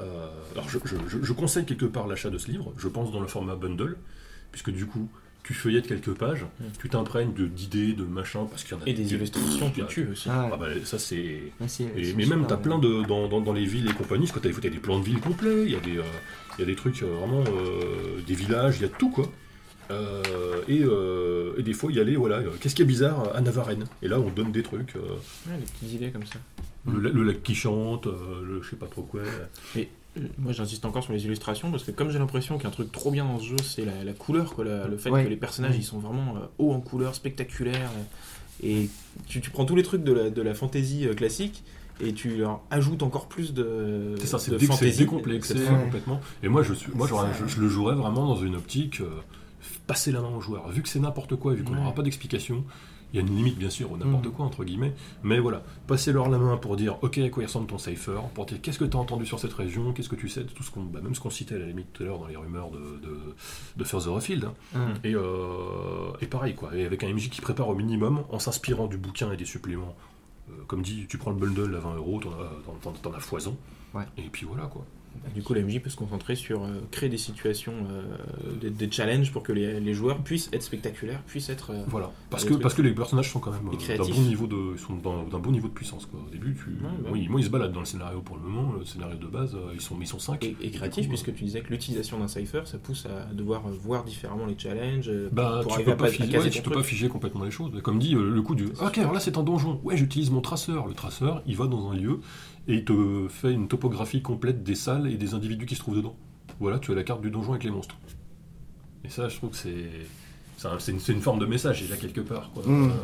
euh, alors je, je- je- je conseille quelque part l'achat de ce livre, je pense dans le format bundle, puisque du coup, tu feuillettes quelques pages, Mm. tu t'imprègnes de- d'idées, de machins, parce qu'il y en a Et des illustrations y a- tuent aussi. Ah, Ah bah, ça c'est. Et- mais même, t'as plein de. Dans, dans- dans les villes et compagnie, parce que t'as des, t'as des plans de ville complets, il y a des, euh, il y a des trucs euh, vraiment. euh, des villages, il y a tout quoi. Euh, et, euh, et des fois, il y a les. Voilà, euh, qu'est-ce qui est bizarre à Navarenne Et là, on donne des trucs. euh, Ouais, des petites idées comme ça. le, la- le lac qui chante, euh, le je sais pas trop quoi. Moi, j'insiste encore sur les illustrations parce que comme j'ai l'impression qu'un truc trop bien dans ce jeu, c'est la, la couleur, quoi, la- le fait Ouais. que les personnages Ouais. ils sont vraiment euh, hauts en couleur, spectaculaires. euh, et tu, tu prends tous les trucs de la, de la fantasy euh, classique et tu leur ajoutes encore plus de, C'est ça, c'est décomplexé complètement. Et moi, je, suis, moi je, je le jouerais vraiment dans une optique euh, passer la main au joueur. Vu que c'est n'importe quoi, vu qu'on Ouais. n'aura pas d'explication, il y a une limite bien sûr au n'importe Mm. quoi entre guillemets, mais voilà, passer leur la main pour dire ok à quoi il ressemble ton cipher, pour dire qu'est-ce que tu as entendu sur cette région, qu'est-ce que tu sais de tout ce qu'on, bah, même ce qu'on citait à la limite tout à l'heure dans les rumeurs de, de, de Further Afield. hein. Hum. Et, euh, et pareil quoi, et avec un MJ qui prépare au minimum en s'inspirant du bouquin et des suppléments. Euh, comme dit, tu prends le bundle à 20 euros, t'en as, t'en- t'en as foison. Ouais. Et puis voilà quoi. Du coup, la MJ peut se concentrer sur euh, créer des situations, euh, des, des challenges pour que les, les joueurs puissent être spectaculaires, puissent être. euh, Voilà, parce que, parce que les personnages sont quand même d'un bon niveau de, ils sont dans- d'un bon niveau de puissance. Quoi. Au début, tu, bah. moi ils se baladent dans le scénario pour le moment. Le scénario de base, ils sont, ils sont 5 et, et créatif, puisque tu disais que l'utilisation d'un cipher, ça pousse à devoir voir différemment les challenges. Bah, pour tu peux pas, figer, ouais, tu peux pas figer complètement les choses. Comme dit, le coup du Ok, alors là c'est un donjon. Ouais, j'utilise mon traceur. Le traceur, il va dans un lieu et il te fait une topographie complète des salles et des individus qui se trouvent dedans. Voilà, tu as la carte du donjon avec les monstres. Et ça, je trouve que c'est. C'est un- c'est une, forme de message, déjà, quelque part. Quoi. Mm. Euh,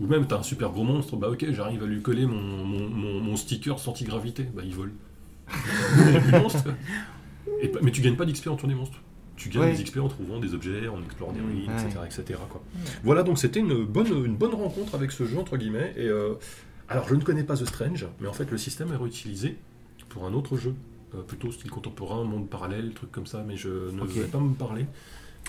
ou même, t'as un super gros monstre, bah ok, j'arrive à lui coller mon, mon, mon- mon sticker anti-gravité. Bah, il vole. Et mais tu gagnes pas d'XP en des monstres. Tu gagnes Ouais. des XP en trouvant des objets, en explorant des ruines, Ouais. etc. etc. quoi. Voilà, donc c'était une bonne, une bonne rencontre avec ce jeu, entre guillemets. Et, euh, alors, je ne connais pas The Strange, mais en fait, le système est réutilisé pour un autre jeu. euh, plutôt style contemporain, monde parallèle, truc comme ça, mais je ne vais pas me parler.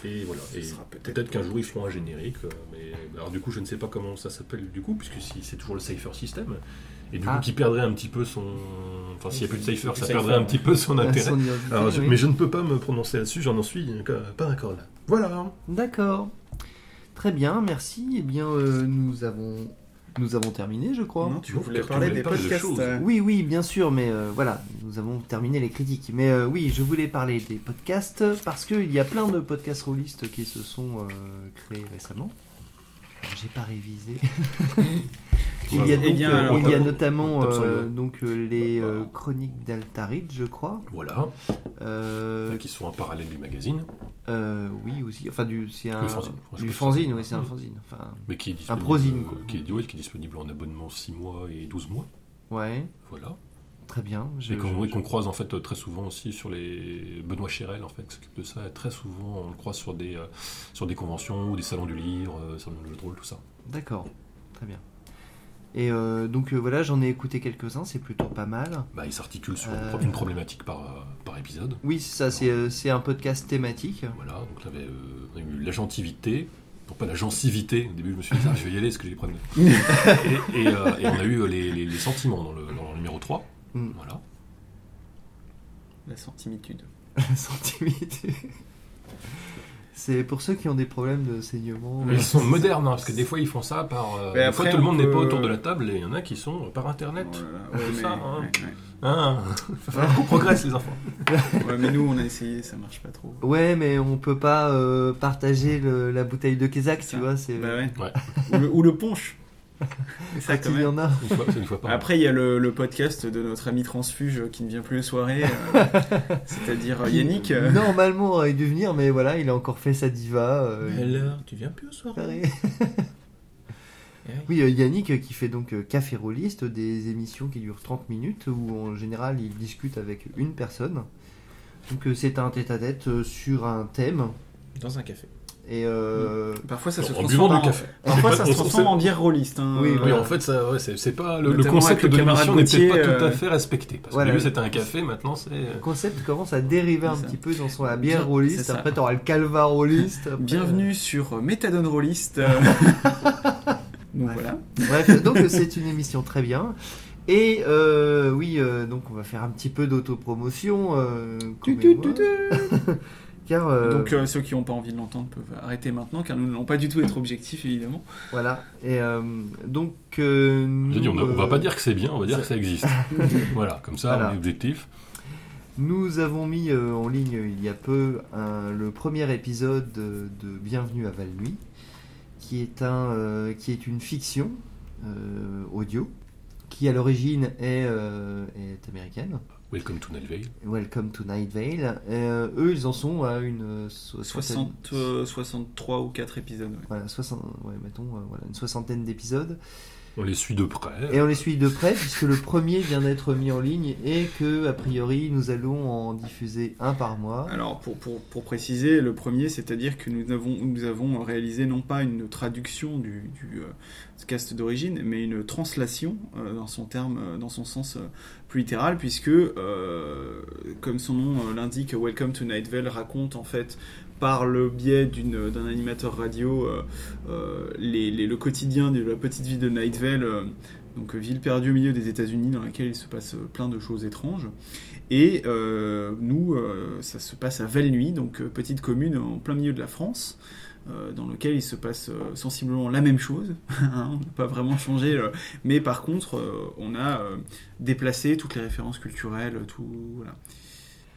Et voilà. Et sera peut-être- peut-être qu'un jour ils feront un générique, euh, mais alors du coup je ne sais pas comment ça s'appelle du coup, puisque si c'est toujours le Cypher System, et du Ah. coup qui perdrait un petit peu son, enfin s'il n'y a plus de Cypher, ça perdrait un petit peu son intérêt. Son identité, Alors, je- oui. Mais je ne peux pas me prononcer là-dessus, j'en en suis pas d'accord là. Voilà. D'accord. Très bien, merci. Eh bien, euh, nous avons nous avons terminé, je crois. Non, tu voulais tu parler des de podcasts. euh, Oui, oui, bien sûr, mais euh, voilà, nous avons terminé les critiques. Mais euh, oui, je voulais parler des podcasts parce qu'il y a plein de podcasts rôlistes qui se sont euh, créés récemment. J'ai pas révisé. il y a, donc, eh bien, euh, alors, il y a notamment euh, donc euh, les euh, chroniques d'Altarid, je crois. Voilà. Euh, Qui sont en parallèle du magazine, euh, oui aussi. Enfin, du c'est un Le fanzine. Du fanzine, oui, c'est un fanzine. Enfin, mais qui est disponible, prosine, quoi. qui est, ouais, qui est disponible en abonnement 6 mois et 12 mois. ouais, Voilà. Très bien. Je- Et qu'on croise en fait très souvent aussi sur les Benoît Chérel en fait qui s'occupe de ça. Et très souvent on le croise sur des euh, sur des conventions ou des salons du livre, euh, salons du jeu de rôle, tout ça. D'accord, très bien. Et euh, donc euh, voilà, j'en ai écouté quelques-uns, c'est plutôt pas mal. Bah, il s'articule sur Euh. une problématique par, par épisode. Oui, c'est ça, c'est un podcast thématique. Voilà, donc on avait, euh, on a eu la gentilité, non pas la gencivité. Au début, je me suis dit, ah, je vais y aller, est-ce que je vais prendre et, et, et on a eu les, les- les sentiments dans le, dans le numéro 3. Mm. Voilà. La sentimitude. Sentimité. C'est pour ceux qui ont des problèmes de saignement. Mais ils sont modernes, hein, parce que des fois ils font ça par. euh, Mais des fois tout le monde on n'est pas autour de la table et il y en a qui sont par internet. Voilà. Ouais, mais, ça, hein. ouais, ouais. Ah, falloir qu'on progresse les enfants. Ouais, mais nous, on a essayé, ça marche pas trop. Ouais, mais on peut pas euh, partager le- la bouteille de Kézak, tu vois. C'est Bah ouais. Ouais. ou, le, ou le punch. C'est ça, quand y en a. Une fois, c'est une fois par an. Après, il y a le, le podcast de notre ami transfuge qui ne vient plus aux soirées, euh, c'est-à-dire Yannick. euh, Normalement, aurait dû venir, mais voilà, il a encore fait sa diva. euh, Alors, tu viens plus au soir pareil. Oui, euh, Yannick euh, qui fait donc Café Rolliste, des émissions qui durent 30 minutes où en général il discute avec une personne. Donc c'est un tête-à-tête euh, sur un thème Dans un café. Et euh, Parfois, ça se En transforme buvant en, du café. Parfois, ça se transforme en bière rôliste. hein. Oui, en fait, ça, ouais, c'est pas le, concept de l'émission n'est peut-être pas tout à euh, fait respecté. Parce voilà. qu'au début c'était un café, maintenant c'est. le concept commence à dériver un ça. petit peu dans son la bière Bien, rolliste. c'est ça. Après t'auras le calva rolliste. après- Bienvenue sur euh, Méthadone Rolliste. euh. Donc Ouais. voilà. Bref, donc c'est une émission très bien. Et euh, oui, euh, donc on va faire un petit peu d'autopromotion. Euh. Car euh, Donc euh, ceux qui n'ont pas envie de l'entendre peuvent arrêter maintenant car nous n'allons pas du tout être objectifs évidemment. voilà. Et euh, donc euh, dit, on, nous, ne va pas dire que c'est bien, on va dire que ça existe. voilà, comme ça, Voilà. on est objectif. Nous avons mis euh, en ligne il y a peu un- le premier épisode de, de Bienvenue à Val-Nuit, qui est un, euh, qui est une fiction euh, audio, qui à l'origine est, euh, est américaine. Welcome to Night Vale. Welcome to Night Vale. Euh, eux, ils en sont à une soixantaine- 60, euh, 63 ou 4 épisodes. ouais. Voilà, 60, ouais, mettons, euh, voilà, une soixantaine d'épisodes. On les suit de près. Et on les suit de près puisque le premier vient d'être mis en ligne et que, a priori, nous allons en diffuser un par mois. Alors pour, pour, pour préciser, le premier, c'est-à-dire que nous avons, nous avons réalisé non pas une traduction du, du euh, cast d'origine, mais une translation euh, dans son terme, euh, dans son sens euh, plus littéral, puisque euh, comme son nom euh, l'indique, Welcome to Night Vale raconte en fait par le biais d'un animateur radio euh, euh, les- le quotidien de la petite ville de Night Vale, euh, donc ville perdue au milieu des États-Unis dans laquelle il se passe plein de choses étranges. Et nous, ça se passe à Val-Nuit, donc petite commune en plein milieu de la France, dans lequel il se passe sensiblement la même chose. hein, on n'a pas vraiment changé, mais par contre, on a déplacé toutes les références culturelles, tout.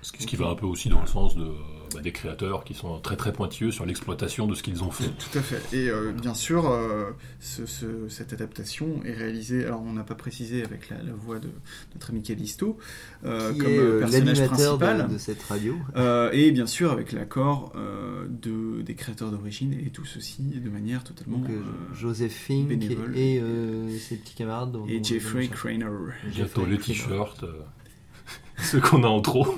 Ce qui ce qui va un peu aussi dans le sens de, euh, bah, des créateurs qui sont très très pointilleux sur l'exploitation de ce qu'ils ont fait. Tout à fait. Et euh, bien sûr, euh, ce- ce- cette adaptation est réalisée. Alors, on n'a pas précisé avec la, la voix de notre ami Callisto euh, qui comme est personnage l'animateur principal. de, de cette radio. Euh, et bien sûr avec l'accord euh, de, des créateurs d'origine et tout ceci de manière totalement Donc, Joseph Fink bénévole. et euh, ses petits camarades. dont- et Jeffrey Craner. Bientôt les t-shirts. Ceux qu'on a en trop.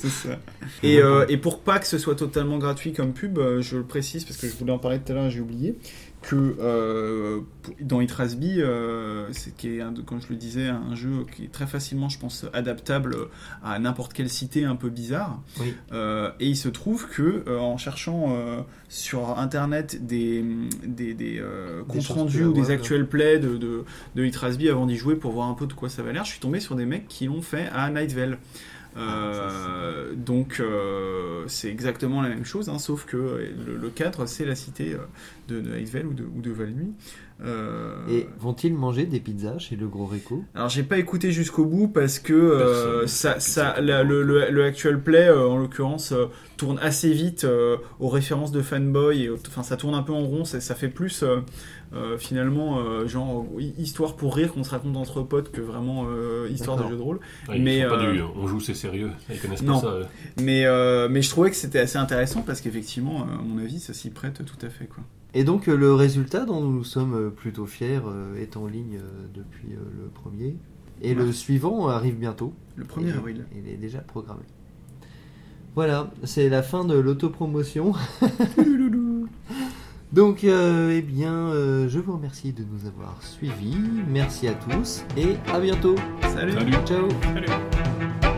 C'est ça. Et, euh, et pour pas que ce soit totalement gratuit comme pub, euh, je le précise parce que je voulais en parler tout à l'heure et j'ai oublié que euh, dans It euh, c'est qui est un comme je le disais un jeu qui est très facilement, je pense, adaptable à n'importe quelle cité un peu bizarre. Oui. Euh, et il se trouve que euh, en cherchant euh, sur internet des des, des, euh, comptes rendus ou des avoir, actuels plays de de, de It avant d'y jouer pour voir un peu de quoi ça va l'air, je suis tombé sur des mecs qui l'ont fait à Night Vale. Euh, donc euh, c'est exactement la même chose, hein, sauf que le, le cadre c'est la cité euh, de, de Vale ou de, ou de Valmy. Euh, Et vont-ils manger des pizzas chez le Gros Rico alors j'ai pas écouté jusqu'au bout parce que euh, Personne. ça, ça, la- le, le, le actual play euh, en l'occurrence euh, tourne assez vite euh, aux références de fanboy et enfin ça tourne un peu en rond, ça, ça fait plus euh, finalement euh, genre hi- histoire pour rire qu'on se raconte entre potes que vraiment euh, histoire de jeu de rôle. Ouais, Mais, pas euh, du on joue c'est sérieux. Ils connaissent non. pas ça. Mais, euh, mais je trouvais que c'était assez intéressant parce qu'effectivement, à mon avis, ça s'y prête tout à fait quoi. Et donc le résultat dont nous sommes plutôt fiers est en ligne depuis le premier. Et le suivant arrive bientôt. Le 1er Et avril. Il est déjà programmé. Voilà, c'est la fin de l'autopromotion. Donc, euh, eh bien, euh, je vous remercie de nous avoir suivis. Merci à tous et à bientôt. Salut. Salut. Ciao. Salut.